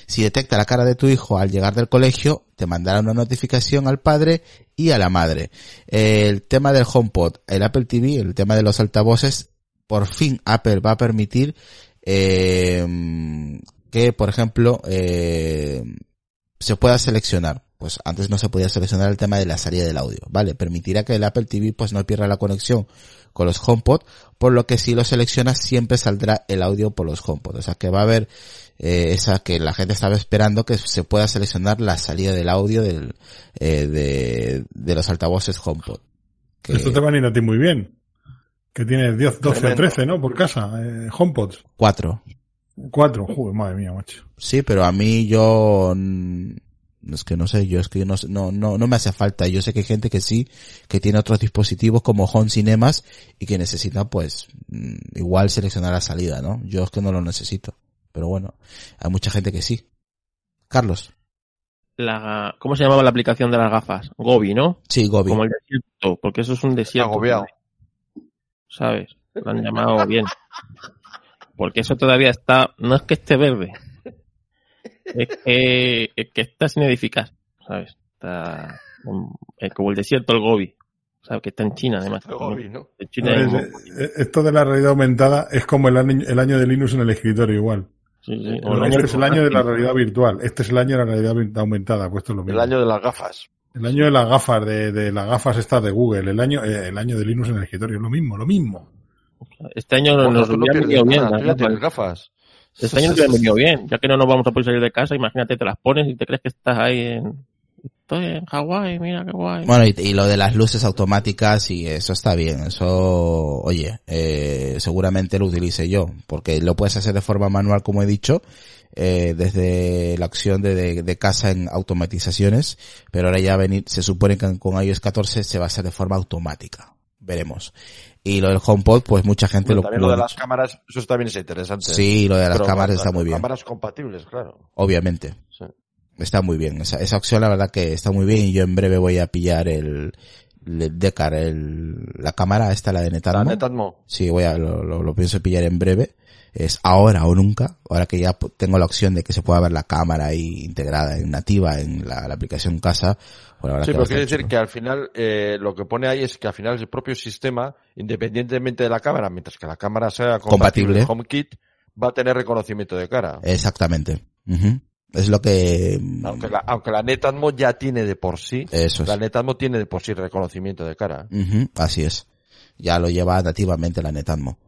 si detecta la cara de tu hijo al llegar del colegio, te mandará una notificación al padre y a la madre. El tema del HomePod, el Apple TV, el tema de los altavoces, por fin Apple va a permitir eh, que, por ejemplo, eh, se pueda seleccionar. Pues antes no se podía seleccionar el tema de la salida del audio, ¿vale? Permitirá que el Apple TV pues no pierda la conexión con los HomePod, por lo que si lo seleccionas siempre saldrá el audio por los HomePod. O sea que va a haber eh, esa que la gente estaba esperando que se pueda seleccionar la salida del audio del, eh, de, de los altavoces HomePod. Que... Esto te va a ir a ti muy bien. Que tienes 10, 12 o 13, ¿no? Por casa, eh, HomePods. Cuatro. Cuatro, joder, madre mía, macho. Sí, pero a mí yo, es que no sé, yo es que no, no, no, no me hace falta. Yo sé que hay gente que sí, que tiene otros dispositivos como Home Cinemas y que necesita pues igual seleccionar la salida, ¿no? Yo es que no lo necesito. Pero bueno, hay mucha gente que sí. Carlos. La, ¿Cómo se llamaba la aplicación de las gafas? Gobi, ¿no? Sí, Gobi. Como el desierto, porque eso es un desierto. Agobiado. ¿Sabes? Lo han llamado bien. Porque eso todavía está, no es que esté verde, es que, es que está sin edificar, ¿sabes? Está es como el desierto, el Gobi. ¿sabes? Que está en China, además. El Gobi, ¿no? En China Es- hay- eh, esto de la realidad aumentada es como el año, el año de Linux en el escritorio igual. sí, sí. O el año Este es el año de la realidad virtual. Este es el año de la realidad aumentada. Pues esto es lo mismo. El año de las gafas. El año de las gafas, de, de las gafas estas de Google. El año, eh, el año de Linux en el escritorio. Lo mismo, lo mismo. Este año Bueno, nos tú no venido bien. nada, las gafas. tienes gafas. Este año nos hubiera venido bien, ya que no nos vamos a poder salir de casa, imagínate, te las pones y te crees que estás ahí en... Estoy en Hawái, mira qué guay. Bueno, y, y lo de las luces automáticas, y eso está bien. Eso, oye, eh, seguramente lo utilice yo, porque lo puedes hacer de forma manual, como he dicho, eh, desde la opción de, de, de casa en automatizaciones, pero ahora ya venir, se supone que con iOS 14 se va a hacer de forma automática. Veremos. Y lo del HomePod, pues mucha gente Bueno, lo, también lo de las cámaras, eso también es interesante. Sí, lo de las Pero cámaras está muy bien. Cámaras compatibles, claro. Obviamente. Sí. Está muy bien. Esa, esa opción la verdad que está muy bien y yo en breve voy a pillar el, el Decar, el, la cámara esta, la de La Netatmo. Netatmo. Sí, voy a, lo, lo, lo pienso pillar en breve. Es ahora o nunca. Ahora que ya tengo la opción de que se pueda ver la cámara ahí integrada en nativa en la, la aplicación casa. Sí, pero quiere decir que al final eh, lo que pone ahí es que al final el propio sistema, independientemente de la cámara, mientras que la cámara sea compatible, Compatible. HomeKit, va a tener reconocimiento de cara. Exactamente. Es lo que... Aunque la, aunque la Netatmo ya tiene de por sí, Eso es. la Netatmo tiene de por sí reconocimiento de cara. Así es. Ya lo lleva nativamente la Netatmo.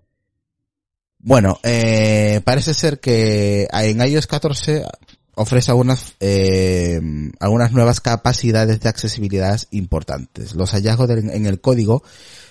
Bueno, eh, parece ser que en iOS 14 ofrece algunas, eh, algunas nuevas capacidades de accesibilidad importantes. Los hallazgos en el código,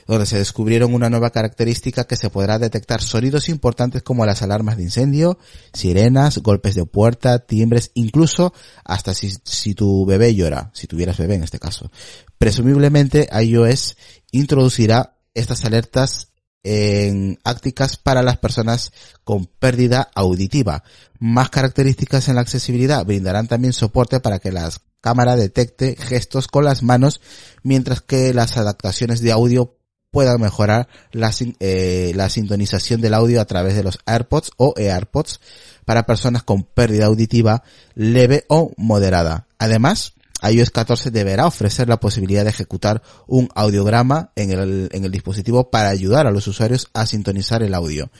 donde se descubrieron una nueva característica que se podrá detectar sonidos importantes como las alarmas de incendio, sirenas, golpes de puerta, timbres, incluso hasta si, si tu bebé llora, si tuvieras bebé en este caso. Presumiblemente iOS introducirá estas alertas en ácticas para las personas con pérdida auditiva. Más características en la accesibilidad brindarán también soporte para que la cámara detecte gestos con las manos, mientras que las adaptaciones de audio puedan mejorar la, eh, la sintonización del audio a través de los AirPods o AirPods para personas con pérdida auditiva leve o moderada. Además, iOS 14 deberá ofrecer la posibilidad de ejecutar un audiograma en el, en el dispositivo para ayudar a los usuarios a sintonizar el audio.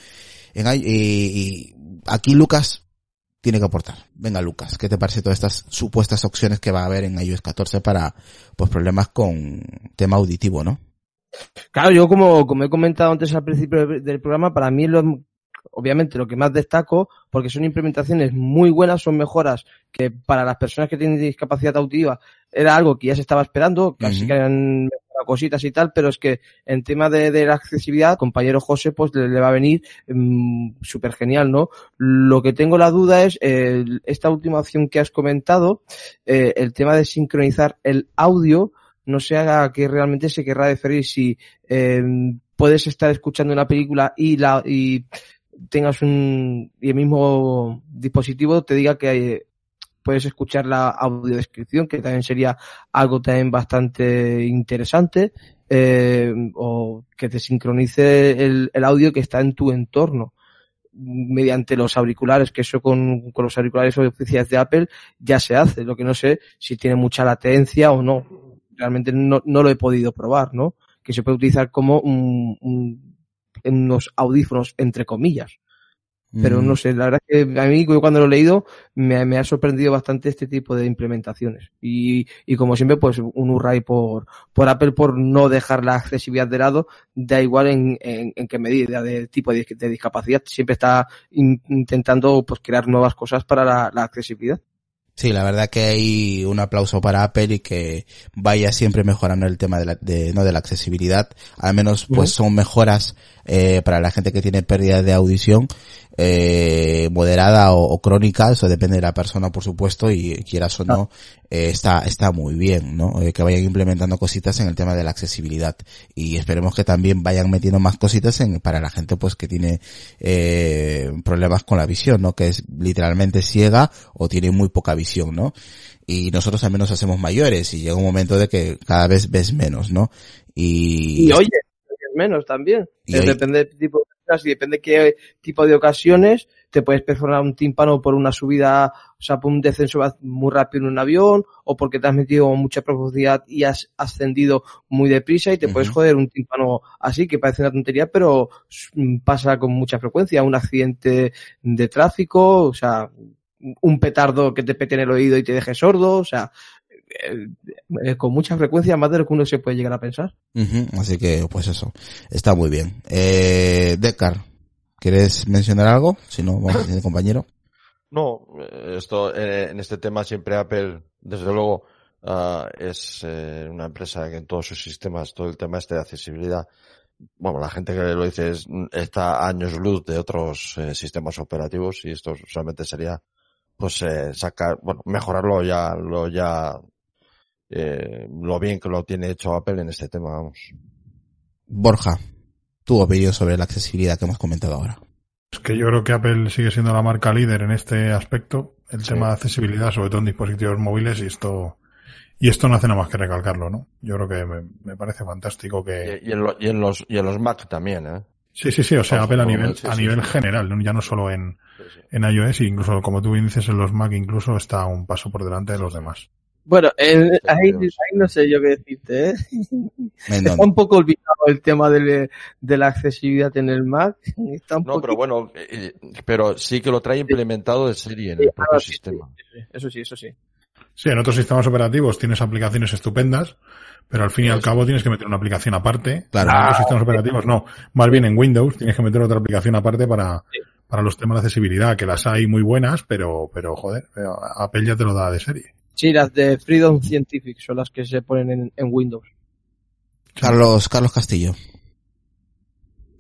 En, y, aquí Lucas tiene que aportar. Venga Lucas, ¿qué te parece todas estas supuestas opciones que va a haber en iOS 14 para pues problemas con tema auditivo, no? Claro, yo como, como he comentado antes al principio del programa, para mí lo, obviamente lo que más destaco, porque son implementaciones muy buenas, son mejoras que para las personas que tienen discapacidad auditiva era algo que ya se estaba esperando, casi que mejorado cositas y tal, pero es que en tema de, de la accesibilidad, compañero José, pues le, le va a venir súper genial, ¿no? Lo que tengo la duda es eh, esta última opción que has comentado, eh, el tema de sincronizar el audio, no sé a qué realmente se querrá referir si eh, puedes estar escuchando una película y la y tengas un y el mismo dispositivo te diga que puedes escuchar la audiodescripción, que también sería algo también bastante interesante, eh, o que te sincronice el, el, audio que está en tu entorno mediante los auriculares, que eso con, con los auriculares oficiales de Apple ya se hace. Lo que no sé si tiene mucha latencia o no. Realmente no, no lo he podido probar, ¿no? Que se puede utilizar como un, un, unos audífonos, entre comillas. Pero no sé, la verdad es que a mí cuando lo he leído me, me, ha sorprendido bastante este tipo de implementaciones. Y, y como siempre, pues un hurray por, por Apple por no dejar la accesibilidad de lado, da igual en, en, en qué medida de tipo de, de discapacidad, siempre está in, intentando pues crear nuevas cosas para la, la accesibilidad. Sí, la verdad que hay un aplauso para Apple y que vaya siempre mejorando el tema de la, de, no de la accesibilidad. Al menos pues son mejoras eh, para la gente que tiene pérdida de audición eh, moderada o, o, crónica, eso depende de la persona por supuesto y quieras o no, eh, está, está muy bien, ¿no? Eh, que vayan implementando cositas en el tema de la accesibilidad y esperemos que también vayan metiendo más cositas en, para la gente pues que tiene eh, problemas con la visión, ¿no? Que es literalmente ciega o tiene muy poca visión, ¿no? Y nosotros también nos hacemos mayores y llega un momento de que cada vez ves menos, ¿no? Y, y oye, menos también. Y depende del tipo de y depende qué tipo de ocasiones, te puedes perforar un tímpano por una subida, o sea, por un descenso muy rápido en un avión, o porque te has metido mucha profundidad y has ascendido muy deprisa y te uh -huh. puedes joder un tímpano así, que parece una tontería, pero pasa con mucha frecuencia. Un accidente de tráfico, o sea, un petardo que te pete en el oído y te deje sordo, o sea, eh, con mucha frecuencia, más de lo que uno se puede llegar a pensar. Uh -huh, así que, pues eso, está muy bien. Eh, Decar, ¿quieres mencionar algo? Si no, vamos a decir compañero. No, esto, eh, en este tema siempre Apple, desde luego, uh, es eh, una empresa que en todos sus sistemas, todo el tema este de accesibilidad, bueno, la gente que lo dice es, está a años luz de otros eh, sistemas operativos y esto solamente sería pues eh, sacar, bueno, mejorarlo ya, lo ya, eh, lo bien que lo tiene hecho Apple en este tema, vamos. Borja, tu opinión sobre la accesibilidad que hemos comentado ahora. Es que yo creo que Apple sigue siendo la marca líder en este aspecto, el sí. tema de accesibilidad, sobre todo en dispositivos móviles, y esto, y esto no hace nada más que recalcarlo, ¿no? Yo creo que me, me parece fantástico que... Y, y, en lo, y, en los, y en los Mac también, ¿eh? Sí, sí, sí, o sea, Apple a nivel, a nivel general, ya no solo en, en iOS, incluso como tú bien dices en los Mac, incluso está un paso por delante de los demás. Bueno, eh, ahí, ahí, no sé yo qué decirte, ¿eh? Está un poco olvidado el tema de, de, la accesibilidad en el Mac. Está un no, poquito... pero bueno, eh, pero sí que lo trae implementado de serie en el propio ah, sí, sistema. Sí, eso sí, eso sí. Sí, en otros sistemas operativos tienes aplicaciones estupendas, pero al fin y al cabo tienes que meter una aplicación aparte. Claro. En otros sistemas operativos no. Más bien en Windows tienes que meter otra aplicación aparte para, para los temas de accesibilidad, que las hay muy buenas, pero, pero joder, Apple ya te lo da de serie. Sí, las de Freedom Scientific son las que se ponen en, en Windows. Carlos, Carlos Castillo.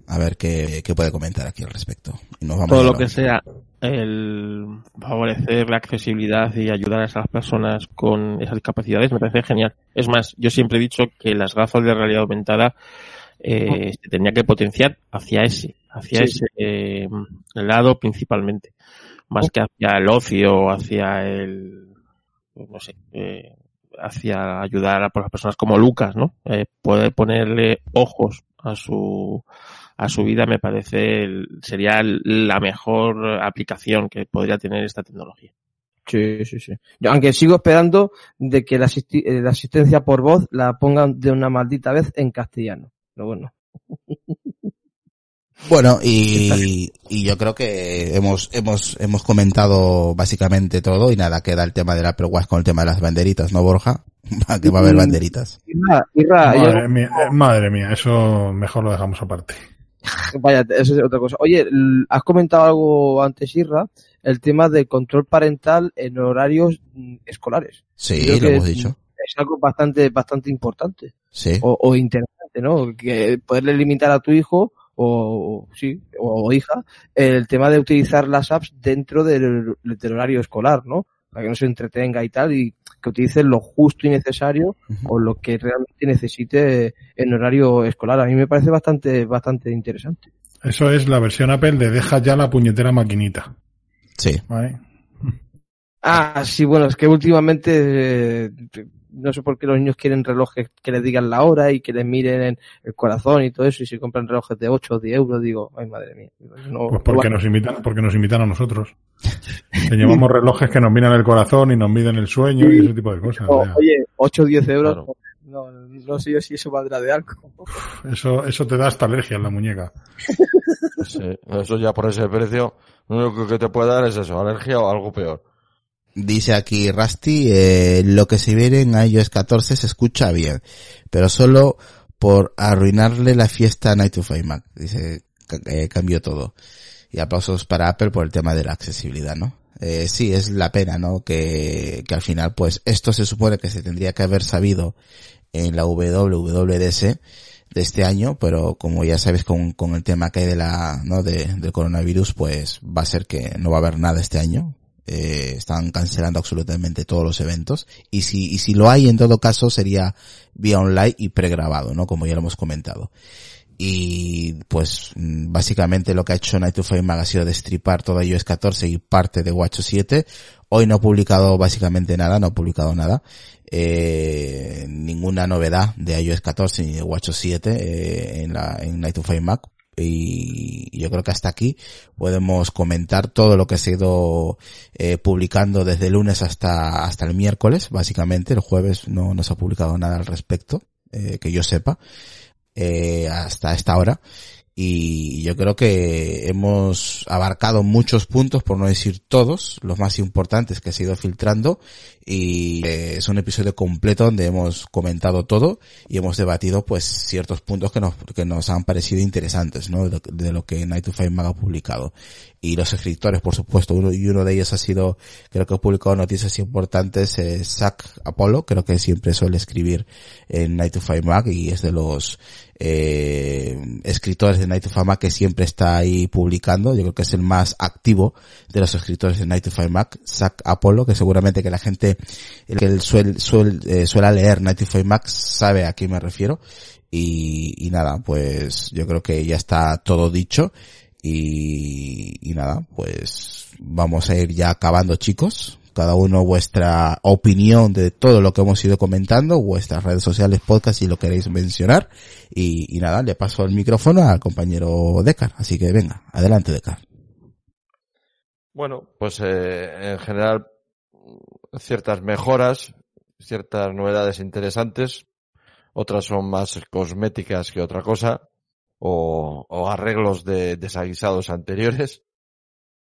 A ver qué, qué puede comentar aquí al respecto. Y nos vamos Todo lo que sea el favorecer la accesibilidad y ayudar a esas personas con esas discapacidades me parece genial. Es más, yo siempre he dicho que las gafas de realidad aumentada eh, se tenía que potenciar hacia ese, hacia sí. ese eh, lado principalmente, más que hacia el ocio, hacia el no sé, eh, hacia ayudar a, las personas como Lucas, ¿no? Eh, poder ponerle ojos a su a su vida me parece el, sería la mejor aplicación que podría tener esta tecnología. Sí, sí, sí. Yo, aunque sigo esperando de que la, asisti la, asistencia por voz la pongan de una maldita vez en castellano. Pero bueno. Bueno, y, y yo creo que hemos, hemos, hemos comentado básicamente todo y nada, queda el tema del Apple Watch con el tema de las banderitas, ¿no, Borja? que va a haber mm, banderitas. Irra, Irra, madre, yo... mía, madre mía, eso mejor lo dejamos aparte. Vaya, eso es otra cosa. Oye, has comentado algo antes, Irra, el tema del control parental en horarios mm, escolares. Sí, lo hemos dicho. Es algo bastante, bastante importante. Sí. O, o interesante, ¿no? Que poderle limitar a tu hijo o, sí, o, o, hija, el tema de utilizar las apps dentro del, del, horario escolar, ¿no? Para que no se entretenga y tal, y que utilice lo justo y necesario o lo que realmente necesite en horario escolar. A mí me parece bastante, bastante interesante. Eso es la versión Apple de deja ya la puñetera maquinita. Sí. ¿vale? Ah, sí, bueno, es que últimamente eh, no sé por qué los niños quieren relojes que les digan la hora y que les miren el corazón y todo eso y si compran relojes de 8 o 10 euros digo, ay madre mía. No, Pues porque no nos invitan, porque nos invitan a nosotros. Que llevamos relojes que nos miran el corazón y nos miden el sueño y ese tipo de cosas. oye, 8 o 10 euros, Claro. no, no sé yo si eso valdrá de algo. Eso, eso te da hasta alergia en la muñeca. Sí, eso ya por ese precio, lo único que te puede dar es eso, alergia o algo peor. Dice aquí Rusty, eh, lo que se viene en iOS 14 se escucha bien, pero solo por arruinarle la fiesta a Night to Five Mac. Dice, eh, cambió todo. Y aplausos para Apple por el tema de la accesibilidad, ¿no? Eh, sí, es la pena, ¿no? Que, que al final, pues, esto se supone que se tendría que haber sabido en la WWDC de este año, pero como ya sabes con, con el tema que hay de la, ¿no? De, del coronavirus, pues va a ser que no va a haber nada este año. Eh, están cancelando absolutamente todos los eventos. Y si, y si lo hay, en todo caso, sería vía online y pregrabado, ¿no? Como ya lo hemos comentado. Y pues mm, básicamente lo que ha hecho Night to Mag ha sido destripar todo iOS 14 y parte de WatchOS 7. Hoy no ha publicado básicamente nada, no ha publicado nada. Eh, ninguna novedad de iOS 14 ni de WatchOS 7 eh, en la en Night to Five Mac y yo creo que hasta aquí podemos comentar todo lo que se ha ido eh, publicando desde el lunes hasta hasta el miércoles. Básicamente el jueves no, no se ha publicado nada al respecto eh, que yo sepa eh, hasta esta hora y yo creo que hemos abarcado muchos puntos, por no decir todos, los más importantes que se ha ido filtrando y eh, es un episodio completo donde hemos comentado todo y hemos debatido pues ciertos puntos que nos, que nos han parecido interesantes, ¿no? De lo, de lo que Night to Five Mag ha publicado. Y los escritores, por supuesto, uno, y uno de ellos ha sido, creo que ha publicado noticias importantes, eh, Zach Apollo, creo que siempre suele escribir en Night to Five Mag y es de los eh, escritores de Night to Mag que siempre está ahí publicando. Yo creo que es el más activo de los escritores de Night to Mag, Zach Apollo, que seguramente que la gente el que suele, suele, eh, suele leer Night to Mag sabe a quién me refiero. Y, y nada, pues yo creo que ya está todo dicho. Y, y nada, pues vamos a ir ya acabando chicos. Cada uno vuestra opinión de todo lo que hemos ido comentando, vuestras redes sociales, podcast si lo queréis mencionar. Y, nada, le paso el micrófono al compañero Decar. Así que venga, adelante Decar. Bueno, pues eh, en general ciertas mejoras, ciertas novedades interesantes, otras son más cosméticas que otra cosa, o, o arreglos de desaguisados anteriores.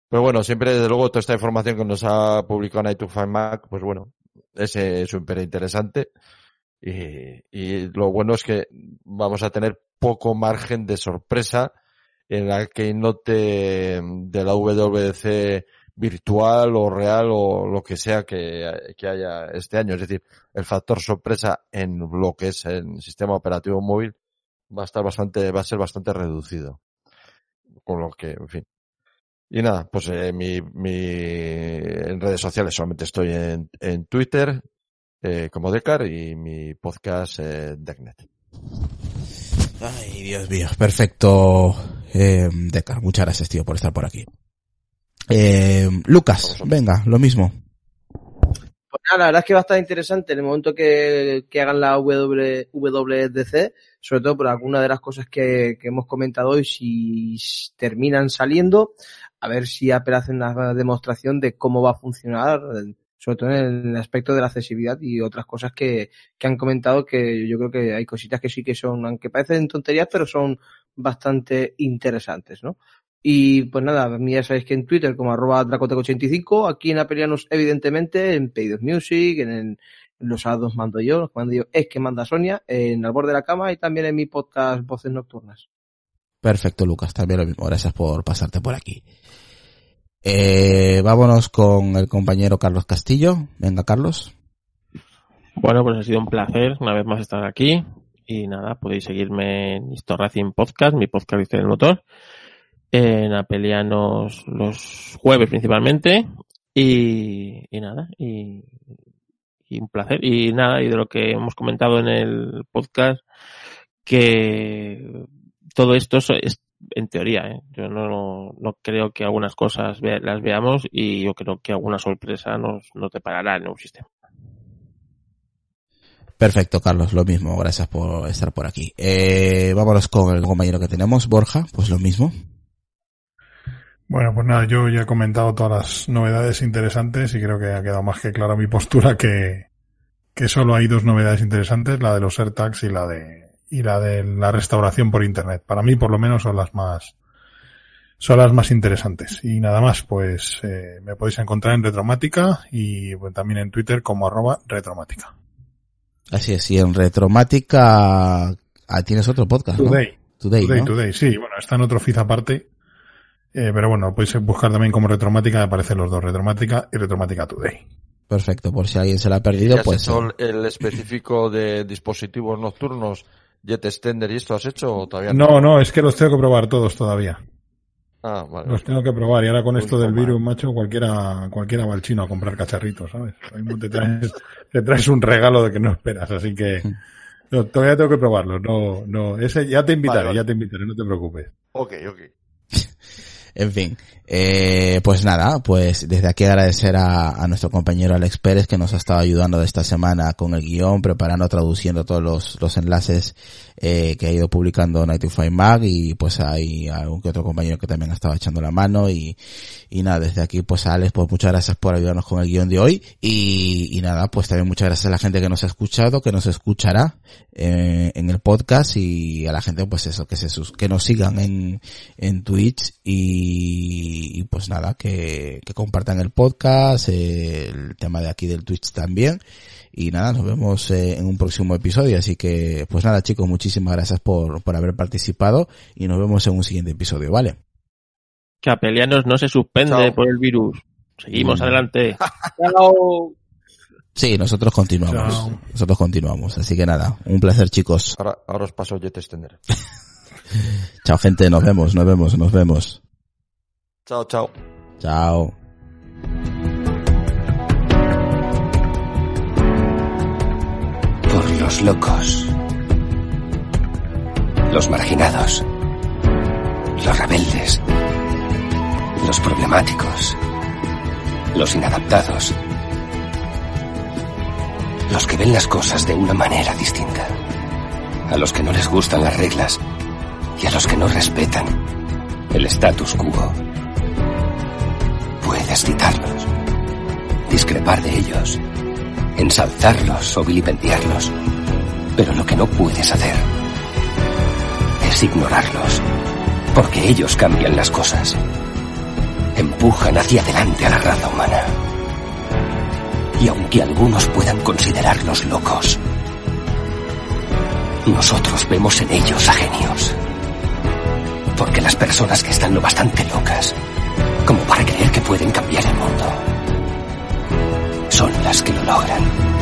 Pero bueno, siempre desde luego toda esta información que nos ha publicado Night to Find Mac, pues bueno, es súper interesante. Y, lo bueno es que vamos a tener poco margen de sorpresa en la que note de la WWDC virtual o real o lo que sea que, que haya este año. Es decir, el factor sorpresa en lo que es el sistema operativo móvil va a estar bastante, va a ser bastante reducido. Con lo que, en fin. Y nada, pues eh, mi, mi, en redes sociales solamente estoy en, en Twitter, eh, como Decar y mi podcast eh, Decknet. Ay, Dios mío, perfecto, eh, Decar. Muchas gracias, tío, por estar por aquí. Eh, Lucas, venga, lo mismo. Pues nada, la verdad es que va a estar interesante en el momento que, que hagan la w, WWDC, sobre todo por algunas de las cosas que, que hemos comentado hoy, si terminan saliendo, a ver si Apple hace una demostración de cómo va a funcionar, sobre todo en el aspecto de la accesibilidad y otras cosas que, que han comentado que yo creo que hay cositas que sí que son, aunque parecen tonterías, pero son bastante interesantes, ¿no? Y pues nada, ya sabéis que en Twitter como arroba Dracotec85, aquí en Apelianos evidentemente, en Paydos Music, en, en los sábados mando yo, los que mando yo es que manda Sonia, en Al borde de la cama y también en mi podcast Voces Nocturnas. Perfecto, Lucas, también lo mismo. Gracias por pasarte por aquí. Eh, vámonos con el compañero Carlos Castillo. Venga, Carlos. Bueno, pues ha sido un placer una vez más estar aquí. Y nada, podéis seguirme en Historracing Podcast, mi podcast dice del motor. En Apelianos los jueves principalmente. Y y nada, y, y un placer. Y nada, y de lo que hemos comentado en el podcast, que todo esto es, en teoría, ¿eh? yo no, no creo que algunas cosas las veamos y yo creo que alguna sorpresa nos, nos deparará en un sistema. Perfecto, Carlos, lo mismo, gracias por estar por aquí. Eh, vámonos con el compañero que tenemos, Borja, pues lo mismo. Bueno, pues nada, yo ya he comentado todas las novedades interesantes y creo que ha quedado más que clara mi postura que, que solo hay dos novedades interesantes, la de los AirTags y la de, y la de la restauración por internet. Para mí, por lo menos, son las más, son las más interesantes. Y nada más, pues, eh, me podéis encontrar en Retromática y también en Twitter como arroba Retromática. Así es, y en Retromática ah, tienes otro podcast, Today. Today, Today, sí, bueno, está en otro feed aparte. Eh, pero bueno, podéis buscar también como Retromática, me aparecen los dos, Retromática y Retromática Today. Perfecto, por si alguien se la ha perdido, pues. Hecho el específico de dispositivos nocturnos, Jet Extender y esto has hecho o todavía no? No, no, es que los tengo que probar todos todavía. Ah, vale. Los tengo que probar y ahora con esto del virus, macho, cualquiera, cualquiera va al chino a comprar cacharritos, ¿sabes? Te traes, te traes un regalo de que no esperas, así que no, todavía tengo que probarlos. No, no, ese ya te invitaré, ya te invitaré, no te preocupes. Ok, ok. En fin, eh, pues nada, pues desde aquí agradecer a, a, nuestro compañero Alex Pérez que nos ha estado ayudando esta semana con el guion, preparando, traduciendo todos los, los enlaces eh, que ha ido publicando Nightify Mag y pues hay algún que otro compañero que también ha estado echando la mano y, y nada, desde aquí pues Alex, pues muchas gracias por ayudarnos con el guion de hoy y, y nada, pues también muchas gracias a la gente que nos ha escuchado, que nos escuchará eh, en el podcast y a la gente pues eso, que se que nos sigan en, en Twitch y, y pues nada, que, que compartan el podcast, eh, el tema de aquí del Twitch también y nada, nos vemos eh, en un próximo episodio. Así que, pues nada chicos, muchísimas gracias por, por haber participado y nos vemos en un siguiente episodio, ¿vale? Capelianos no se suspende por el virus. Seguimos adelante. Chao. Sí, nosotros continuamos. Chao. Nosotros continuamos. Así que nada, un placer chicos. Ahora, ahora os paso Jet Extender. chao gente, nos vemos, nos vemos, nos vemos. Chao, chao. Chao. Por los locos. Los marginados. Los rebeldes. Los problemáticos. Los inadaptados. Los que ven las cosas de una manera distinta. A los que no les gustan las reglas. Y a los que no respetan el status quo. Puedes citarlos, discrepar de ellos, ensalzarlos o vilipendiarlos, pero lo que no puedes hacer es ignorarlos, porque ellos cambian las cosas, empujan hacia adelante a la raza humana. Y aunque algunos puedan considerarlos locos, nosotros vemos en ellos a genios. Porque las personas que están lo bastante locas como para creer que pueden cambiar el mundo, son las que lo logran.